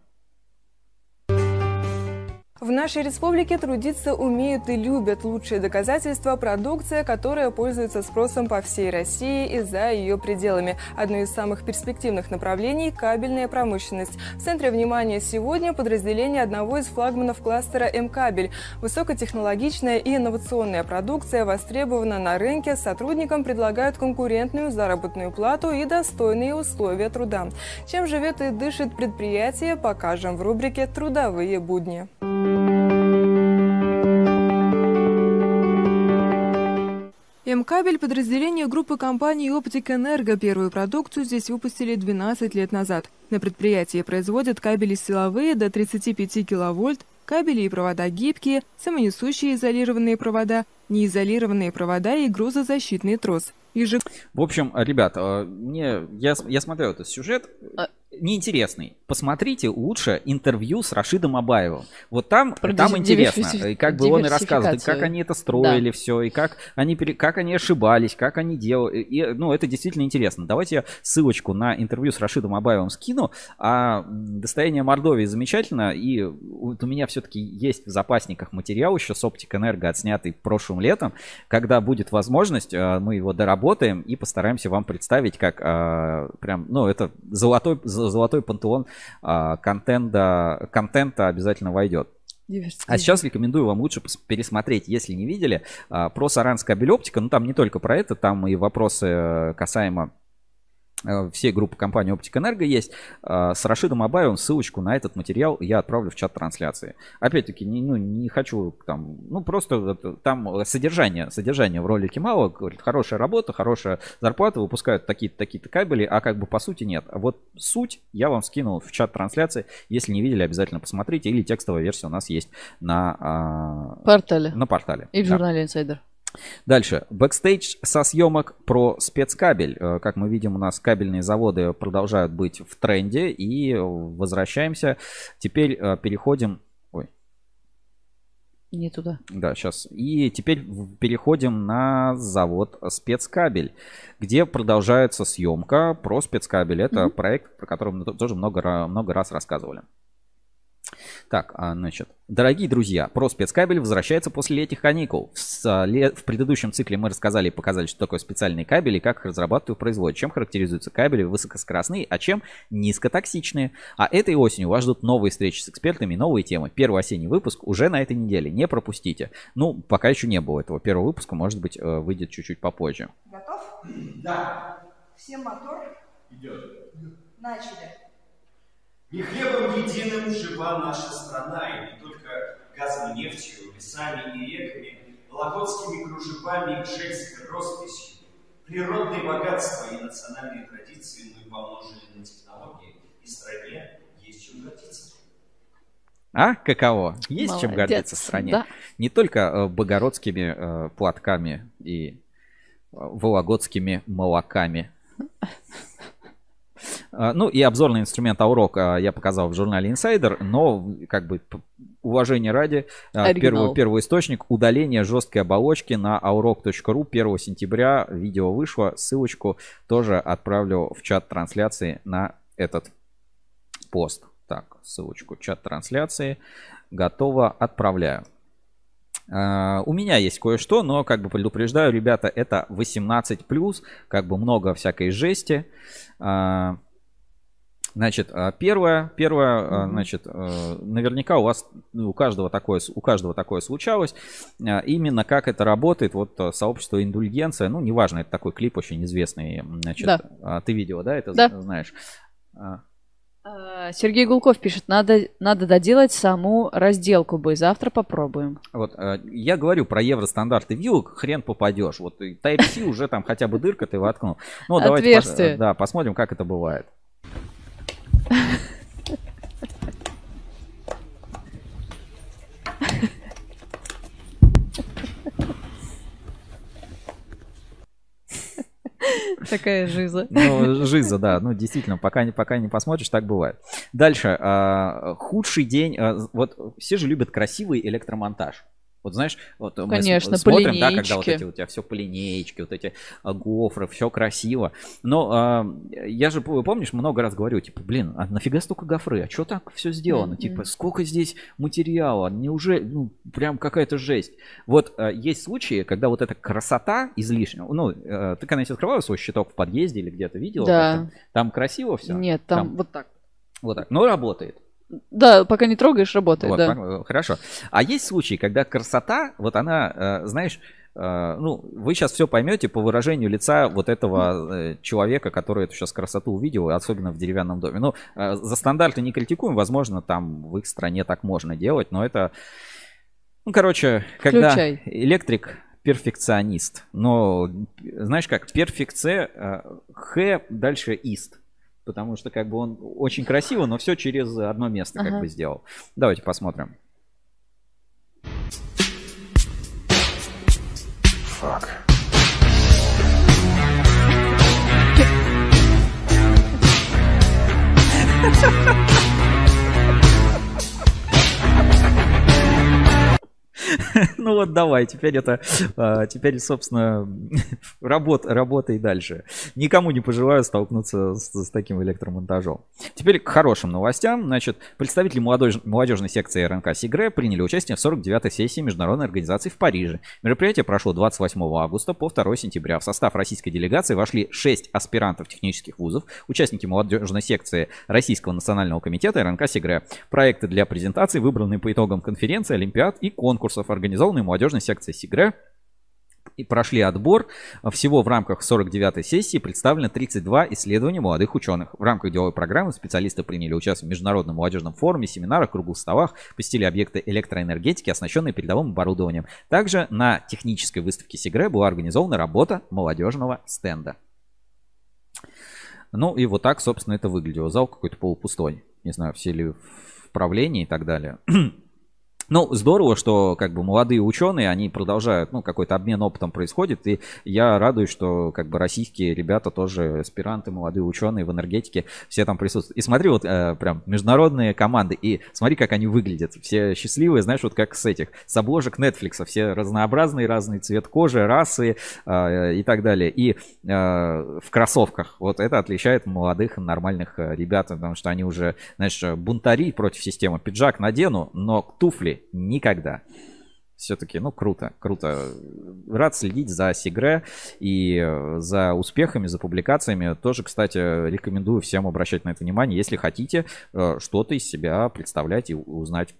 В нашей республике трудиться умеют и любят. Лучшие доказательства – продукция, которая пользуется спросом по всей России и за ее пределами. Одно из самых перспективных направлений – кабельная промышленность. В центре внимания сегодня подразделение одного из флагманов кластера М-кабель. Высокотехнологичная и инновационная продукция востребована на рынке. Сотрудникам предлагают конкурентную заработную плату и достойные условия труда. Чем живет и дышит предприятие, покажем в рубрике «Трудовые будни». М-кабель – подразделение группы компаний «Оптик Энерго». Первую продукцию здесь выпустили 12 лет назад. На предприятии производят кабели силовые до 35 киловольт, кабели и провода гибкие, самонесущие изолированные провода, неизолированные провода и грузозащитный трос. Ежек... В общем, ребят, э, мне, я, я смотрел этот сюжет. Неинтересный. Посмотрите лучше интервью с Рашидом Абаевым. Вот там, Про там интересно. И как бы он и рассказывает, и как они это строили все, и как они, как они ошибались, как они делали. И, ну, это действительно интересно. Давайте я ссылочку на интервью с Рашидом Абаевым скину. А «Достояние Мордовии» замечательно. И вот у меня все-таки есть в запасниках материал еще с Оптик Энерго, отснятый прошлым летом. Когда будет возможность, э, мы его доработаем и постараемся вам представить, как э, прям, ну, это золотой, золотой пантеон э, контента, контента обязательно войдет. А сейчас рекомендую вам лучше пересмотреть, если не видели, а, про Саранская кабель оптика. Ну, там не только про это, там и вопросы э, касаемо всей группы компании Оптик Энерго есть. А, С Рашидом Абаевым ссылочку на этот материал я отправлю в чат трансляции. Опять-таки, не, ну, не хочу там, ну просто там содержание, содержание в ролике мало. Говорит, хорошая работа, хорошая зарплата, выпускают такие-то такие-то кабели, а как бы по сути нет. А вот суть я вам скинул в чат трансляции. Если не видели, обязательно посмотрите. Или текстовая версия у нас есть на, а, Портале. на портале. И в Да. журнале Insider. Дальше. Бэкстейдж со съемок про спецкабель. Э, Как мы видим, у нас кабельные заводы продолжают быть в тренде. И возвращаемся. Теперь э, переходим... Ой, Не туда. да, сейчас. И теперь переходим на завод спецкабель, где продолжается съемка про спецкабель. Это Мгм. проект, про который мы то- тоже много, много раз рассказывали. Так, а, значит, дорогие друзья, про спецкабель возвращается после летних каникул. А, В предыдущем цикле мы рассказали и показали, что такое специальные кабели и как их разрабатывают и производят. Чем характеризуются кабели высокоскоростные, а чем низкотоксичные. А этой осенью вас ждут новые встречи с экспертами новые темы. Первый осенний выпуск уже на этой неделе. Не пропустите. Ну, пока еще не было этого первого выпуска, может быть, э, выйдет чуть-чуть попозже. Готов? Да. Всем мотор? Идет. Начали. Не хлебом единым жива наша страна, и не только газом и нефтью, лесами и реками, вологодскими кружевами и шельской росписью. Природные богатства и национальные традиции мы помножили на технологии, и стране есть чем гордиться. А? Каково? Есть чем Молодец, гордиться в стране. да. Не только э, богородскими э, платками и э, вологодскими молоками. А, Ну и обзорный инструмент Аурок а, я показал в журнале Insider, но как бы уважение ради, а, первый, первый источник удаление жесткой оболочки на aurok.ru 1 сентября видео вышло, ссылочку тоже отправлю в чат трансляции на этот пост. Так, ссылочку. Чат трансляции. Готово, отправляю. А, У меня есть кое-что, но как бы предупреждаю, ребята, это 18+, как бы много всякой жести. А, Значит, а, первое, первое, значит, наверняка у вас, ну, у каждого такое, у каждого такое случалось. Именно как это работает, вот сообщество индульгенция, ну, неважно, это такой клип очень известный, значит, Да. ты видела, да, это Да. знаешь? А, Сергей Гулков пишет, надо, надо доделать саму разделку бы, завтра попробуем. Вот, э, я говорю про евростандарты вилок, хрен попадешь. Вот и Type-C уже там хотя бы дырка ты воткнул. Ну, давайте да, посмотрим, как это бывает. Такая жиза. Ну, жиза, да. Ну, действительно, пока не, пока не посмотришь, так бывает. Дальше. а, худший день. а, Вот все же любят красивый электромонтаж. Вот знаешь, вот мы Конечно, с- смотрим, да, когда вот эти у тебя все по линеечке, вот эти а, гофры, все красиво. Но а, я же, помнишь, много раз говорю, типа, блин, а нафига столько гофры? А что так все сделано? Мгм. Типа, сколько здесь материала? Неужели, ну, прям какая-то жесть. Вот а, есть случаи, когда вот эта красота излишняя, ну, э, ты когда-нибудь открывала свой щиток в подъезде или где-то видела? Да. Там, Там красиво все? Нет, там, вот так. Вот так. Но работает. Да, пока не трогаешь, работает, Вот, да. э, хорошо. А есть случаи, когда красота, вот она, э, знаешь, э, ну, вы сейчас все поймете по выражению лица вот этого человека, который эту сейчас красоту увидел, особенно в деревянном доме. Ну, за стандарты не критикуем, возможно, там в их стране так можно делать, но это, ну, короче, когда Включай. электрик перфекционист, но знаешь как, перфекция, э, х дальше ист. Потому что как бы он очень красиво, но все через одно место как Ага. бы сделал. Давайте посмотрим. Фак. Ну вот давай, теперь это, а, теперь, собственно, работа, работай дальше. Никому не пожелаю столкнуться с, с таким электромонтажом. Теперь к хорошим новостям. Значит, представители молодежь- молодежной секции РНК Сигре приняли участие в 49-й сессии Международной организации в Париже. Мероприятие прошло 28 августа по 2 сентября. В состав российской делегации вошли 6 аспирантов технических вузов, участники молодежной секции Российского национального комитета РНК Сигре. Проекты для презентации выбраны по итогам конференции, олимпиад и конкурсов, организованные молодежной секцией Сигре и прошли отбор. Всего в рамках 49-й сессии представлено 32 исследования молодых ученых. В рамках деловой программы специалисты приняли участие в международном молодежном форуме, семинарах, круглых столах, посетили объекты электроэнергетики, оснащенные передовым оборудованием. Также на технической выставке Сигре была организована работа молодежного стенда. Ну и вот так, собственно, это выглядело. Зал какой-то полупустой. Не знаю, все ли в правлении и так далее. Ну, здорово, что как бы молодые ученые, они продолжают, ну, какой-то обмен опытом происходит, и я радуюсь, что как бы российские ребята тоже аспиранты, молодые ученые в энергетике, все там присутствуют. И смотри, вот э, прям международные команды, и смотри, как они выглядят, все счастливые, знаешь, вот как с этих, с обложек Netflix, все разнообразные, разный цвет кожи, расы э, и так далее, и э, в кроссовках, вот это отличает молодых нормальных э, ребят, потому что они уже, знаешь, бунтари против системы, пиджак надену, но туфли никогда. Все-таки, ну, круто, круто. Рад следить за Сигре и э, за успехами, за публикациями. Тоже, кстати, рекомендую всем обращать на это внимание, если хотите э, что-то из себя представлять и узнать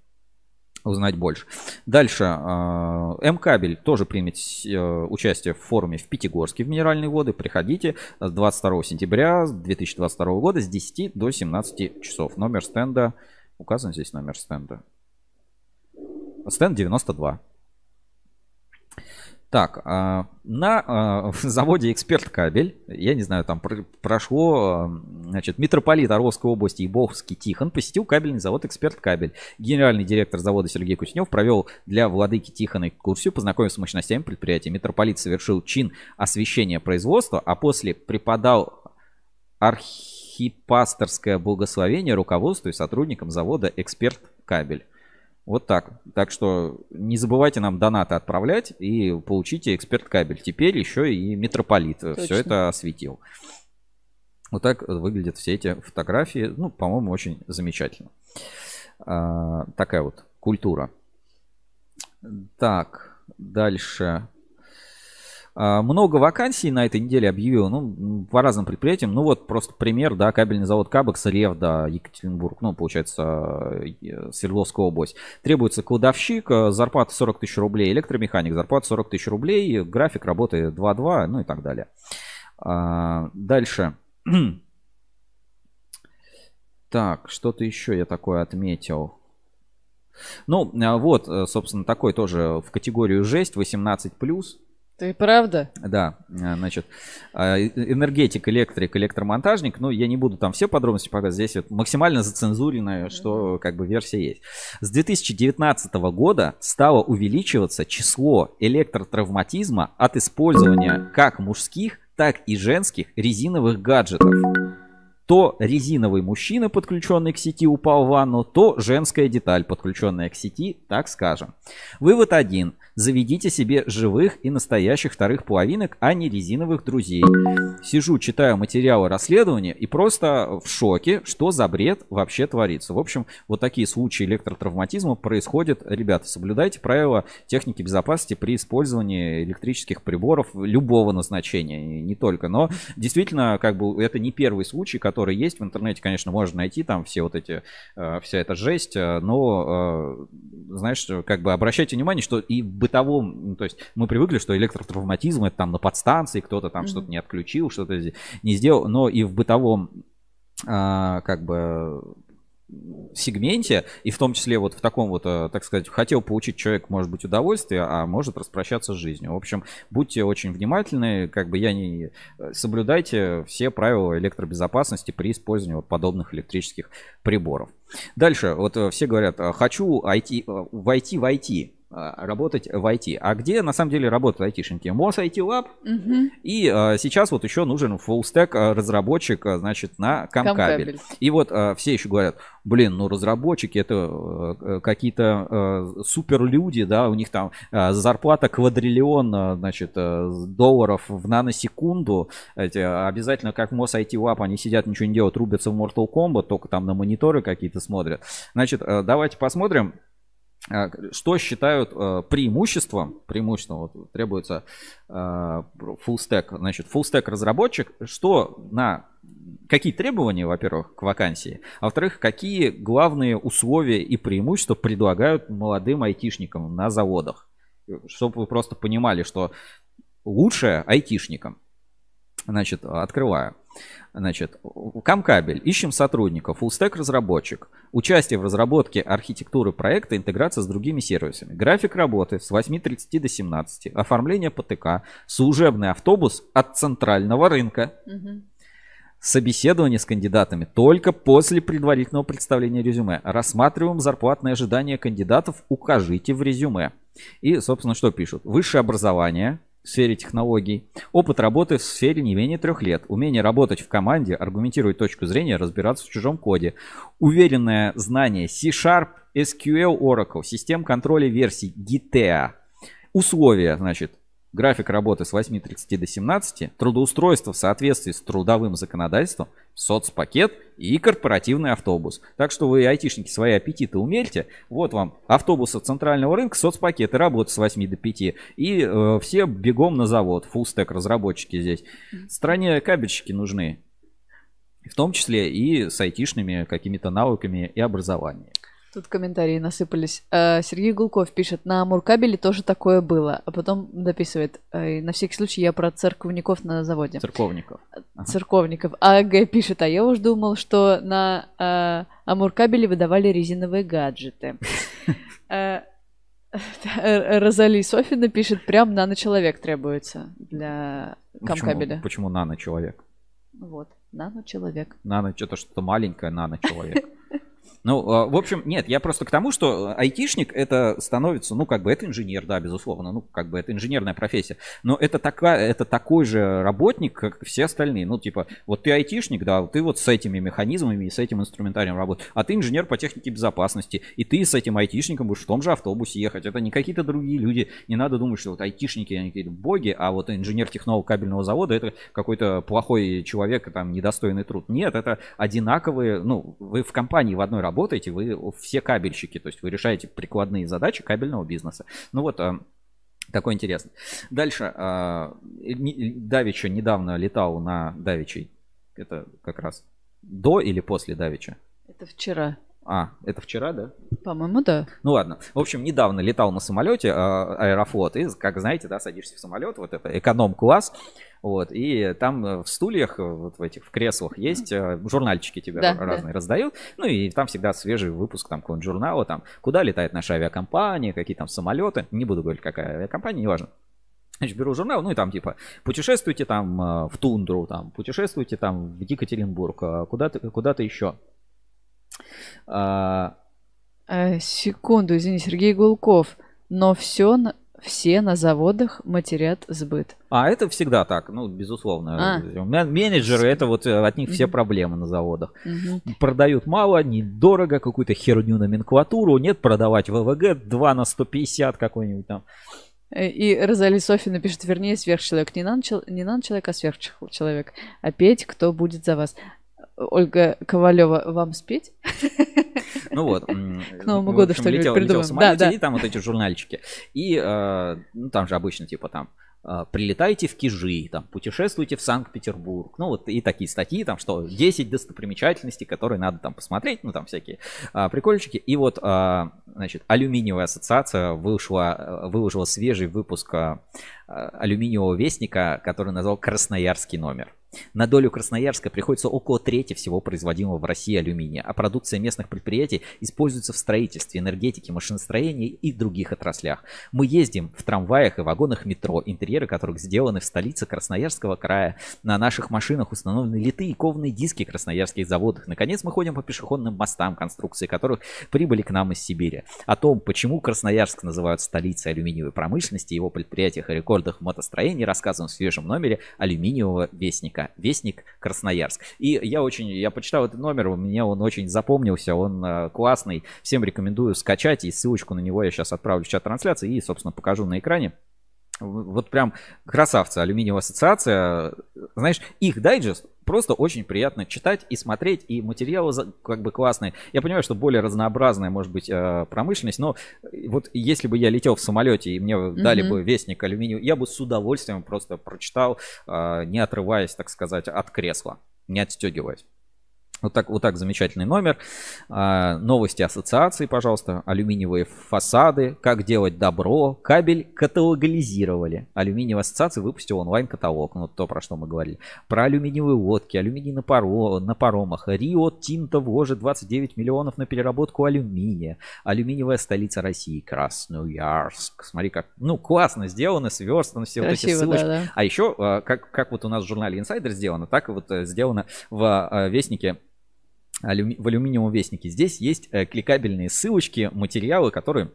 узнать больше. Дальше. э, М-кабель тоже примет участие в форуме в Пятигорске в Минеральные воды. Приходите с 22 сентября 2022 года с 10 до 17 часов. Номер стенда. Указан здесь номер стенда. Стенд 92. Так, а, на а, заводе «Эксперт Кабель», я не знаю, там пр- прошло, а, значит, митрополит Орловской области Ибовский Тихон посетил кабельный завод «Эксперт Кабель». Генеральный директор завода Сергей Куснев провел для владыки Тихона экскурсию, познакомился с мощностями предприятия. Митрополит совершил чин освещения производства, а после преподал архипасторское благословение руководству и сотрудникам завода «Эксперт Кабель». Вот так. Так что не забывайте нам донаты отправлять и получите эксперт кабель. Теперь еще и митрополит все Точно. это осветил. Вот так выглядят все эти фотографии. Ну, по-моему, очень замечательно. А, такая вот культура. Так, дальше. А, Много вакансий на этой неделе объявил, ну, по разным предприятиям. Ну, вот просто пример, да, кабельный завод Кабекс, Ревда, Екатеринбург, ну, получается, э, Свердловская область. Требуется кладовщик, э, зарплата 40 тысяч рублей, электромеханик, зарплата 40 тысяч рублей, график работы 2-2, ну и так далее. А, Дальше. Так, что-то еще я такое отметил. Ну, а вот, э, собственно, такой тоже в категорию жесть, 18+. Ты правда? Да, э, значит, э, энергетик, электрик, электромонтажник. Ну, я не буду там все подробности показывать. Здесь вот максимально зацензуренное, что как бы версия есть. С 2019 года стало увеличиваться число электротравматизма от использования как мужских, так и женских резиновых гаджетов. То резиновый мужчина, подключенный к сети, упал в ванну, то женская деталь, подключенная к сети, так скажем. Вывод один. Заведите себе живых и настоящих вторых половинок, а не резиновых друзей. Сижу, читаю материалы расследования и просто в шоке, что за бред вообще творится. В общем, вот такие случаи электротравматизма происходят. Ребята, соблюдайте правила техники безопасности при использовании электрических приборов любого назначения, не только. Но действительно, как бы это не первый случай, который есть в интернете, конечно, можно найти там все вот эти, э, вся эта жесть, э, но, э, знаешь, как бы обращайте внимание, что и в бытовом, то есть мы привыкли, что электротравматизм это там на подстанции кто-то там mm-hmm. что-то не отключил, что-то не сделал, но и в бытовом как бы сегменте, и в том числе вот в таком вот, э, так сказать, хотел получить человек, может быть, удовольствие, а может распрощаться с жизнью. В общем, будьте очень внимательны, как бы я не... Э, соблюдайте все правила электробезопасности при использовании вот подобных электрических приборов. Дальше, вот э, все говорят, хочу IT, войти в IT. Работать в IT. А где на самом деле работают айтишники? МОС IT Lab. Угу. И а, сейчас вот еще нужен full stack разработчик, значит, на Камкабель. И вот а, все еще говорят, блин, ну разработчики это а, какие-то а, супер люди, да, у них там а, зарплата квадриллион, значит, а, долларов в наносекунду. Эти, обязательно как МОС IT Lab, они сидят, ничего не делают, рубятся в Mortal Kombat, только там на мониторы какие-то смотрят. Значит, давайте посмотрим, а, что считают э, преимуществом, преимуществом вот, требуется э, full stack, значит, full stack разработчик, что на какие требования, во-первых, к вакансии, а во-вторых, какие главные условия и преимущества предлагают молодым айтишникам на заводах, чтобы вы просто понимали, что лучшее айтишникам. Значит, открываю. Значит, Камкабель. Ищем сотрудников. Fullstack разработчик. Участие в разработке архитектуры проекта, интеграция с другими сервисами. График работы с 8.30 до 17. Оформление ПТК. Служебный автобус от центрального рынка. Угу. Собеседование с кандидатами только после предварительного представления резюме. Рассматриваем зарплатные ожидания кандидатов. Укажите в резюме. И, собственно, что пишут? Высшее образование, в сфере технологий, опыт работы в сфере не менее трех лет, умение работать в команде, аргументировать точку зрения, разбираться в чужом коде, уверенное знание C-Sharp, SQL, Oracle, систем контроля версий, GTA. Условия, значит, график работы с 8.30 до 17, трудоустройство в соответствии с трудовым законодательством, соцпакет и корпоративный автобус. Так что вы, айтишники, свои аппетиты умельте. Вот вам автобусы центрального рынка, соцпакеты, работа с 8 до 5. И э, все бегом на завод, фуллстек разработчики здесь. Стране кабельщики нужны. В том числе и с айтишными какими-то навыками и образованием. Тут комментарии насыпались. Э, Сергей Гулков пишет, на Муркабеле тоже такое было. А потом дописывает, «Э, на всякий случай я про церковников на заводе. Церковников. Церковников. А Г пишет, а я уж думал, что на э, Амуркабеле выдавали резиновые гаджеты. Розали Софина пишет, прям нано-человек требуется для камкабеля. Почему, почему нано-человек? Вот, нано-человек. Нано, что-то что-то маленькое нано-человек. Ну, а, в общем, нет, я просто к тому, что айтишник это становится, ну, как бы это инженер, да, безусловно, ну, как бы это инженерная профессия, но это, такая, это такой же работник, как все остальные. Ну, типа, вот ты айтишник, да, ты вот с этими механизмами и с этим инструментарием работаешь, а ты инженер по технике безопасности, и ты с этим айтишником будешь в том же автобусе ехать. Это не какие-то другие люди. Не надо думать, что вот айтишники, они какие-то боги, а вот инженер-технолог кабельного завода это какой-то плохой человек, там, недостойный труд. Нет, это одинаковые, ну, вы в компании в одной работе работаете, вы все кабельщики, то есть вы решаете прикладные задачи кабельного бизнеса. Ну вот, а, такой интересный. Дальше. А, Давича недавно летал на Давичей. Это как раз до или после Давича? Это вчера. А, это вчера, да? По-моему, да. Ну ладно. В общем, недавно летал на самолете э, Аэрофлот. И, как знаете, да, садишься в самолет, вот это эконом-класс. Вот, и там э, в стульях, э, вот в этих, в креслах есть э, журнальчики тебе да, разные да. раздают. Ну и там всегда свежий выпуск там какого-нибудь журнала, там, куда летает наша авиакомпания, какие там самолеты. Не буду говорить, какая авиакомпания, неважно. Значит, беру журнал, ну и там типа путешествуйте там в тундру, там путешествуйте там в Екатеринбург, куда-то куда-то еще. А... Секунду, извини, Сергей Гулков. Но все Все на заводах матерят сбыт. А это всегда так, ну, безусловно. А. Менеджеры, это вот э, от них все проблемы на заводах. Мгм. Продают мало, недорого, какую-то херню номенклатуру. Нет, продавать ВВГ 2 на 150 какой-нибудь там. Э, И Розали Софина пишет, вернее, сверхчеловек. Не нан-чел- не нан-человек, а сверхчеловек. А петь кто будет за вас? Ольга Ковалева, вам спеть? Ну вот. К Новому году что-нибудь летел, летел придумаем. Да, да. и там вот эти журнальчики. И э, ну, там же обычно типа там э, прилетайте в Кижи, там, путешествуйте в Санкт-Петербург. Ну, вот и такие статьи, там, что 10 достопримечательностей, которые надо там посмотреть, ну, там всякие а, прикольчики. И вот, а, значит, Алюминиевая ассоциация вышла, выложила свежий выпуск Алюминиевого вестника, который назвал «Красноярский номер». На долю Красноярска приходится около трети всего производимого в России алюминия, а продукция местных предприятий используется в строительстве, энергетике, машиностроении и других отраслях. Мы ездим в трамваях и вагонах метро, интерьеры которых сделаны в столице Красноярского края. На наших машинах установлены литые кованые диски красноярских заводах. Наконец мы ходим по пешеходным мостам, конструкции которых прибыли к нам из Сибири. О том, почему Красноярск называют столицей алюминиевой промышленности, его предприятиях и рекордах в мотостроении, рассказываем в свежем номере алюминиевого вестника. Вестник Красноярск. И я очень, я почитал этот номер, мне он очень запомнился, он э, классный. Всем рекомендую скачать, и ссылочку на него я сейчас отправлю в чат трансляции и, собственно, покажу на экране. Вот прям красавцы, алюминиевая ассоциация. Знаешь, их дайджест просто очень приятно читать и смотреть, и материалы как бы классные. Я понимаю, что более разнообразная может быть э, промышленность, но вот если бы я летел в самолете и мне дали Мгм. бы вестник алюминию, я бы с удовольствием просто прочитал, э, не отрываясь, так сказать, от кресла, не отстегиваясь. Вот так, вот так замечательный номер. А, новости ассоциации, пожалуйста. Алюминиевые фасады. Как делать добро. Кабель каталогализировали. Алюминиевая ассоциация выпустила онлайн-каталог. Ну, то, про что мы говорили. Про алюминиевые лодки, алюминий на, паро, на паромах. Рио Тинто вложит 29 миллионов на переработку алюминия. Алюминиевая столица России. Красноярск. Смотри, как, ну, классно сделано, сверстано все вот эти Красиво, ссылочки. да, да. А еще, э, как, как вот у нас в журнале Insider сделано, так вот э, сделано в э, Вестнике алюми- в алюминиевом вестнике. Здесь есть э, кликабельные ссылочки, материалы, которые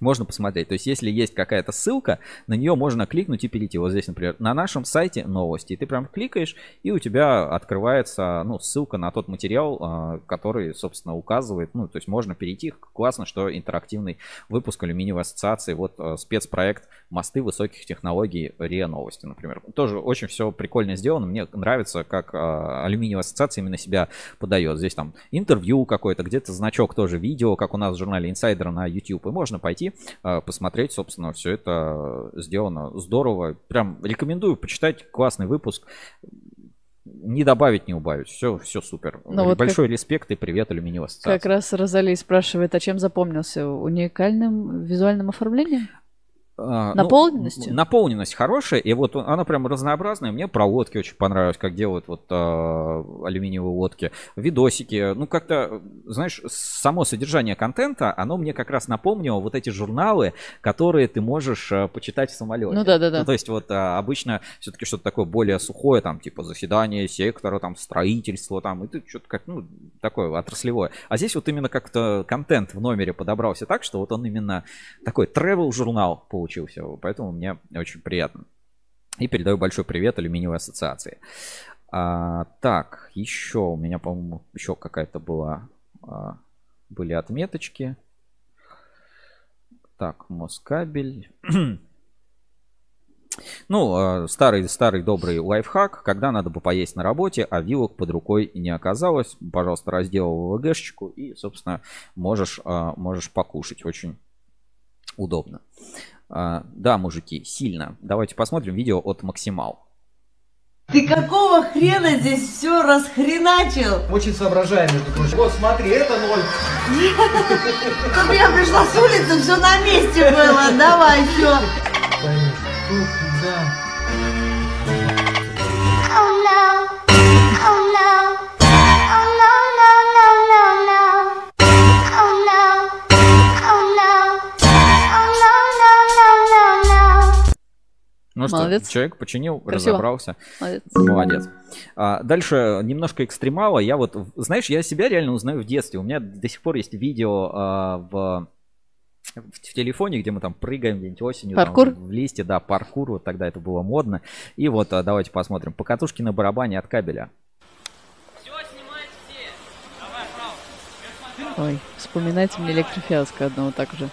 можно посмотреть. То есть, если есть какая-то ссылка, на нее можно кликнуть и перейти. Вот здесь, например, на нашем сайте новости. И ты прям кликаешь, и у тебя открывается ну, ссылка на тот материал, а, который, собственно, указывает. Ну, то есть можно перейти. Классно, что интерактивный выпуск алюминиевой ассоциации. Вот э, спецпроект «Мосты высоких технологий РИА Новости», например. Тоже очень все прикольно сделано. Мне нравится, как а, алюминиевая ассоциация именно себя подает. Здесь там интервью какое-то, где-то значок тоже видео, как у нас в журнале Insider на YouTube. И можно пойти а, посмотреть, собственно, все это сделано здорово. Прям рекомендую почитать. Классный выпуск. Не добавить, не убавить. Все, все супер. Ну вот Большой респект и привет алюминиевой ассоциации. Как раз Розали спрашивает, а чем запомнился? Уникальным визуальным оформлением? А, ну, Наполненностью? наполненность хорошая, и вот она прям разнообразная. Мне про лодки очень понравилось, как делают вот а, алюминиевые лодки, видосики. Ну, как-то, знаешь, само содержание контента, оно мне как раз напомнило вот эти журналы, которые ты можешь а, почитать в самолете. Ну да-да-да. Ну, то есть вот а, обычно все-таки что-то такое более сухое, там, типа заседание сектора, там, строительство, там, и ты что-то как, ну, такое отраслевое. А здесь вот именно как-то контент в номере подобрался так, что вот он именно такой travel журнал получился, поэтому мне очень приятно. И передаю большой привет алюминиевой ассоциации. А, так, еще у меня, по-моему, еще какая-то была, а, были отметочки. Так, Москабель. Ну, э, старый, старый добрый лайфхак, когда надо бы поесть на работе, а вилок под рукой не оказалось, пожалуйста, разделал ВГшечку и, собственно, можешь, э, можешь покушать. Очень удобно. А, Да, мужики, сильно. Давайте посмотрим видео от Максимал. Ты какого хрена здесь все расхреначил? Очень соображаем, между прочим. Вот смотри, это ноль. Как я пришла с улицы, все на месте было. Давай, все. Ну что, Молодец. человек починил, Красиво. разобрался. Молодец. Молодец. А, дальше немножко экстремала. Я вот, знаешь, я себя реально узнаю в детстве. У меня до сих пор есть видео а, в в, в телефоне, где мы там прыгаем где-нибудь осенью. Паркур? Там, в листе, да, паркур, вот тогда это было модно. И вот а, давайте посмотрим. Покатушки на барабане от кабеля. Ой, вспоминайте мне электрофиаско одного так же.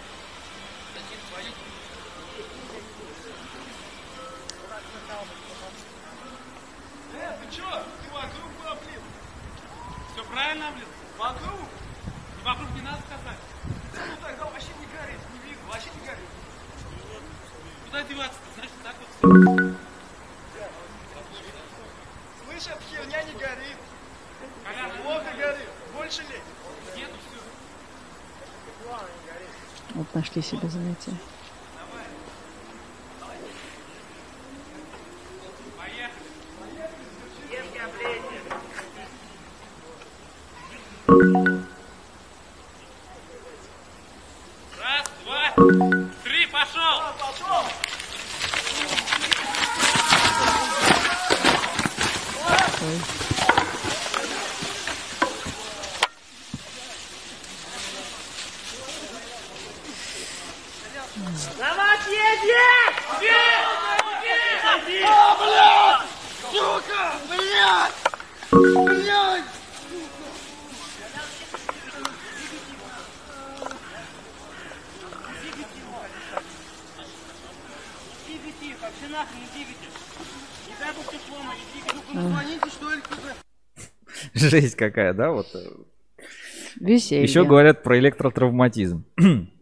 Э, ты чё? Ты вокруг был, блин. Все правильно, блин? Вокруг. И вокруг не надо сказать. Ну тогда вообще не горит, не видно, вообще не горит. Куда деваться-то? Эта херня не горит. Плохо горит. Больше ли? Нету, все. Вот нашли себе занятие. Раз, Жесть какая, да? Вот. Веселье. Еще говорят про электротравматизм.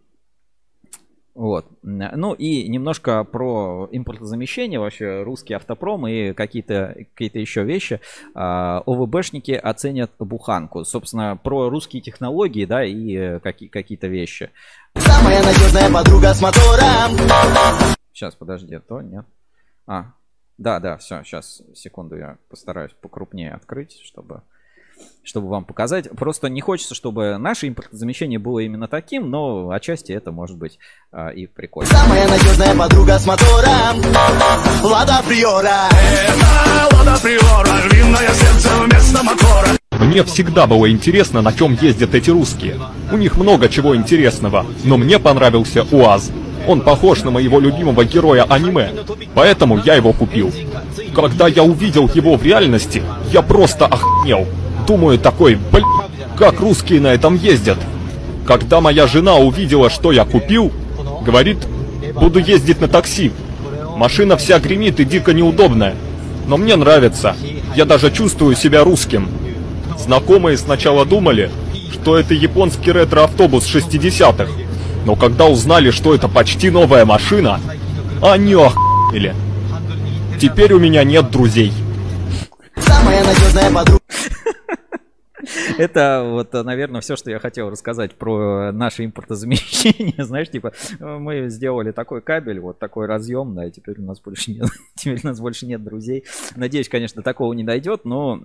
Вот. Ну и немножко про импортозамещение, вообще русский автопром и какие-то какие еще вещи. А, ОВБшники оценят буханку. Собственно, про русские технологии, да, и э, какие- какие-то вещи. Самая надежная подруга с мотором. Сейчас, подожди, а то нет. А, да, да, все, сейчас, секунду, я постараюсь покрупнее открыть, чтобы, чтобы вам показать. Просто не хочется, чтобы наше импортозамещение было именно таким, но отчасти это может быть а, и прикольно. Самая надежная подруга с мотором. Лада Приора. Это Лада Приора. Львиное сердце вместо мотора. Мне всегда было интересно, на чем ездят эти русские. У них много чего интересного, но мне понравился УАЗ. Он похож на моего любимого героя аниме, поэтому я его купил. Когда я увидел его в реальности, я просто охренел. Думаю такой, блин, как русские на этом ездят. Когда моя жена увидела, что я купил, говорит, буду ездить на такси. Машина вся гремит и дико неудобная. Но мне нравится. Я даже чувствую себя русским. Знакомые сначала думали, что это японский ретро-автобус 60-х. Но когда узнали, что это почти новая машина, они охуели. Теперь у меня нет друзей. Самая надежная подруга. Это вот, наверное, все, что я хотел рассказать про наше импортозамещение. Знаешь, типа, мы сделали такой кабель, вот такой разъем, да, и теперь у нас больше нет, теперь у нас больше нет друзей. Надеюсь, конечно, такого не дойдет, но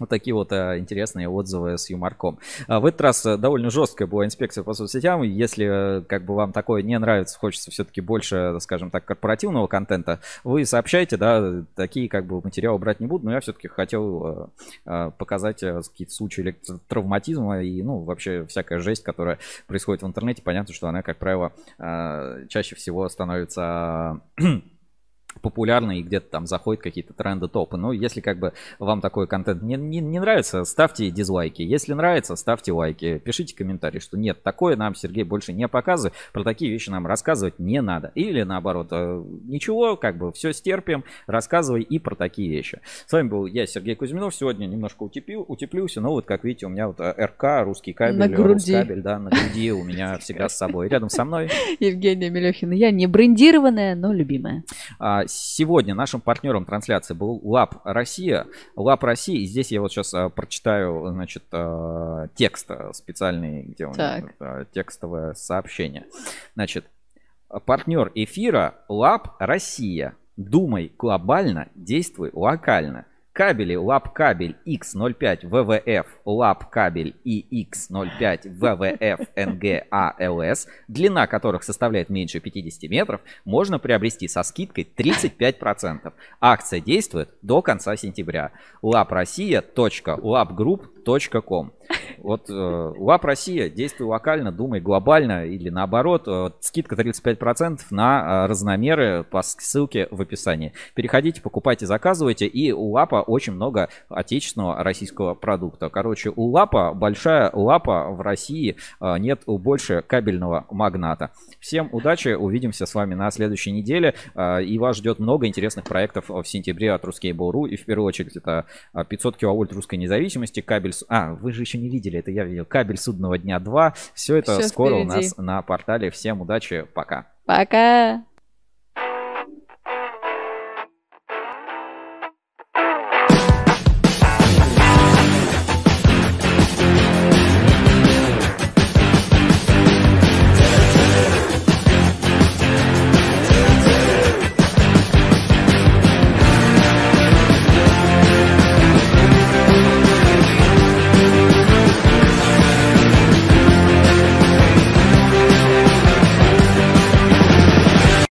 вот такие вот а, интересные отзывы с юморком. А, в этот раз а, довольно жесткая была инспекция по соцсетям. Если а, как бы вам такое не нравится, хочется все-таки больше, скажем так, корпоративного контента, вы сообщайте, да, такие как бы материалы брать не буду, но я все-таки хотел показать какие-то случаи электротравматизма и, ну, вообще всякая жесть, которая происходит в интернете. Понятно, что она, как правило, чаще всего становится популярны и где-то там заходят какие-то тренды топы. Ну, если как бы вам такой контент не, не, не нравится, ставьте дизлайки. Если нравится, ставьте лайки. Пишите комментарии, что нет, такое нам Сергей больше не показывает, про такие вещи нам рассказывать не надо. Или наоборот, э, ничего, как бы все стерпим, рассказывай и про такие вещи. С вами был я, Сергей Кузьминов. Сегодня немножко утеплил, утеплился, но вот как видите, у меня вот э, РК, русский кабель, На груди. Рускабель, да, на груди у меня всегда с собой. Рядом со мной Евгения Мелехина. Я не брендированная, но любимая. А, Сегодня нашим партнером трансляции был LAPP Россия. LAPP Россия, и здесь я вот сейчас а, прочитаю, значит, а, текст специальный, где а, текстовое сообщение. Значит, партнер эфира LAPP Россия. Думай глобально, действуй локально. Кабели лап кабель X05 ВВФ лап кабель IX05 ВВФ НГАЛС, длина которых составляет меньше 50 метров, можно приобрести со скидкой 35%. Акция действует до конца сентября. laprossiya.labgroup .com. Вот э, УАП Россия, действуй локально, думай глобально или наоборот, э, скидка 35% на э, разномеры по ссылке в описании. Переходите, покупайте, заказывайте, и у УАПа очень много отечественного российского продукта. Короче, у УАПа большая лапа в России, э, нет больше кабельного магната. Всем удачи, увидимся с вами на следующей неделе, э, и вас ждет много интересных проектов в сентябре от Ruskable.ru, и в первую очередь это э, 500 киловольт русской независимости, кабель... с- А, вы же еще не видели, это я видел. Кабель судного дня 2. Все это Всё скоро у впереди. нас на портале. Всем удачи, пока. Пока.